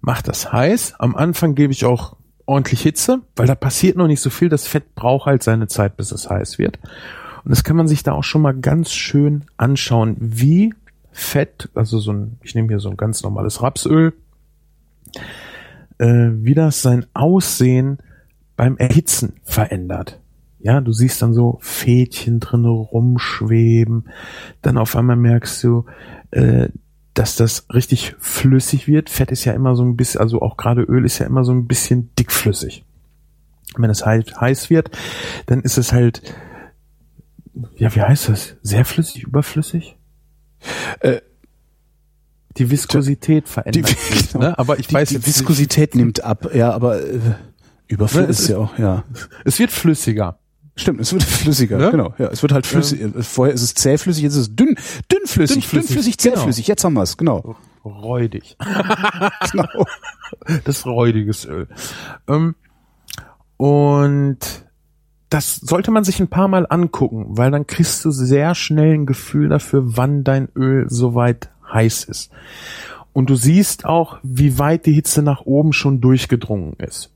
mach das heiß. Am Anfang gebe ich auch ordentlich Hitze, weil da passiert noch nicht so viel. Das Fett braucht halt seine Zeit, bis es heiß wird. Und das kann man sich da auch schon mal ganz schön anschauen, wie Fett, also so ein, ich nehme hier so ein ganz normales Rapsöl, äh, wie das sein Aussehen beim Erhitzen verändert. Ja, du siehst dann so Fädchen drinne rumschweben, dann auf einmal merkst du, äh, dass das richtig flüssig wird. Fett ist ja immer so ein bisschen, also auch gerade Öl ist ja immer so ein bisschen dickflüssig. Wenn es halt heiß wird, dann ist es halt, ja, wie heißt das? Sehr flüssig, überflüssig? Äh, die Viskosität verändert die- sich, genau. ne? Aber ich die, weiß die jetzt nicht- Viskosität nimmt ab, ja, aber äh, Überfluss Ne, ist ja auch, ja. es wird flüssiger. Stimmt, es wird flüssiger, Ne? genau. Ja, es wird halt flüssig. Vorher ist es zähflüssig, jetzt ist es dünn, dünnflüssig, Dünnflüssig, dünnflüssig, genau. zähflüssig. Jetzt haben wir es, genau. Räudig. genau. das räudiges Öl. Ähm, und das sollte man sich ein paar Mal angucken, weil dann kriegst du sehr schnell ein Gefühl dafür, wann dein Öl soweit heiß ist. Und du siehst auch, wie weit die Hitze nach oben schon durchgedrungen ist.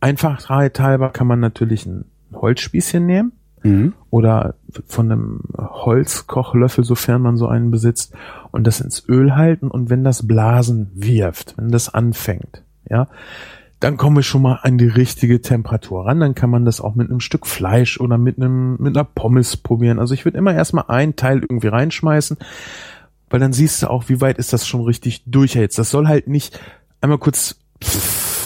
Einfachheit halber kann man natürlich ein Holzspießchen nehmen Mhm. oder von einem Holzkochlöffel, sofern man so einen besitzt, und das ins Öl halten und wenn das Blasen wirft, wenn das anfängt, ja, dann kommen wir schon mal an die richtige Temperatur ran. Dann kann man das auch mit einem Stück Fleisch oder mit einem mit einer Pommes probieren. Also ich würde immer erstmal ein Teil irgendwie reinschmeißen, weil dann siehst du auch, wie weit ist das schon richtig durcherhitzt. Das soll halt nicht einmal kurz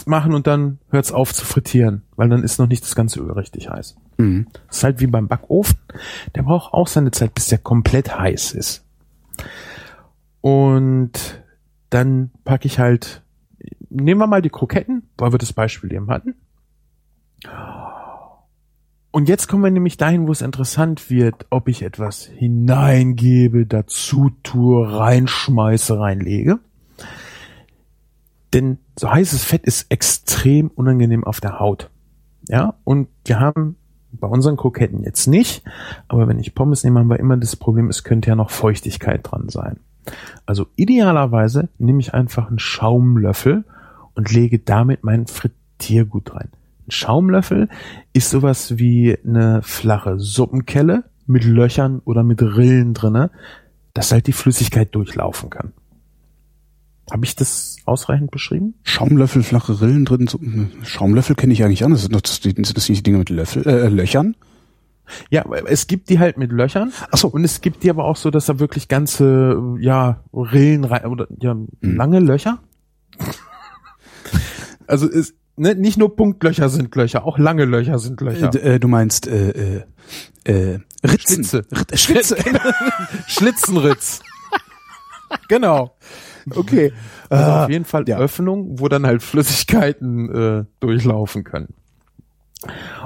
machen und dann hört's auf zu frittieren, weil dann ist noch nicht das ganze Öl richtig heiß. Mhm. Das ist halt wie beim Backofen. Der braucht auch seine Zeit, bis der komplett heiß ist. Und dann packe ich halt, nehmen wir mal die Kroketten, weil wir das Beispiel eben hatten. Und jetzt kommen wir nämlich dahin, wo es interessant wird, ob ich etwas hineingebe, dazu tue, reinschmeiße, reinlege. Denn so heißes Fett ist extrem unangenehm auf der Haut. Ja, und wir haben bei unseren Kroketten jetzt nicht, aber wenn ich Pommes nehme, haben wir immer das Problem, es könnte ja noch Feuchtigkeit dran sein. Also idealerweise nehme ich einfach einen Schaumlöffel und lege damit mein Frittiergut rein. Ein Schaumlöffel ist sowas wie eine flache Suppenkelle mit Löchern oder mit Rillen drinne, dass halt die Flüssigkeit durchlaufen kann. Habe ich das ausreichend beschrieben? Schaumlöffel, flache Rillen drin. So, Schaumlöffel kenne ich eigentlich anders. Sind das, sind das nicht die Dinge mit Löffel, äh, Löchern? Ja, es gibt die halt mit Löchern. Ach so. Und es gibt die aber auch so, dass da wirklich ganze, ja, Rillen rein, oder, ja, lange Löcher. also es, ne, nicht nur Punktlöcher sind Löcher, auch lange Löcher sind Löcher. Äh, äh, du meinst äh, äh, äh, Ritzen. Schlitze. R Schlitze. Schlitzenritz. genau. okay. Also Ah, auf jeden Fall ja. Öffnung, wo dann halt Flüssigkeiten äh, durchlaufen können.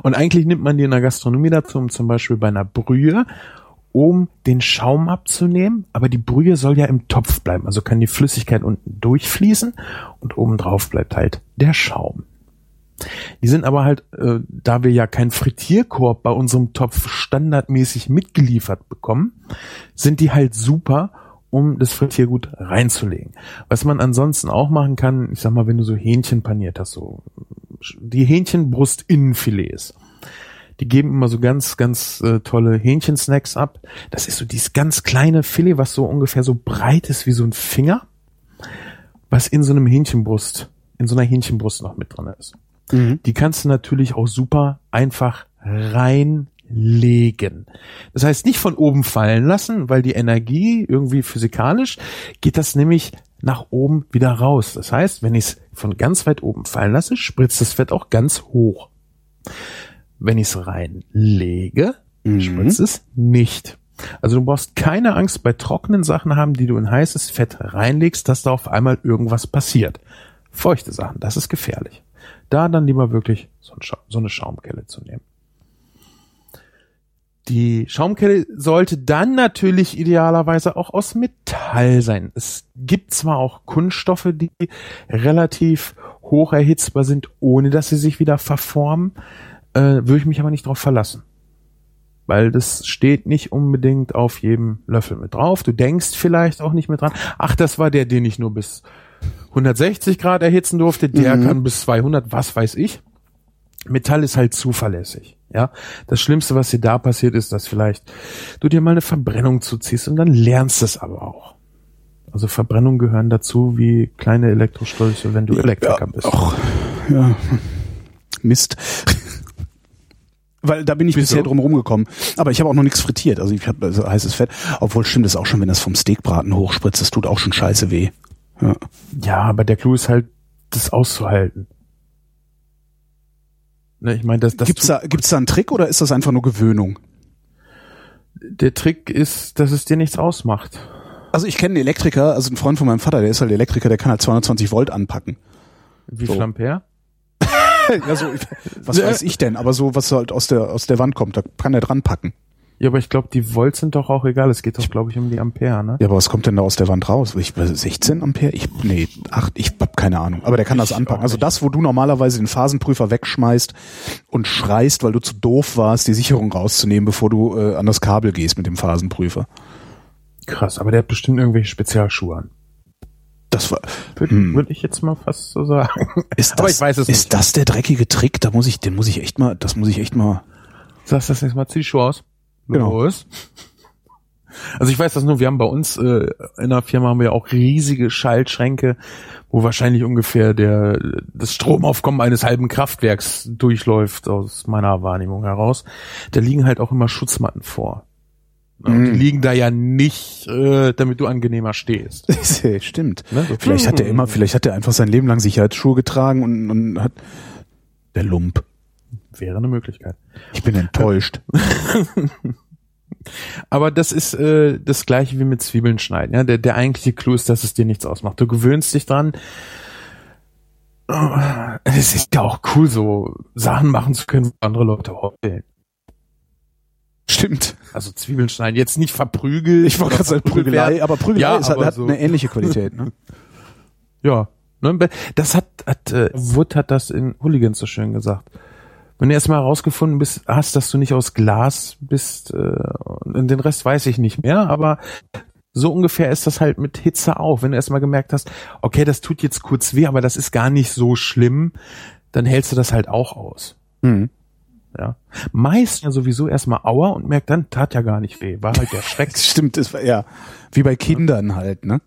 Und eigentlich nimmt man die in der Gastronomie dazu, um zum Beispiel bei einer Brühe, um den Schaum abzunehmen, aber die Brühe soll ja im Topf bleiben, also kann die Flüssigkeit unten durchfließen und oben drauf bleibt halt der Schaum. Die sind aber halt, äh, da wir ja keinen Frittierkorb bei unserem Topf standardmäßig mitgeliefert bekommen, sind die halt super, um das Frittiergut reinzulegen. Was man ansonsten auch machen kann, ich sag mal, wenn du so Hähnchen paniert hast, so die Hähnchenbrust-Innenfilets. Die geben immer so ganz, ganz äh, tolle Hähnchensnacks ab. Das ist so dieses ganz kleine Filet, was so ungefähr so breit ist wie so ein Finger, was in so einem Hähnchenbrust, in so einer Hähnchenbrust noch mit drin ist. Mhm. Die kannst du natürlich auch super einfach reinlegen. Das heißt, nicht von oben fallen lassen, weil die Energie irgendwie physikalisch geht das nämlich nach oben wieder raus. Das heißt, wenn ich es von ganz weit oben fallen lasse, spritzt das Fett auch ganz hoch. Wenn ich es reinlege, Mhm. Spritzt es nicht. Also du brauchst keine Angst bei trockenen Sachen haben, die du in heißes Fett reinlegst, dass da auf einmal irgendwas passiert. Feuchte Sachen, das ist gefährlich. Da dann lieber wirklich so, ein Scha so eine Schaumkelle zu nehmen. Die Schaumkelle sollte dann natürlich idealerweise auch aus Metall sein. Es gibt zwar auch Kunststoffe, die relativ hoch erhitzbar sind, ohne dass sie sich wieder verformen, äh, würde ich mich aber nicht darauf verlassen. Weil das steht nicht unbedingt auf jedem Löffel mit drauf. Du denkst vielleicht auch nicht mit dran. Ach, das war der, den ich nur bis 160 Grad erhitzen durfte. Der Mhm. kann bis 200, was weiß ich. Metall ist halt zuverlässig. Ja, das Schlimmste, was dir da passiert, ist, dass vielleicht du dir mal eine Verbrennung zuziehst und dann lernst es aber auch. Also Verbrennungen gehören dazu wie kleine Elektrostolche, wenn du Elektriker bist. Ach, ja. Mist. Weil da bin ich Wieso? bisher drum rumgekommen. Aber ich habe auch noch nichts frittiert. Also ich habe also heißes Fett. Obwohl stimmt es auch schon, wenn das vom Steakbraten hochspritzt, das tut auch schon scheiße weh. Ja. Ja, aber der Clou ist halt, das auszuhalten. Ne, ich meine, das, das Gibt's da, gibt's da einen Trick oder ist das einfach nur Gewöhnung? der Trick ist, dass es dir nichts ausmacht. Also ich kenne einen Elektriker, also ein Freund von meinem Vater, der ist halt Elektriker, der kann halt 220 Volt anpacken. Wie So. viel Ampere? Ja, so, was weiß ich denn? Aber so, was halt aus der, aus der Wand kommt, da kann er dran packen. Ja, aber ich glaube, die Volt sind doch auch egal. Es geht doch, glaube ich, um die Ampere, ne? Ja, aber was kommt denn da aus der Wand raus? Ich, 16 Ampere? Ich, nee, 8, ich hab keine Ahnung. Aber der kann das Ich anpacken. auch Also das, wo du normalerweise den Phasenprüfer wegschmeißt und schreist, weil du zu doof warst, die Sicherung rauszunehmen, bevor du äh, an das Kabel gehst mit dem Phasenprüfer. Krass, aber der hat bestimmt irgendwelche Spezialschuhe an. Das war, Würde Hm. würd ich jetzt mal fast so sagen. ist das, aber ich weiß es ist nicht. das der dreckige Trick? Da muss ich, den muss ich echt mal, das muss ich echt mal, Sagst das nächste Mal, zieh die Schuhe aus. Genau. Los. Also ich weiß das nur, wir haben bei uns äh, in der Firma haben wir auch riesige Schaltschränke, wo wahrscheinlich ungefähr der das Stromaufkommen eines halben Kraftwerks durchläuft, aus meiner Wahrnehmung heraus. Da liegen halt auch immer Schutzmatten vor. Und Mhm. die liegen da ja nicht, äh, damit du angenehmer stehst. stimmt. Ne? So, Vielleicht hat er hm. immer, vielleicht hat er einfach sein Leben lang Sicherheitsschuhe getragen und, und hat, der Lump. Wäre eine Möglichkeit. Ich bin enttäuscht. Aber das ist äh, das gleiche wie mit Zwiebeln schneiden. Ja? Der, der eigentliche Clou ist, dass es dir nichts ausmacht. Du gewöhnst dich dran. Es ist ja auch cool, so Sachen machen zu können, wo andere Leute heulen. Stimmt. Also Zwiebeln schneiden, jetzt nicht verprügeln. Ich wollte gerade sagen Prügelei, aber Prügelei Ja, ist, hat, aber hat so. eine ähnliche Qualität. Ne? Ja. Ne, Das hat, hat äh, Wood hat das in Hooligans so schön gesagt. Wenn du erstmal herausgefunden bist, hast, dass du nicht aus Glas bist, äh, und den Rest weiß ich nicht mehr, aber so ungefähr ist das halt mit Hitze auch. Wenn du erstmal gemerkt hast, okay, das tut jetzt kurz weh, aber das ist gar nicht so schlimm, dann hältst du das halt auch aus. Mhm. Ja. Meist ja sowieso erstmal Aua und merkt dann, tat ja gar nicht weh. War halt der Schreck. Stimmt, das war ja wie bei Kindern halt, ne?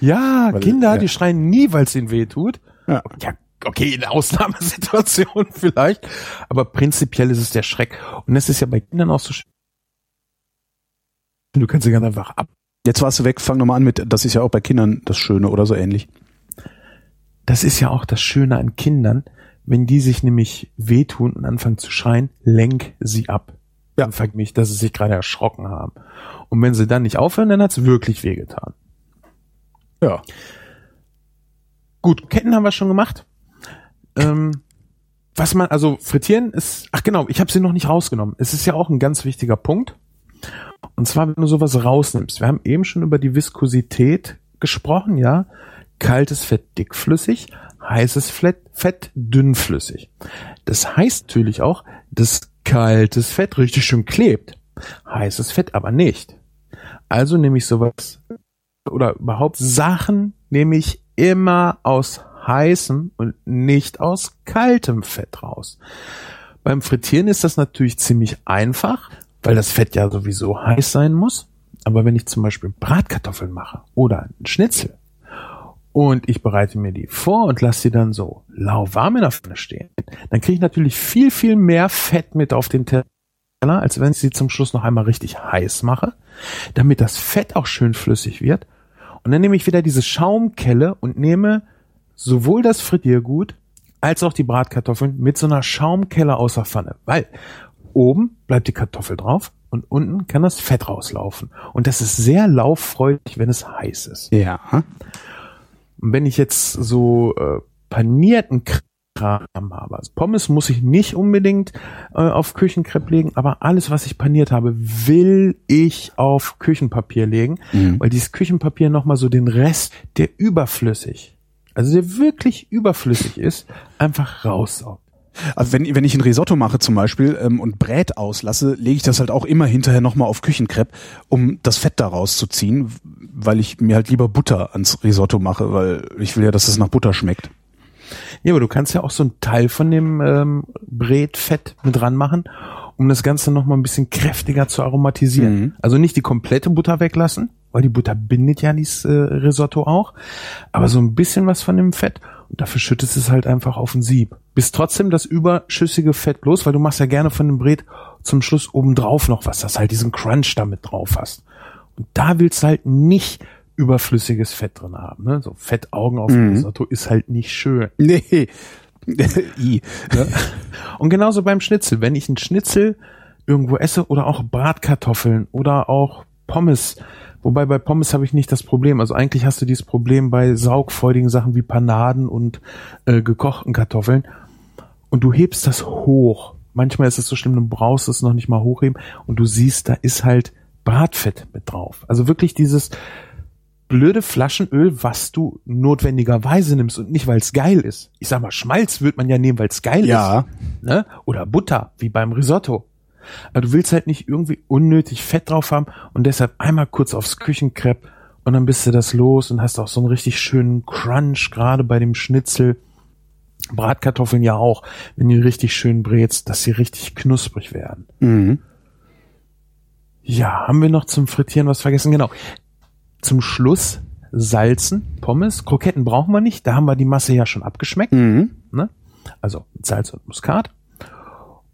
Ja, Weil- Kinder, ja. die schreien nie, weil es ihnen weh tut. Ja. Ja, okay, in Ausnahmesituationen vielleicht, aber prinzipiell ist es der Schreck. Und das ist ja bei Kindern auch so schön. Du kannst sie ganz einfach ab. Jetzt warst du weg, fang nochmal an mit, das ist ja auch bei Kindern das Schöne oder so ähnlich. Das ist ja auch das Schöne an Kindern, wenn die sich nämlich wehtun und anfangen zu schreien, lenk sie ab. Ja. Fragt mich, dass sie sich gerade erschrocken haben. Und wenn sie dann nicht aufhören, dann hat's wirklich wehgetan. Ja. Gut, Ketten haben wir schon gemacht. Ähm, was man, also frittieren ist, ach genau, ich habe sie noch nicht rausgenommen. Es ist ja auch ein ganz wichtiger Punkt. Und zwar, wenn du sowas rausnimmst. Wir haben eben schon über die Viskosität gesprochen, ja. Kaltes Fett dickflüssig, heißes Fett, Fett dünnflüssig. Das heißt natürlich auch, dass kaltes Fett richtig schön klebt. Heißes Fett aber nicht. Also nehme ich sowas oder überhaupt Sachen nehme ich immer aus heißem und nicht aus kaltem Fett raus. Beim Frittieren ist das natürlich ziemlich einfach, weil das Fett ja sowieso heiß sein muss. Aber wenn ich zum Beispiel Bratkartoffeln mache oder einen Schnitzel und ich bereite mir die vor und lasse sie dann so lauwarm in der Pfanne stehen, dann kriege ich natürlich viel, viel mehr Fett mit auf den Teller, als wenn ich sie zum Schluss noch einmal richtig heiß mache, damit das Fett auch schön flüssig wird. Und dann nehme ich wieder diese Schaumkelle und nehme sowohl das Frittiergut als auch die Bratkartoffeln mit so einer Schaumkelle aus der Pfanne. Weil oben bleibt die Kartoffel drauf, und unten kann das Fett rauslaufen. Und das ist sehr lauffreudig, wenn es heiß ist. Ja. Und wenn ich jetzt so äh, panierten Kram habe, also Pommes muss ich nicht unbedingt äh, auf Küchenkrepp legen, aber alles, was ich paniert habe, will ich auf Küchenpapier legen, Mhm. weil dieses Küchenpapier nochmal so den Rest, der überflüssig, also der wirklich überflüssig ist, einfach raussaugt. Also wenn, wenn ich ein Risotto mache zum Beispiel ähm, und Brät auslasse, lege ich das halt auch immer hinterher nochmal auf Küchenkrepp, um das Fett da rauszuziehen, weil ich mir halt lieber Butter ans Risotto mache, weil ich will ja, dass es nach Butter schmeckt. Ja, aber du kannst ja auch so einen Teil von dem ähm, Bretfett mit dran machen, um das Ganze noch mal ein bisschen kräftiger zu aromatisieren. Mhm. Also nicht die komplette Butter weglassen, weil die Butter bindet ja dieses äh, Risotto auch, aber so ein bisschen was von dem Fett und dafür schüttest du es halt einfach auf ein Sieb. Bis trotzdem das überschüssige Fett bloß, weil du machst ja gerne von dem Bret zum Schluss obendrauf noch was, dass halt diesen Crunch damit drauf hast. Und da willst du halt nicht überflüssiges Fett drin haben. Ne? So Fettaugen auf dem Risotto ist halt nicht schön. Nee. I. Und genauso beim Schnitzel. Wenn ich einen Schnitzel irgendwo esse oder auch Bratkartoffeln oder auch Pommes, wobei bei Pommes habe ich nicht das Problem. Also eigentlich hast du dieses Problem bei saugfreudigen Sachen wie Panaden und äh, gekochten Kartoffeln. Und du hebst das hoch. Manchmal ist es so schlimm, du brauchst es noch nicht mal hochheben und du siehst, da ist halt Bratfett mit drauf. Also wirklich dieses blöde Flaschenöl, was du notwendigerweise nimmst und nicht, weil es geil ist. Ich sag mal, Schmalz wird man ja nehmen, weil es geil Ja. ist. Ne? Oder Butter, wie beim Risotto. Aber du willst halt nicht irgendwie unnötig Fett drauf haben und deshalb einmal kurz aufs Küchenkrepp und dann bist du das los und hast auch so einen richtig schönen Crunch, gerade bei dem Schnitzel. Bratkartoffeln ja auch, wenn die richtig schön brätst, dass sie richtig knusprig werden. Mhm. Ja, haben wir noch zum Frittieren was vergessen? Genau. Zum Schluss salzen, Pommes, Kroketten brauchen wir nicht, da haben wir die Masse ja schon abgeschmeckt, Mhm. ne? Also Salz und Muskat.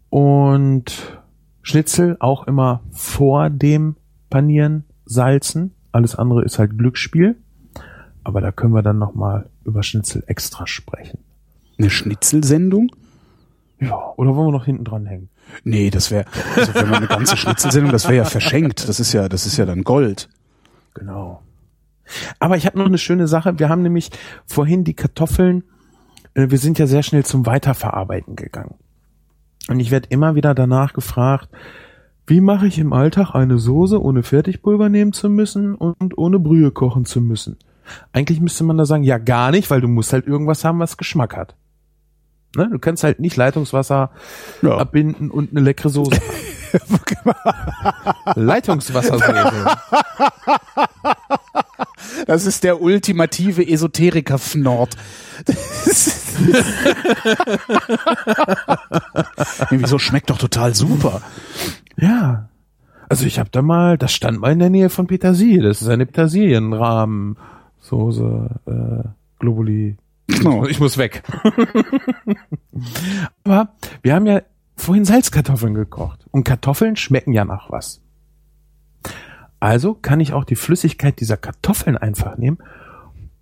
Und Schnitzel auch immer vor dem Panieren salzen. Alles andere ist halt Glücksspiel. Aber da können wir dann noch mal über Schnitzel extra sprechen. Eine Schnitzelsendung? Ja, oder wollen wir noch hinten dran hängen? Nee, das wäre, also wenn man eine ganze Schnitzelsendung, das wäre ja verschenkt. Das ist ja, das ist ja dann Gold. Genau. Aber ich habe noch eine schöne Sache. Wir haben nämlich vorhin die Kartoffeln, äh, wir sind ja sehr schnell zum Weiterverarbeiten gegangen. Und ich werde immer wieder danach gefragt, wie mache ich im Alltag eine Soße, ohne Fertigpulver nehmen zu müssen und ohne Brühe kochen zu müssen? Eigentlich müsste man da sagen, ja gar nicht, weil du musst halt irgendwas haben, was Geschmack hat. Ne? Du kannst halt nicht Leitungswasser Ja. abbinden und eine leckere Soße haben. Leitungswassersoße. Das ist der ultimative Esoteriker-Fnord. wieso schmeckt doch total super. Ja. Also ich habe da mal, das stand mal in der Nähe von Petersilie. Das ist eine Petersilienrahmensoße, äh, Globuli. Oh. Ich muss weg. Aber wir haben ja vorhin Salzkartoffeln gekocht. Und Kartoffeln schmecken ja nach was. Also kann ich auch die Flüssigkeit dieser Kartoffeln einfach nehmen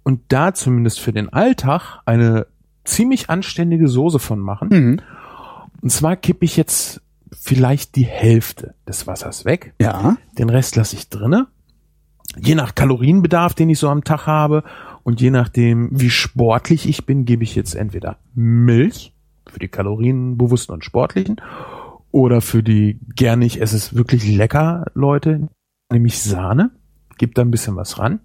und da zumindest für den Alltag eine ziemlich anständige Soße von machen. Mhm. Und zwar kippe ich jetzt vielleicht die Hälfte des Wassers weg. Ja. Den Rest lasse ich drinne. Je nach Kalorienbedarf, den ich so am Tag habe und je nachdem, wie sportlich ich bin, gebe ich jetzt entweder Milch für die Kalorienbewussten und Sportlichen oder für die gerne ich es wirklich lecker Leute, nämlich Sahne. Gib da ein bisschen was ran.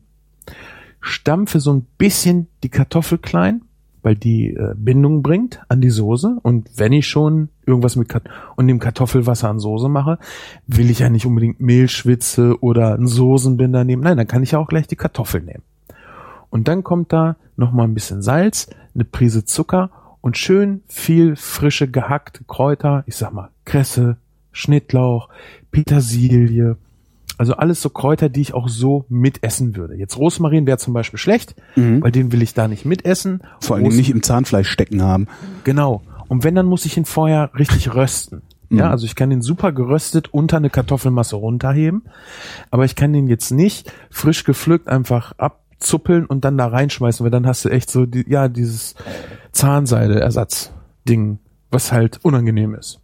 Stampfe so ein bisschen die Kartoffel klein, weil die äh, Bindung bringt an die Soße. Und wenn ich schon irgendwas mit Kat und dem Kartoffelwasser an Soße mache, will ich ja nicht unbedingt Mehlschwitze oder einen Soßenbinder nehmen. Nein, dann kann ich ja auch gleich die Kartoffel nehmen. Und dann kommt da noch mal ein bisschen Salz, eine Prise Zucker und schön viel frische gehackte Kräuter. Ich sag mal Kresse, Schnittlauch, Petersilie. Also alles so Kräuter, die ich auch so mitessen würde. Jetzt Rosmarin wäre zum Beispiel schlecht, Mhm. weil den will ich da nicht mitessen. Vor allem nicht im Zahnfleisch stecken haben. Genau. Und wenn, dann muss ich ihn vorher richtig rösten. Ja, Mhm. also ich kann den super geröstet unter eine Kartoffelmasse runterheben, aber ich kann den jetzt nicht frisch gepflückt einfach abzuppeln und dann da reinschmeißen, weil dann hast du echt so, die, ja, dieses Zahnseide-Ersatz-Ding, was halt unangenehm ist.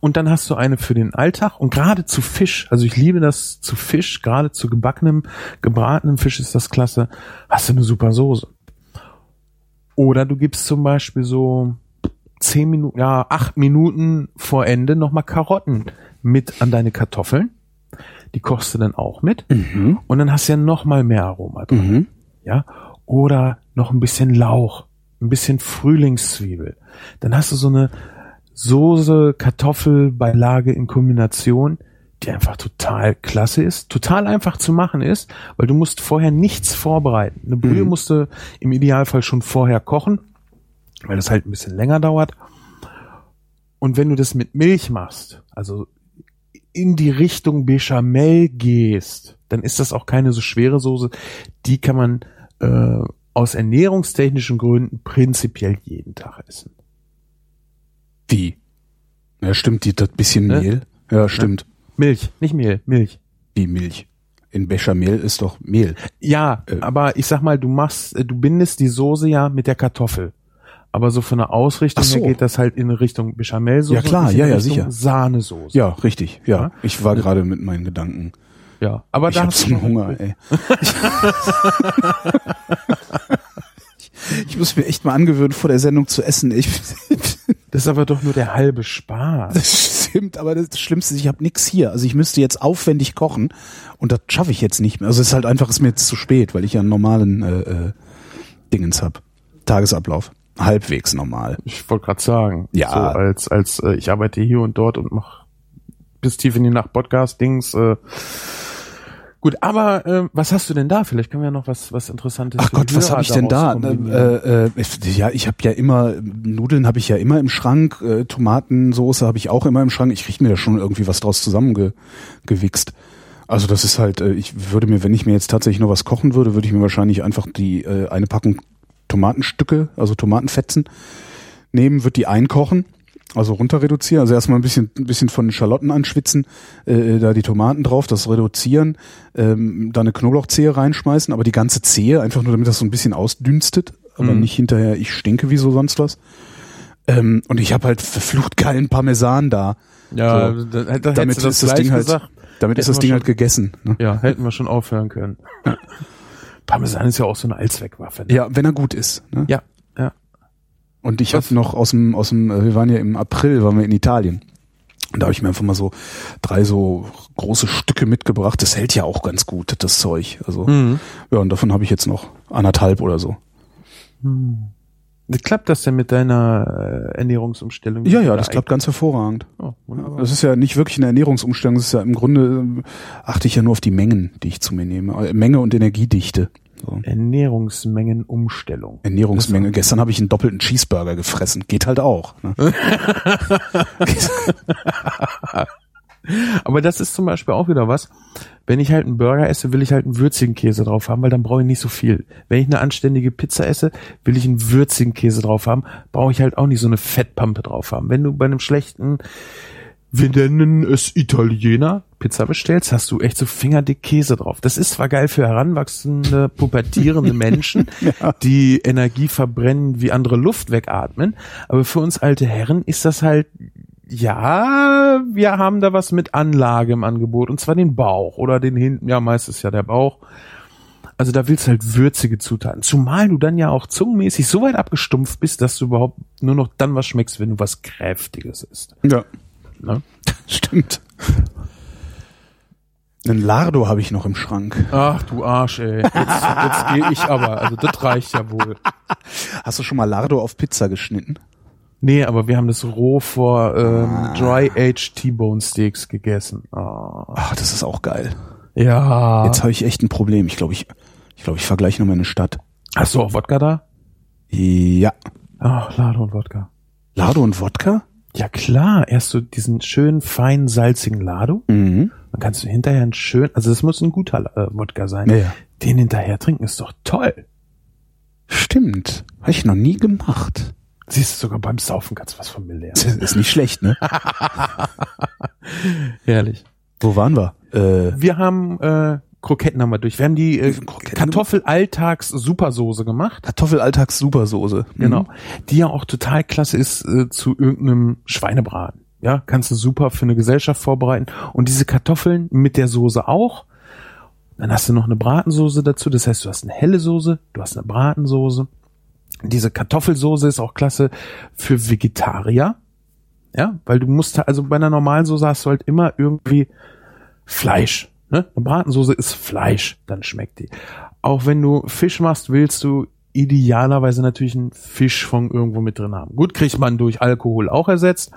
Und dann hast du eine für den Alltag und gerade zu Fisch, also ich liebe das zu Fisch, gerade zu gebackenem, gebratenem Fisch ist das klasse, hast du eine super Soße. Oder du gibst zum Beispiel so zehn Minuten, ja, acht Minuten vor Ende nochmal Karotten mit an deine Kartoffeln. Die kochst du dann auch mit. Mhm. Und dann hast du ja nochmal mehr Aroma drin. Mhm. Ja. Oder noch ein bisschen Lauch, ein bisschen Frühlingszwiebel. Dann hast du so eine Soße, Kartoffelbeilage in Kombination, die einfach total klasse ist, total einfach zu machen ist, weil du musst vorher nichts vorbereiten. Eine Brühe Mhm. musst du im Idealfall schon vorher kochen, weil das halt ein bisschen länger dauert. Und wenn du das mit Milch machst, also in die Richtung Bechamel gehst, dann ist das auch keine so schwere Soße. Die kann man äh, aus ernährungstechnischen Gründen prinzipiell jeden Tag essen. Wie? Ja, stimmt, die, das bisschen Ne? Mehl. Ja, stimmt. Milch, nicht Mehl, Milch. Wie Milch. In Bechamel ist doch Mehl. Ja, Äh. aber ich sag mal, du machst, äh, du bindest die Soße ja mit der Kartoffel. Aber so von der Ausrichtung so. her geht das halt in Richtung Bechamelsoße. Ja, klar, ja, ja, Richtung sicher. Sahnesoße. Ja, richtig. Ja, Ja. ich war gerade mit meinen Gedanken. Ja. Aber ich da hast du Hunger, ey. ich, ich muss mir echt mal angewöhnen, vor der Sendung zu essen. Ich, Das ist aber doch nur der halbe Spaß. das stimmt, aber das Schlimmste ist, ich habe nix hier. Also ich müsste jetzt aufwendig kochen und das schaffe ich jetzt nicht mehr. Also es ist halt einfach, ist mir jetzt zu spät, weil ich ja einen normalen äh, äh, Dingens hab. Tagesablauf. Halbwegs normal. Ich wollte gerade sagen. Ja. So als, als äh, ich arbeite hier und dort und mach bis tief in die Nacht Podcast-Dings. Äh. Gut, aber äh, was hast du denn da? Vielleicht können wir ja noch was, was Interessantes. Ach Gott, was habe ich denn da? Äh, äh, ich- ja, ich habe ja immer Nudeln habe ich ja immer im Schrank, äh, Tomatensoße habe ich auch immer im Schrank. Ich krieg mir da schon irgendwie was draus zusammengewichst. Also das ist halt, äh, ich würde mir, wenn ich mir jetzt tatsächlich noch was kochen würde, würde ich mir wahrscheinlich einfach die äh, eine Packung Tomatenstücke, also Tomatenfetzen nehmen, würde die einkochen, also runter reduzieren, also erstmal ein bisschen, ein bisschen von den Schalotten anschwitzen, äh, da die Tomaten drauf, das reduzieren, ähm, da eine Knoblauchzehe reinschmeißen, aber die ganze Zehe, einfach nur damit das so ein bisschen ausdünstet, aber Mhm. nicht hinterher, ich stinke wie so sonst was. Ähm, und ich habe halt verflucht geilen Parmesan da. ja, so. da, da, Damit hättest du ist das gleich Ding halt, gesagt. damit ist Hätten das wir Ding schon- halt gegessen. Ne? Ja, hätten wir schon aufhören können. Parmesan ist ja auch so eine Allzweckwaffe. Ne? Ja, wenn er gut ist. Ne? Ja. Und ich habe noch aus dem, aus dem, äh, wir waren ja im April, waren wir in Italien. Und da habe ich mir einfach mal so drei so große Stücke mitgebracht. Das hält ja auch ganz gut, das Zeug. Also Mhm. ja, und davon habe ich jetzt noch anderthalb oder so. Wie klappt das denn mit deiner äh, Ernährungsumstellung? Ja, ja, das klappt ganz hervorragend. Oh. Das ist ja nicht wirklich eine Ernährungsumstellung, das ist ja im Grunde äh, achte ich ja nur auf die Mengen, die ich zu mir nehme. Äh, Menge und Energiedichte. So. Ernährungsmengenumstellung. Ernährungsmenge. Gestern habe ich einen doppelten Cheeseburger gefressen. Geht halt auch. Ne? Aber das ist zum Beispiel auch wieder was. Wenn ich halt einen Burger esse, will ich halt einen würzigen Käse drauf haben, weil dann brauche ich nicht so viel. Wenn ich eine anständige Pizza esse, will ich einen würzigen Käse drauf haben, brauche ich halt auch nicht so eine Fettpampe drauf haben. Wenn du bei einem schlechten, wir nennen es Italiener, Pizza bestellst, hast du echt so fingerdick Käse drauf. Das ist zwar geil für heranwachsende, pubertierende Menschen, die Energie verbrennen, wie andere Luft wegatmen, aber für uns alte Herren ist das halt ja, wir haben da was mit Anlage im Angebot und zwar den Bauch oder den hinten, ja, meistens ja der Bauch. Also da willst du halt würzige Zutaten. Zumal du dann ja auch zungenmäßig so weit abgestumpft bist, dass du überhaupt nur noch dann was schmeckst, wenn du was Kräftiges isst. Ja, Ne? stimmt. Einen Lardo habe ich noch im Schrank. Ach du Arsch, ey. Jetzt, jetzt gehe ich aber. Also das reicht ja wohl. Hast du schon mal Lardo auf Pizza geschnitten? Nee, aber wir haben das roh vor ähm, Dry-Aged T-Bone Steaks gegessen. Ah. Ach, das ist auch geil. Ja. Jetzt habe ich echt ein Problem. Ich glaube, ich, ich glaube, ich fahre gleich nochmal in eine Stadt. Hast du auch Wodka da? Ja. Ach, Lade und Wodka. Lardo und Wodka? Ja klar, erst so diesen schönen, feinen, salzigen Lado. Mhm. Dann kannst du hinterher einen schön, also das muss ein guter äh, Wodka sein. Ja, ja. Den hinterher trinken ist doch toll. Stimmt. Habe ich noch nie gemacht. Siehst du, sogar beim Saufen kannst du was von mir lernen. Ist nicht schlecht, ne? Herrlich. Wo waren wir? Äh, Wir haben äh, Kroketten haben wir durch. Wir haben die äh, Kartoffel-Alltags-Supersoße gemacht. Kartoffelalltags-Supersoße. Mhm. Genau. Die ja auch total klasse ist äh, zu irgendeinem Schweinebraten. Ja, kannst du super für eine Gesellschaft vorbereiten. Und diese Kartoffeln mit der Soße auch. Dann hast du noch eine Bratensoße dazu. Das heißt, du hast eine helle Soße, du hast eine Bratensoße. Diese Kartoffelsoße ist auch klasse für Vegetarier. Ja, weil du musst, also bei einer normalen Soße hast du halt immer irgendwie Fleisch. Ne? Eine Bratensoße ist Fleisch, dann schmeckt die. Auch wenn du Fisch machst, willst du idealerweise natürlich einen Fisch von irgendwo mit drin haben. Gut, kriegt man durch Alkohol auch ersetzt.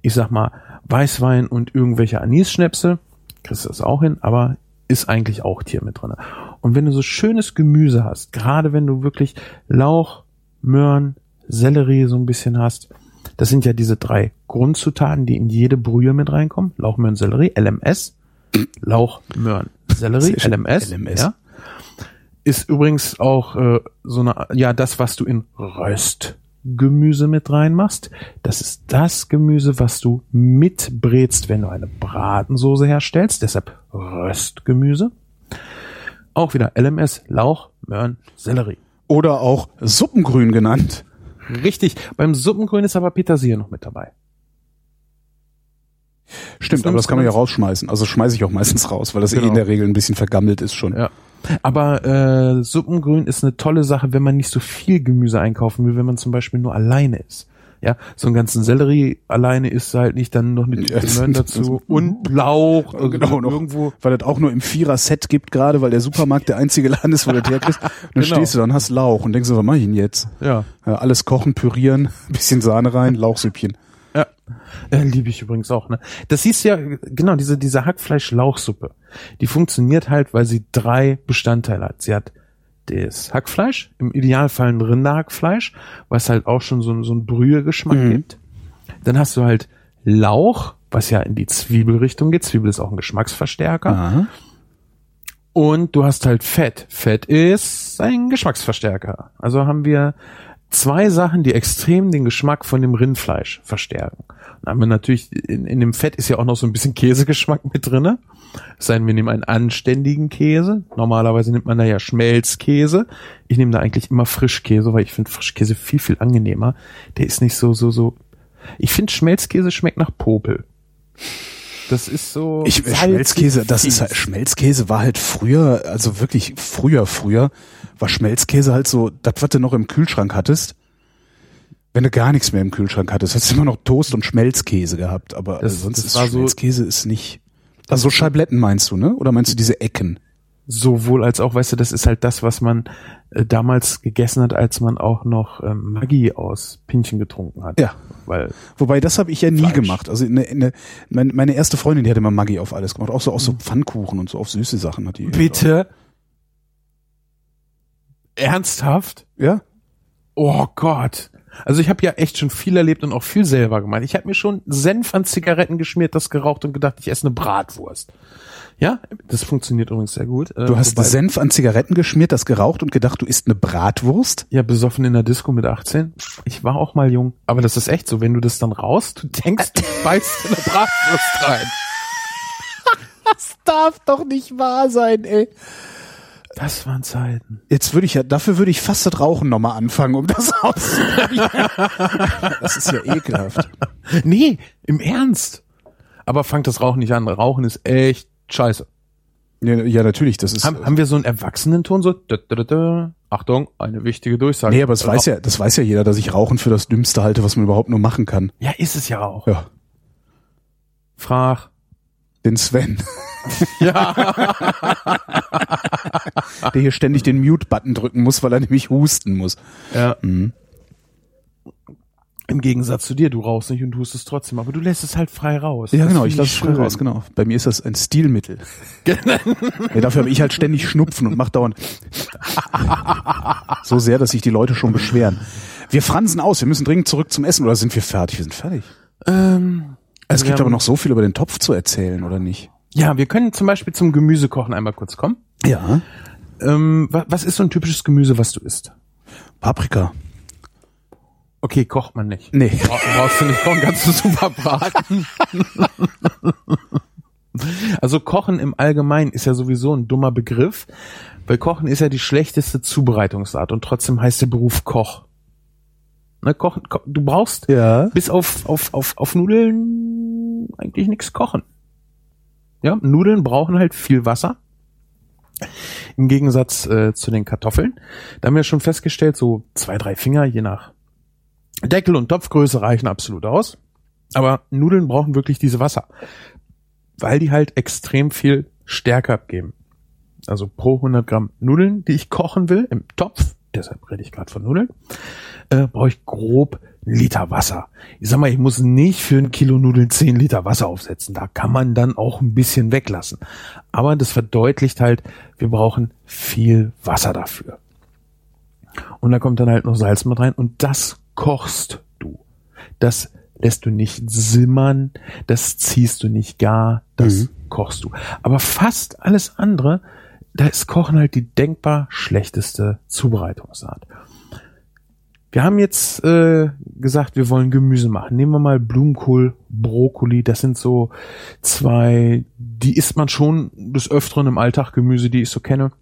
Ich sag mal, Weißwein und irgendwelche Anisschnäpse, kriegst du das auch hin, aber ist eigentlich auch Tier mit drin. Und wenn du so schönes Gemüse hast, gerade wenn du wirklich Lauch, Möhren, Sellerie so ein bisschen hast, das sind ja diese drei Grundzutaten, die in jede Brühe mit reinkommen. Lauch, Möhren, Sellerie, LMS. Lauch, Möhren, Sellerie, LMS. LMS. Ja. Ist übrigens auch äh, so eine, ja, das, was du in Röstgemüse mit reinmachst. Das ist das Gemüse, was du mitbrätst, wenn du eine Bratensoße herstellst. Deshalb Röstgemüse. Auch wieder LMS, Lauch, Möhren, Sellerie. Oder auch Suppengrün genannt. Richtig. Beim Suppengrün ist aber Petersilie noch mit dabei. Stimmt, aber das kann man ja rausschmeißen. Also schmeiße ich auch meistens raus, weil das eh Genau. in der Regel ein bisschen vergammelt ist schon. Ja. Aber äh, Suppengrün ist eine tolle Sache, wenn man nicht so viel Gemüse einkaufen will, wenn man zum Beispiel nur alleine ist. Ja, so einen ganzen Sellerie alleine ist halt nicht dann noch eine Tüte Möhren dazu und Lauch also genau, noch, irgendwo. weil das auch nur im Vierer-Set gibt gerade, weil der Supermarkt der einzige Laden ist, wo du herkriegst. Und dann Genau. stehst du da und hast Lauch und denkst so, was mach ich denn jetzt? Ja, Ja, alles kochen, pürieren, bisschen Sahne rein, Lauchsüppchen. Ja. Äh, Liebe ich übrigens auch, ne? Das hieß ja, genau, diese, diese Hackfleisch-Lauchsuppe. Die funktioniert halt, weil sie drei Bestandteile hat. Sie hat das Hackfleisch, im Idealfall ein Rinderhackfleisch, was halt auch schon so, so einen Brühegeschmack Mhm. gibt. Dann hast du halt Lauch, was ja in die Zwiebelrichtung geht. Zwiebel ist auch ein Geschmacksverstärker. Aha. Und du hast halt Fett. Fett ist ein Geschmacksverstärker. Also haben wir zwei Sachen, die extrem den Geschmack von dem Rindfleisch verstärken. Dann haben wir natürlich, in, in dem Fett ist ja auch noch so ein bisschen Käsegeschmack mit drinne. Es sei denn, wir nehmen einen anständigen Käse. Normalerweise nimmt man da ja Schmelzkäse. Ich nehme da eigentlich immer Frischkäse, weil ich finde Frischkäse viel, viel angenehmer. Der ist nicht so, so, so. Ich finde Schmelzkäse schmeckt nach Popel. Das ist so. Ich, salzig, Schmelzkäse, das ist halt, Schmelzkäse war halt früher, also wirklich früher, früher, war Schmelzkäse halt so, das, was du noch im Kühlschrank hattest. Wenn du gar nichts mehr im Kühlschrank hattest, hast du immer noch Toast und Schmelzkäse gehabt, aber Das- sonst das ist war so- Schmelzkäse ist nicht. Also so Scheibletten meinst du, ne? Oder meinst du diese Ecken? sowohl als auch, weißt du, das ist halt das, was man äh, damals gegessen hat, als man auch noch ähm, Maggi aus Pinchen getrunken hat. Ja. Weil, Wobei, das habe ich ja nie Fleisch. gemacht. Also eine, eine, meine, meine erste Freundin, die hat immer Maggi auf alles gemacht. Auch so, auch so Pfannkuchen und so auf süße Sachen hat die. bitte? Ernsthaft? Ja? Oh Gott. Also ich habe ja echt schon viel erlebt und auch viel selber gemacht. Ich habe mir schon Senf an Zigaretten geschmiert, das geraucht und gedacht, ich esse eine Bratwurst. Ja, das funktioniert übrigens sehr gut. Äh, Du hast wobei- Senf an Zigaretten geschmiert, das geraucht und gedacht, du isst eine Bratwurst? Ja, besoffen in der Disco mit 18. Ich war auch mal jung. Aber das ist echt so, wenn du das dann raus, du denkst, du beißt in eine Bratwurst rein. Das darf doch nicht wahr sein, ey. Das waren Zeiten. Jetzt würde ich ja, dafür würde ich fast das Rauchen nochmal anfangen, um das auszuprobieren. das ist ja ekelhaft. Nee, im Ernst. Aber fangt das Rauchen nicht an. Rauchen ist echt scheiße. Ja, ja natürlich, das ist. Haben, haben wir so einen Erwachsenenton so? Da, da, da, da. Achtung, eine wichtige Durchsage. nee, aber das weiß ja, das weiß ja jeder, dass ich Rauchen für das Dümmste halte, was man überhaupt nur machen kann. Ja, ist es ja auch. Ja. Frag. Den Sven, Ja. der hier ständig den Mute-Button drücken muss, weil er nämlich husten muss. ja. Mhm. Im Gegensatz zu dir, du rauchst nicht und tust es trotzdem, aber du lässt es halt frei raus. Ja, Das genau, ich lasse es frei raus, genau. Bei mir ist das ein Stilmittel. ja, dafür habe ich halt ständig Schnupfen und mach dauernd so sehr, dass sich die Leute schon beschweren. Wir fransen aus, wir müssen dringend zurück zum Essen oder sind wir fertig? Wir sind fertig. Ähm, Es wir gibt aber noch so viel über den Topf zu erzählen, oder nicht? Ja, wir können zum Beispiel zum Gemüsekochen einmal kurz kommen. Ja. Ähm, wa- was ist so ein typisches Gemüse, was du isst? Paprika. Okay, kocht man nicht. Nee. Bra brauchst du nicht kochen, kannst du super braten. also Kochen im Allgemeinen ist ja sowieso ein dummer Begriff, weil Kochen ist ja die schlechteste Zubereitungsart und trotzdem heißt der Beruf Koch. Ne, kochen, ko du brauchst Ja. bis auf, auf, auf, auf Nudeln eigentlich nichts kochen. Ja, Nudeln brauchen halt viel Wasser. Im Gegensatz äh, zu den Kartoffeln. Da haben wir schon festgestellt, so zwei, drei Finger, je nach Deckel und Topfgröße reichen absolut aus. Aber Nudeln brauchen wirklich diese Wasser. Weil die halt extrem viel Stärke abgeben. Also pro 100 Gramm Nudeln, die ich kochen will, im Topf, deshalb rede ich gerade von Nudeln, äh, brauche ich grob Liter Wasser. Ich sag mal, ich muss nicht für ein Kilo Nudeln 10 Liter Wasser aufsetzen. Da kann man dann auch ein bisschen weglassen. Aber das verdeutlicht halt, wir brauchen viel Wasser dafür. Und da kommt dann halt noch Salz mit rein und das kochst du. Das lässt du nicht simmern, das ziehst du nicht gar, das mhm. kochst du. Aber fast alles andere, da ist Kochen halt die denkbar schlechteste Zubereitungsart. Wir haben jetzt äh, gesagt, wir wollen Gemüse machen. Nehmen wir mal Blumenkohl, Brokkoli. Das sind so zwei, die isst man schon des Öfteren im Alltag, Gemüse, die ich so kenne.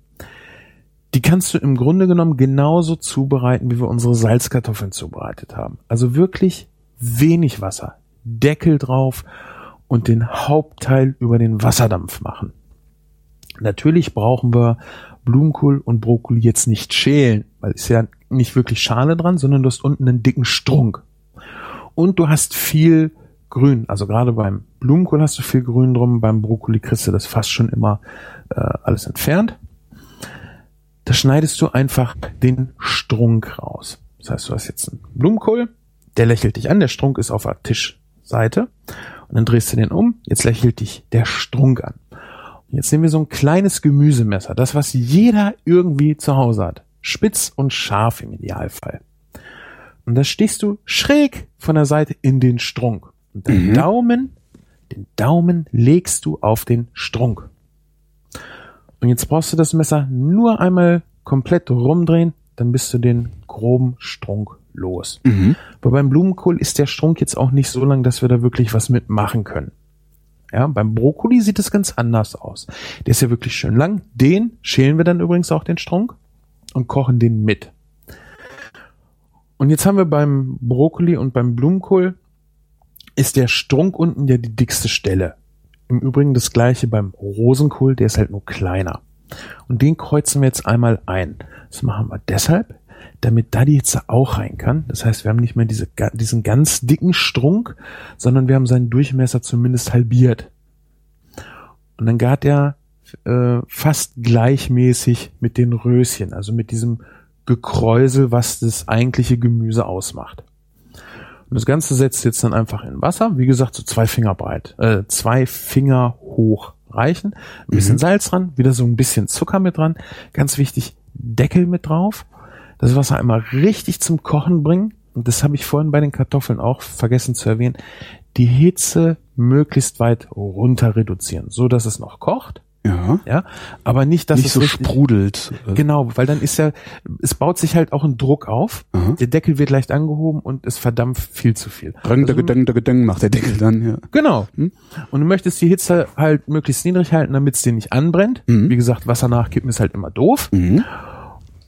Die kannst du im Grunde genommen genauso zubereiten, wie wir unsere Salzkartoffeln zubereitet haben. Also wirklich wenig Wasser, Deckel drauf und den Hauptteil über den Wasserdampf machen. Natürlich brauchen wir Blumenkohl und Brokkoli jetzt nicht schälen, weil ist ja nicht wirklich Schale dran, sondern du hast unten einen dicken Strunk. Und du hast viel Grün. Also gerade beim Blumenkohl hast du viel Grün drum, beim Brokkoli kriegst du das fast schon immer äh, alles entfernt. Da schneidest du einfach den Strunk raus. Das heißt, du hast jetzt einen Blumenkohl, der lächelt dich an, der Strunk ist auf der Tischseite und dann drehst du den um, jetzt lächelt dich der Strunk an. Jetzt nehmen wir so ein kleines Gemüsemesser, das was jeder irgendwie zu Hause hat. Spitz und scharf im Idealfall. Und da stichst du schräg von der Seite in den Strunk. Und den mhm. Daumen, den Daumen legst du auf den Strunk. Und jetzt brauchst du das Messer nur einmal komplett rumdrehen, dann bist du den groben Strunk los. Mhm. Aber beim Blumenkohl ist der Strunk jetzt auch nicht so lang, dass wir da wirklich was mitmachen können. Ja, beim Brokkoli sieht es ganz anders aus. Der ist ja wirklich schön lang. Den schälen wir dann übrigens auch den Strunk und kochen den mit. Und jetzt haben wir beim Brokkoli und beim Blumenkohl ist der Strunk unten ja die dickste Stelle. Im Übrigen das gleiche beim Rosenkohl, der ist halt nur kleiner. Und den kreuzen wir jetzt einmal ein. Das machen wir deshalb, damit da die Hitze auch rein kann. Das heißt, wir haben nicht mehr diese, diesen ganz dicken Strunk, sondern wir haben seinen Durchmesser zumindest halbiert. Und dann gart er äh, fast gleichmäßig mit den Röschen, also mit diesem Gekräusel, was das eigentliche Gemüse ausmacht. Und das Ganze setzt jetzt dann einfach in Wasser, wie gesagt, so zwei Finger breit, äh, zwei Finger hoch reichen. Ein bisschen mhm. Salz dran, wieder so ein bisschen Zucker mit dran. Ganz wichtig, Deckel mit drauf das Wasser einmal richtig zum Kochen bringen. Und das habe ich vorhin bei den Kartoffeln auch vergessen zu erwähnen. Die Hitze möglichst weit runter reduzieren, so dass es noch kocht. Ja. Ja. Aber nicht, dass nicht es so richtig, sprudelt. Genau, weil dann ist ja, es baut sich halt auch ein Druck auf. Aha. Der Deckel wird leicht angehoben und es verdampft viel zu viel. Drang, also, Gedang, Gedang macht der Deckel dann, ja. Genau. Hm? Und du möchtest die Hitze halt möglichst niedrig halten, damit es dir nicht anbrennt. Mhm. Wie gesagt, Wasser nachkippen ist halt immer doof. Mhm.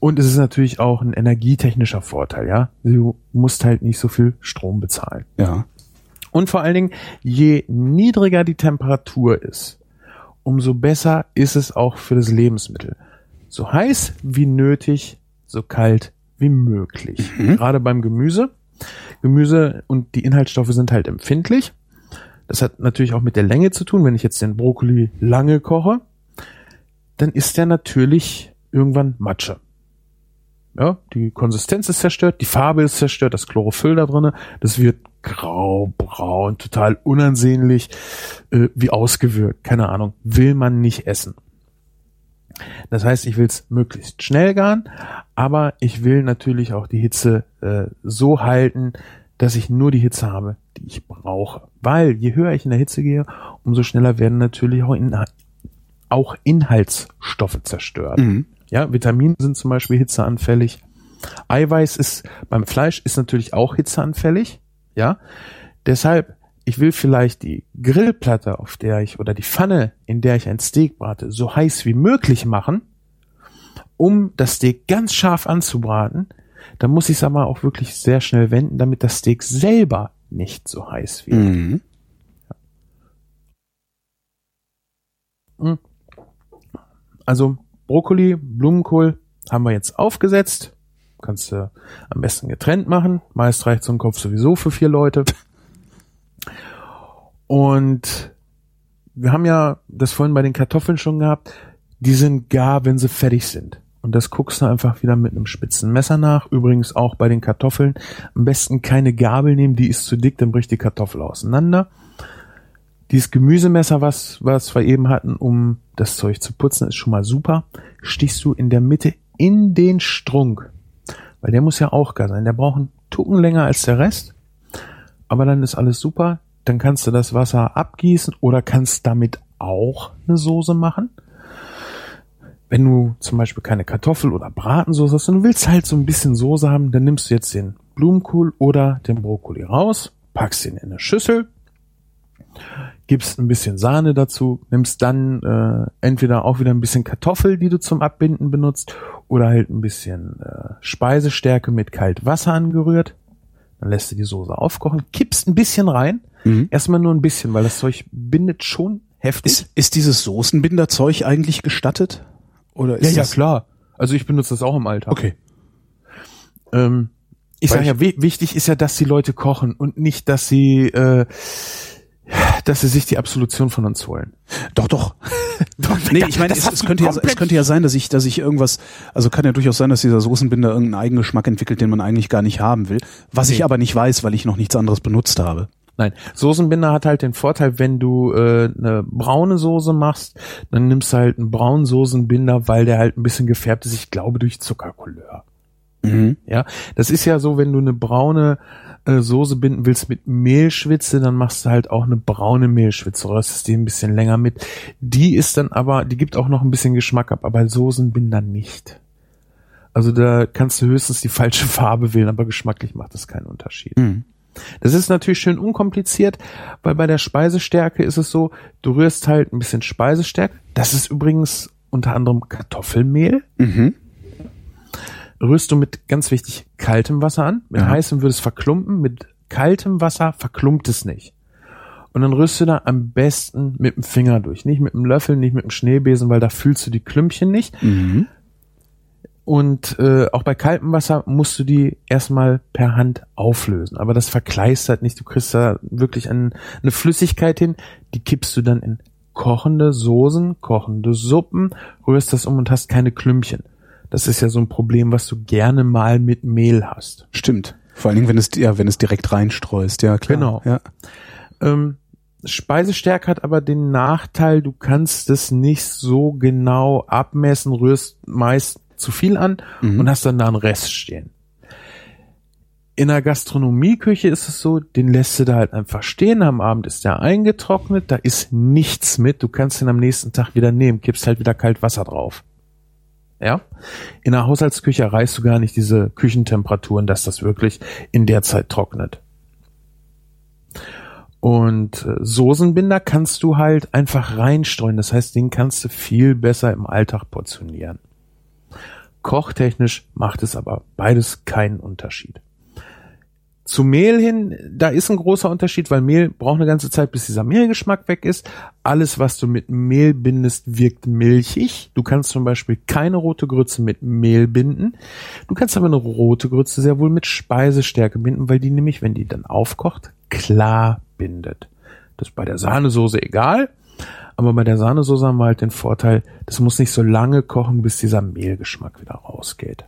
Und es ist natürlich auch ein energietechnischer Vorteil, ja. Du musst halt nicht so viel Strom bezahlen. Ja. Und vor allen Dingen, je niedriger die Temperatur ist, umso besser ist es auch für das Lebensmittel. So heiß wie nötig, so kalt wie möglich. Mhm. Gerade beim Gemüse. Gemüse und die Inhaltsstoffe sind halt empfindlich. Das hat natürlich auch mit der Länge zu tun. Wenn ich jetzt den Brokkoli lange koche, dann ist der natürlich irgendwann Matsche. Ja, die Konsistenz ist zerstört, die Farbe ist zerstört, das Chlorophyll da drinne, das wird grau, braun, total unansehnlich, äh, wie ausgewirkt, keine Ahnung, will man nicht essen. Das heißt, ich will es möglichst schnell garen, aber ich will natürlich auch die Hitze äh, so halten, dass ich nur die Hitze habe, die ich brauche. Weil je höher ich in der Hitze gehe, umso schneller werden natürlich auch, in, auch Inhaltsstoffe zerstört. Mhm. Ja, Vitamine sind zum Beispiel hitzeanfällig. Eiweiß ist beim Fleisch ist natürlich auch hitzeanfällig. Ja, deshalb ich will vielleicht die Grillplatte, auf der ich oder die Pfanne, in der ich ein Steak brate, so heiß wie möglich machen, um das Steak ganz scharf anzubraten. Dann muss ich es aber auch wirklich sehr schnell wenden, damit das Steak selber nicht so heiß wird. Mhm. Also Brokkoli, Blumenkohl haben wir jetzt aufgesetzt. Kannst du am besten getrennt machen. Meist reicht so ein Kopf sowieso für vier Leute. Und wir haben ja das vorhin bei den Kartoffeln schon gehabt. Die sind gar, wenn sie fertig sind. Und das guckst du einfach wieder mit einem spitzen Messer nach. Übrigens auch bei den Kartoffeln. Am besten keine Gabel nehmen, die ist zu dick, dann bricht die Kartoffel auseinander. Dieses Gemüsemesser, was, was wir eben hatten, um das Zeug zu putzen, ist schon mal super. Stichst du in der Mitte in den Strunk. Weil der muss ja auch gar sein. Der braucht einen Tucken länger als der Rest. Aber dann ist alles super. Dann kannst du das Wasser abgießen oder kannst damit auch eine Soße machen. Wenn du zum Beispiel keine Kartoffel- oder Bratensoße hast und du willst halt so ein bisschen Soße haben, dann nimmst du jetzt den Blumenkohl oder den Brokkoli raus, packst ihn in eine Schüssel, gibst ein bisschen Sahne dazu, nimmst dann äh, entweder auch wieder ein bisschen Kartoffel, die du zum Abbinden benutzt, oder halt ein bisschen äh, Speisestärke mit kalt Wasser angerührt. Dann lässt du die Soße aufkochen, kippst ein bisschen rein, Mhm. erstmal nur ein bisschen, weil das Zeug bindet schon heftig. Ist, ist dieses Soßenbinderzeug eigentlich gestattet? Oder ist das, klar. Also ich benutze das auch im Alltag. Okay. Ähm, ich sage ja, wi- wichtig ist ja, dass die Leute kochen und nicht, dass sie, äh, dass sie sich die Absolution von uns holen. Doch, doch. nee, ich meine, es, es, könnte ja, es könnte ja sein, dass ich, dass ich irgendwas, also kann ja durchaus sein, dass dieser Soßenbinder irgendeinen Eigengeschmack entwickelt, den man eigentlich gar nicht haben will. Was ich Nee. aber nicht weiß, weil ich noch nichts anderes benutzt habe. Nein, Soßenbinder hat halt den Vorteil, wenn du äh, eine braune Soße machst, dann nimmst du halt einen braunen Soßenbinder, weil der halt ein bisschen gefärbt ist, ich glaube durch Zuckercouleur. Mhm. Ja, das ist ja so, wenn du eine braune äh, Soße binden willst mit Mehlschwitze, dann machst du halt auch eine braune Mehlschwitze, röstest die ein bisschen länger mit. Die ist dann aber, die gibt auch noch ein bisschen Geschmack ab, aber Soßenbinder nicht. Also da kannst du höchstens die falsche Farbe wählen, aber geschmacklich macht das keinen Unterschied. Mhm. Das ist natürlich schön unkompliziert, weil bei der Speisestärke ist es so, du rührst halt ein bisschen Speisestärke. Das ist übrigens unter anderem Kartoffelmehl. Mhm. Rührst du mit, ganz wichtig, kaltem Wasser an. Mit Ja. heißem würde es verklumpen. Mit kaltem Wasser verklumpt es nicht. Und dann rührst du da am besten mit dem Finger durch. Nicht mit dem Löffel, nicht mit dem Schneebesen, weil da fühlst du die Klümpchen nicht. Mhm. Und äh, auch bei kaltem Wasser musst du die erstmal per Hand auflösen. Aber das verkleistert nicht. Du kriegst da wirklich ein, eine Flüssigkeit hin, die kippst du dann in kochende Soßen, kochende Suppen, rührst das um und hast keine Klümpchen. Das ist ja so ein Problem, was du gerne mal mit Mehl hast. Stimmt. Vor allen Dingen, wenn es, ja, wenn es direkt reinstreust, ja, klar. Genau. Ja. Ähm, Speisestärke hat aber den Nachteil, du kannst es nicht so genau abmessen, rührst meist zu viel an Mhm. und hast dann da einen Rest stehen. In der Gastronomieküche ist es so, den lässt du da halt einfach stehen, am Abend ist der eingetrocknet, da ist nichts mit, du kannst den am nächsten Tag wieder nehmen, kippst halt wieder kalt Wasser drauf. Ja? In der Haushaltsküche erreichst du gar nicht diese Küchentemperaturen, dass das wirklich in der Zeit trocknet. Und äh, Soßenbinder kannst du halt einfach reinstreuen. Das heißt, den kannst du viel besser im Alltag portionieren. Kochtechnisch macht es aber beides keinen Unterschied. Zu Mehl hin, da ist ein großer Unterschied, weil Mehl braucht eine ganze Zeit, bis dieser Mehlgeschmack weg ist. Alles, was du mit Mehl bindest, wirkt milchig. Du kannst zum Beispiel keine rote Grütze mit Mehl binden. Du kannst aber eine rote Grütze sehr wohl mit Speisestärke binden, weil die nämlich, wenn die dann aufkocht, klar bindet. Das ist bei der Sahnesoße egal. Aber bei der Sahnesoße haben wir halt den Vorteil, das muss nicht so lange kochen, bis dieser Mehlgeschmack wieder rausgeht.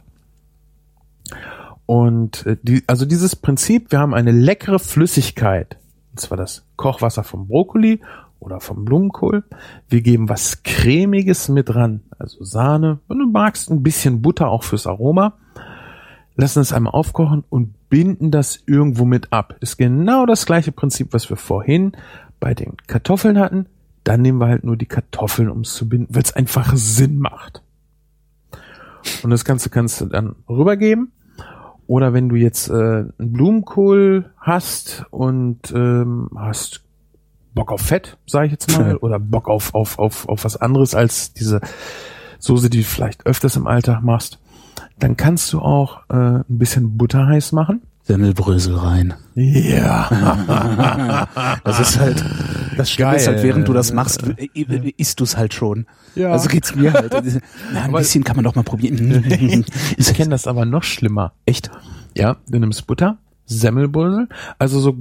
Und äh, die, also dieses Prinzip, wir haben eine leckere Flüssigkeit, und zwar das Kochwasser vom Brokkoli oder vom Blumenkohl. Wir geben was cremiges mit ran, also Sahne, wenn du magst, ein bisschen Butter auch fürs Aroma. Lassen es einmal aufkochen und binden das irgendwo mit ab. Ist genau das gleiche Prinzip, was wir vorhin bei den Kartoffeln hatten. Dann nehmen wir halt nur die Kartoffeln, um es zu binden, weil es einfach Sinn macht. Und das Ganze kannst du dann rübergeben. Oder wenn du jetzt äh, einen Blumenkohl hast und ähm, hast Bock auf Fett, sage ich jetzt mal, oder Bock auf, auf, auf, auf was anderes als diese Soße, die du vielleicht öfters im Alltag machst, dann kannst du auch äh, ein bisschen Butter heiß machen. Semmelbrösel rein. Ja. Das ist halt, Das Schlimme ist halt, während du das machst, äh, äh, isst du es halt schon. Ja. Also geht's mir halt. Na, ein bisschen kann man doch mal probieren. ich kenne das aber noch schlimmer. Echt? Ja, du nimmst Butter, Semmelbrösel. Also so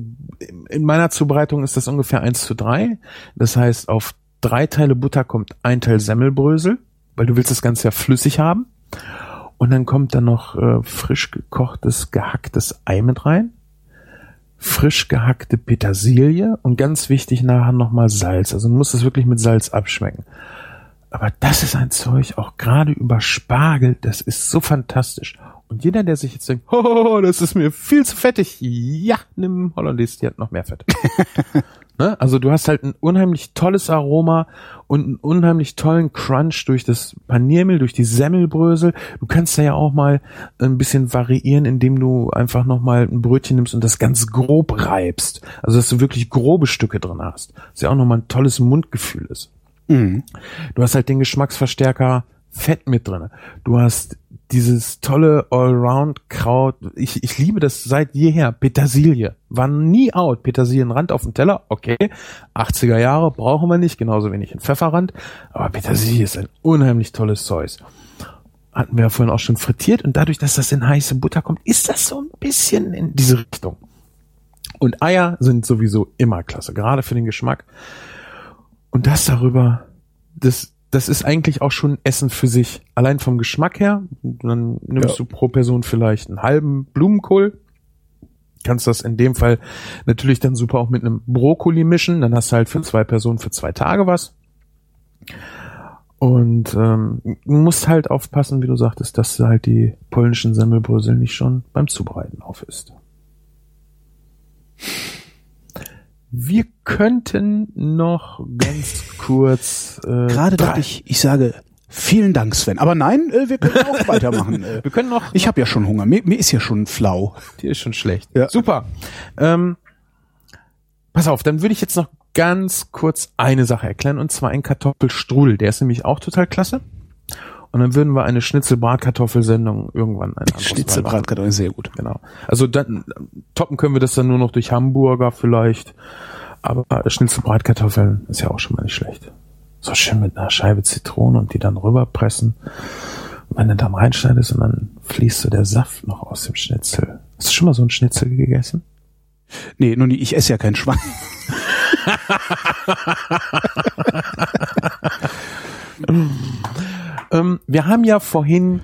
in meiner Zubereitung ist das ungefähr eins zu drei. Das heißt, auf drei Teile Butter kommt ein Teil Semmelbrösel, weil du willst das Ganze ja flüssig haben. Und dann kommt dann noch äh, frisch gekochtes, gehacktes Ei mit rein. Frisch gehackte Petersilie und ganz wichtig nachher nochmal Salz. Also du musst es wirklich mit Salz abschmecken. Aber das ist ein Zeug, auch gerade über Spargel, das ist so fantastisch. Und jeder, der sich jetzt denkt, oh, das ist mir viel zu fettig, ja, nimm Hollandaise, die hat noch mehr Fett. ne? Also du hast halt ein unheimlich tolles Aroma und einen unheimlich tollen Crunch durch das Paniermehl, durch die Semmelbrösel. Du kannst da ja auch mal ein bisschen variieren, indem du einfach nochmal ein Brötchen nimmst und das ganz grob reibst. Also dass du wirklich grobe Stücke drin hast. Was ja auch nochmal ein tolles Mundgefühl ist. Mhm. Du hast halt den Geschmacksverstärker Fett mit drin. Du hast dieses tolle Allround-Kraut. Ich, ich liebe das seit jeher. Petersilie. War nie out. Petersilienrand auf dem Teller. Okay. 80er Jahre brauchen wir nicht. Genauso wenig ein Pfefferrand. Aber Petersilie ist ein unheimlich tolles Zeus. Hatten wir ja vorhin auch schon frittiert. Und dadurch, dass das in heiße Butter kommt, ist das so ein bisschen in diese Richtung. Und Eier sind sowieso immer klasse. Gerade für den Geschmack. Und das darüber, das, das ist eigentlich auch schon Essen für sich. Allein vom Geschmack her, dann nimmst ja. du pro Person vielleicht einen halben Blumenkohl. Kannst das in dem Fall natürlich dann super auch mit einem Brokkoli mischen. Dann hast du halt für zwei Personen für zwei Tage was. Und ähm, musst halt aufpassen, wie du sagtest, dass du halt die polnischen Semmelbrösel nicht schon beim Zubereiten auf ist. Wir könnten noch ganz kurz. Äh, Gerade dachte ich, ich sage vielen Dank, Sven. Aber nein, äh, wir können auch weitermachen. wir können noch. Ich habe ja schon Hunger. Mir, mir ist ja schon flau. Dir ist schon schlecht. Ja. Super. Ähm, pass auf, dann würde ich jetzt noch ganz kurz eine Sache erklären und zwar ein Kartoffelstrudel. Der ist nämlich auch total klasse. Und dann würden wir eine Schnitzel-Bratkartoffelsendung irgendwann ein Schnitzel-Bratkartoffel sehr gut. Genau. Also dann toppen können wir das dann nur noch durch Hamburger vielleicht. Aber Schnitzel-Bratkartoffeln ist ja auch schon mal nicht schlecht. So schön mit einer Scheibe Zitrone und die dann rüberpressen. Und wenn du dann reinschneidest und dann fließt so der Saft noch aus dem Schnitzel. Hast du schon mal so ein Schnitzel gegessen? Nee, nur nie. Ich esse ja kein Schwein. Ähm, wir haben ja vorhin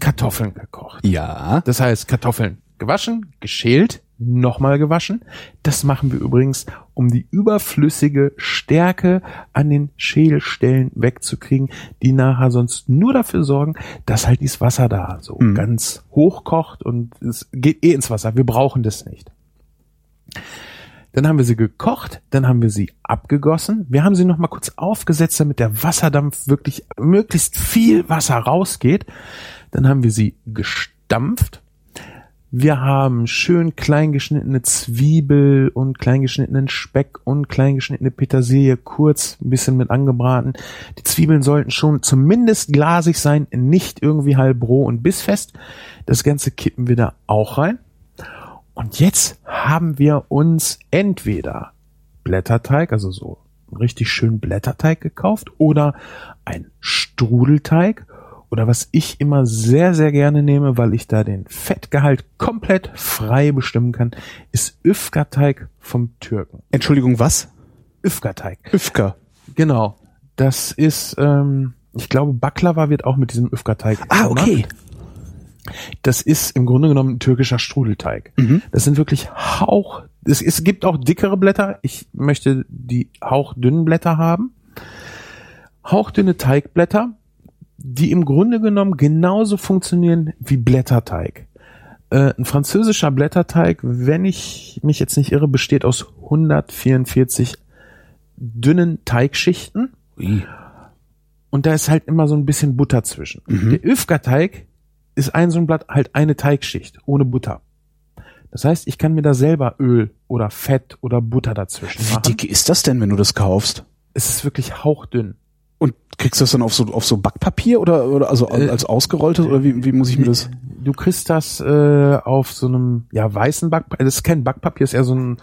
Kartoffeln gekocht. Ja. Das heißt, Kartoffeln gewaschen, geschält, nochmal gewaschen. Das machen wir übrigens, um die überflüssige Stärke an den Schälstellen wegzukriegen, die nachher sonst nur dafür sorgen, dass halt dieses Wasser da so mhm. ganz hoch kocht und es geht eh ins Wasser. Wir brauchen das nicht. Dann haben wir sie gekocht, dann haben wir sie abgegossen. Wir haben sie noch mal kurz aufgesetzt, damit der Wasserdampf wirklich möglichst viel Wasser rausgeht. Dann haben wir sie gestampft. Wir haben schön kleingeschnittene Zwiebel und kleingeschnittenen Speck und kleingeschnittene Petersilie kurz ein bisschen mit angebraten. Die Zwiebeln sollten schon zumindest glasig sein, nicht irgendwie halb roh und bissfest. Das Ganze kippen wir da auch rein. Und jetzt haben wir uns entweder Blätterteig, also so richtig schön Blätterteig gekauft oder ein Strudelteig oder was ich immer sehr, sehr gerne nehme, weil ich da den Fettgehalt komplett frei bestimmen kann, ist Üfka-Teig vom Türken. Entschuldigung, was? Üfka-Teig. Üfka. Genau. Das ist, ähm, ich glaube, Baklava wird auch mit diesem Üfka-Teig Ah, okay. Gemacht. Das ist im Grunde genommen ein türkischer Strudelteig. Mhm. Das sind wirklich Hauch. Es, es gibt auch dickere Blätter. Ich möchte die hauchdünnen Blätter haben. Hauchdünne Teigblätter, die im Grunde genommen genauso funktionieren wie Blätterteig. Äh, ein französischer Blätterteig, wenn ich mich jetzt nicht irre, besteht aus 144 dünnen Teigschichten. Ui. Und da ist halt immer so ein bisschen Butter zwischen. Mhm. Der Öfka-Teig ist ein so ein Blatt halt eine Teigschicht ohne Butter. Das heißt, ich kann mir da selber Öl oder Fett oder Butter dazwischen machen. Wie dick ist das denn, wenn du das kaufst? Es ist wirklich hauchdünn. Und kriegst du das dann auf so auf so Backpapier oder oder also äh, als ausgerolltes oder wie, wie muss ich mir das? Du kriegst das äh, auf so einem ja weißen Backpapier. Das ist kein Backpapier, ist eher so ein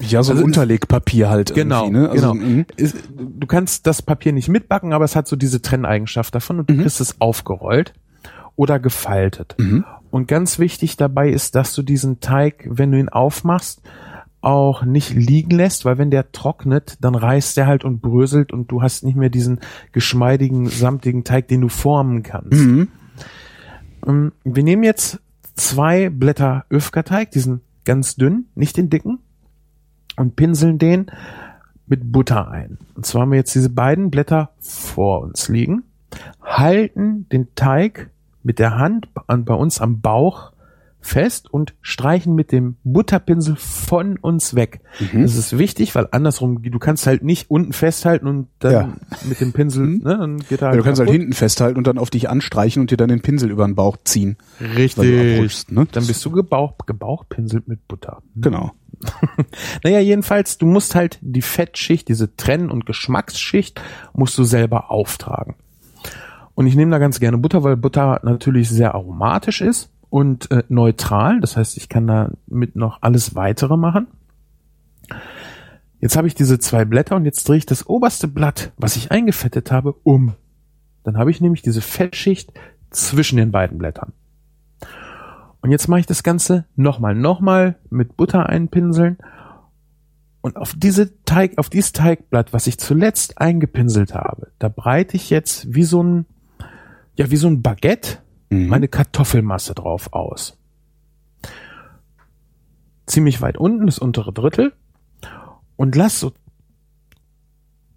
Ja, so ein Also- Unterlegpapier halt Genau, ne? Also, genau. mhm. Ist, du kannst das Papier nicht mitbacken, aber es hat so diese Trenneigenschaft davon und du Mhm. kriegst es aufgerollt oder gefaltet. Mhm. Und ganz wichtig dabei ist, dass du diesen Teig, wenn du ihn aufmachst, auch nicht liegen lässt, weil wenn der trocknet, dann reißt der halt und bröselt und du hast nicht mehr diesen geschmeidigen, samtigen Teig, den du formen kannst. Mhm. Ähm, Wir nehmen jetzt zwei Blätter Öfkerteig, diesen ganz dünn, nicht den dicken, und pinseln den mit Butter ein. Und zwar haben wir jetzt diese beiden Blätter vor uns liegen, halten den Teig mit der Hand an, bei uns am Bauch fest und streichen mit dem Butterpinsel von uns weg. Mhm. Das ist wichtig, weil andersrum, du kannst halt nicht unten festhalten und dann Ja. mit dem Pinsel, Mhm. ne, dann geht er Ja, halt du kannst halt kaputt. hinten festhalten und dann auf dich anstreichen und dir dann den Pinsel über den Bauch ziehen. Richtig. Ne? Dann bist du gebauch, gebauchpinselt mit Butter. Genau. Naja, jedenfalls, du musst halt die Fettschicht, diese Trenn- und Geschmacksschicht, musst du selber auftragen. Und ich nehme da ganz gerne Butter, weil Butter natürlich sehr aromatisch ist und äh, neutral. Das heißt, ich kann damit noch alles weitere machen. Jetzt habe ich diese zwei Blätter und jetzt drehe ich das oberste Blatt, was ich eingefettet habe, um. Dann habe ich nämlich diese Fettschicht zwischen den beiden Blättern. Und jetzt mache ich das Ganze nochmal, nochmal mit Butter einpinseln. Und auf diese Teig, auf dieses Teigblatt, was ich zuletzt eingepinselt habe, da breite ich jetzt wie so ein, ja, wie so ein Baguette Mhm. meine Kartoffelmasse drauf aus. Ziemlich weit unten, das untere Drittel. Und lass so,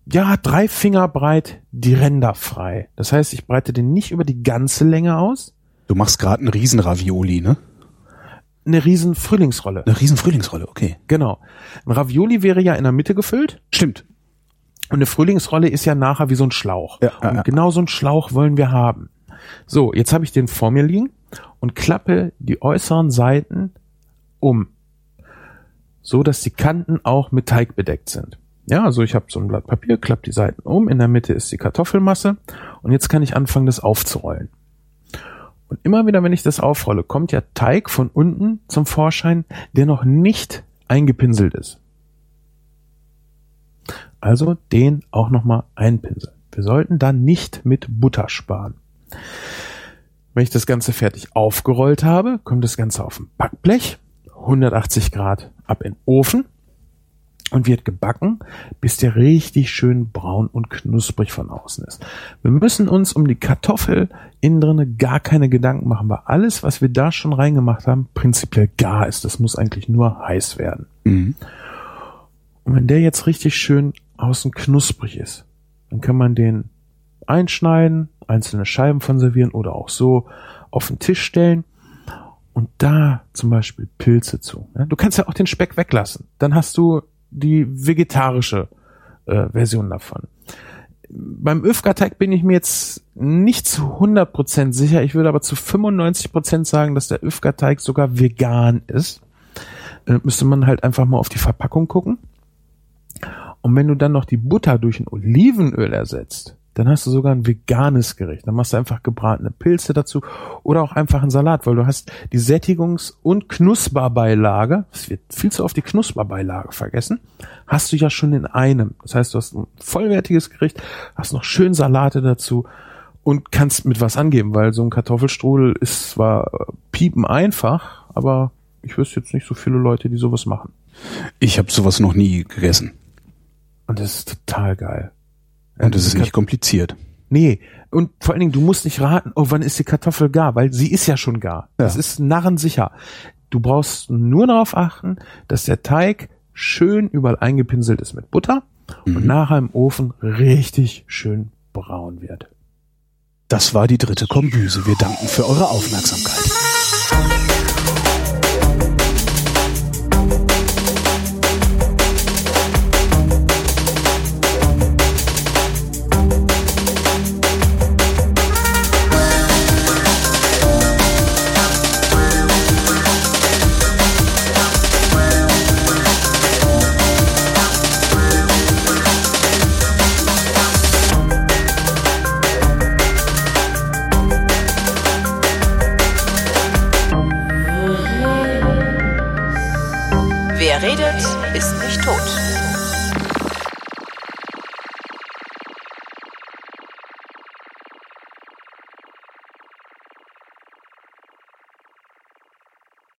ja, drei Finger breit die Ränder frei. Das heißt, ich breite den nicht über die ganze Länge aus. Du machst gerade einen Riesenravioli, ne? Eine riesen Frühlingsrolle. Eine riesen Frühlingsrolle, okay. Genau. Ein Ravioli wäre ja in der Mitte gefüllt Stimmt. und eine Frühlingsrolle ist ja nachher wie so ein Schlauch. Ja, ja, und ja. genau so einen Schlauch wollen wir haben. So, jetzt habe ich den vor mir liegen und klappe die äußeren Seiten um, so dass die Kanten auch mit Teig bedeckt sind. Ja, also ich habe so ein Blatt Papier, klappe die Seiten um, in der Mitte ist die Kartoffelmasse und jetzt kann ich anfangen, das aufzurollen. Und immer wieder, wenn ich das aufrolle, kommt ja Teig von unten zum Vorschein, der noch nicht eingepinselt ist. Also den auch nochmal einpinseln. Wir sollten dann nicht mit Butter sparen. Wenn ich das Ganze fertig aufgerollt habe, kommt das Ganze auf ein Backblech, 180 Grad ab in den Ofen und wird gebacken, bis der richtig schön braun und knusprig von außen ist. Wir müssen uns um die Kartoffel innen drinne gar keine Gedanken machen, weil alles, was wir da schon reingemacht haben, prinzipiell gar ist. Das muss eigentlich nur heiß werden. Mhm. Und wenn der jetzt richtig schön außen knusprig ist, dann kann man den einschneiden, einzelne Scheiben von servieren oder auch so auf den Tisch stellen und da zum Beispiel Pilze zu. Du kannst ja auch den Speck weglassen. Dann hast du die vegetarische äh, Version davon. Beim Öfgateig bin ich mir jetzt nicht zu 100% sicher. Ich würde aber zu 95% sagen, dass der Öfgateig sogar vegan ist. Äh, müsste man halt einfach mal auf die Verpackung gucken. Und wenn du dann noch die Butter durch ein Olivenöl ersetzt, dann hast du sogar ein veganes Gericht. Dann machst du einfach gebratene Pilze dazu oder auch einfach einen Salat, weil du hast die Sättigungs- und Knusperbeilage, es wird viel zu oft die Knusperbeilage vergessen, hast du ja schon in einem. Das heißt, du hast ein vollwertiges Gericht, hast noch schön Salate dazu und kannst mit was angeben, weil so ein Kartoffelstrudel ist zwar äh, piepen einfach, aber ich wüsste jetzt nicht so viele Leute, die sowas machen. Ich habe sowas noch nie gegessen. Und das ist total geil. Und es ist nicht kompliziert. Nee, und vor allen Dingen, du musst nicht raten, oh, wann ist die Kartoffel gar, weil sie ist ja schon gar. Ja. Das ist narrensicher. Du brauchst nur darauf achten, dass der Teig schön überall eingepinselt ist mit Butter Mhm. und nachher im Ofen richtig schön braun wird. Das war die dritte Kombüse. Wir danken für eure Aufmerksamkeit.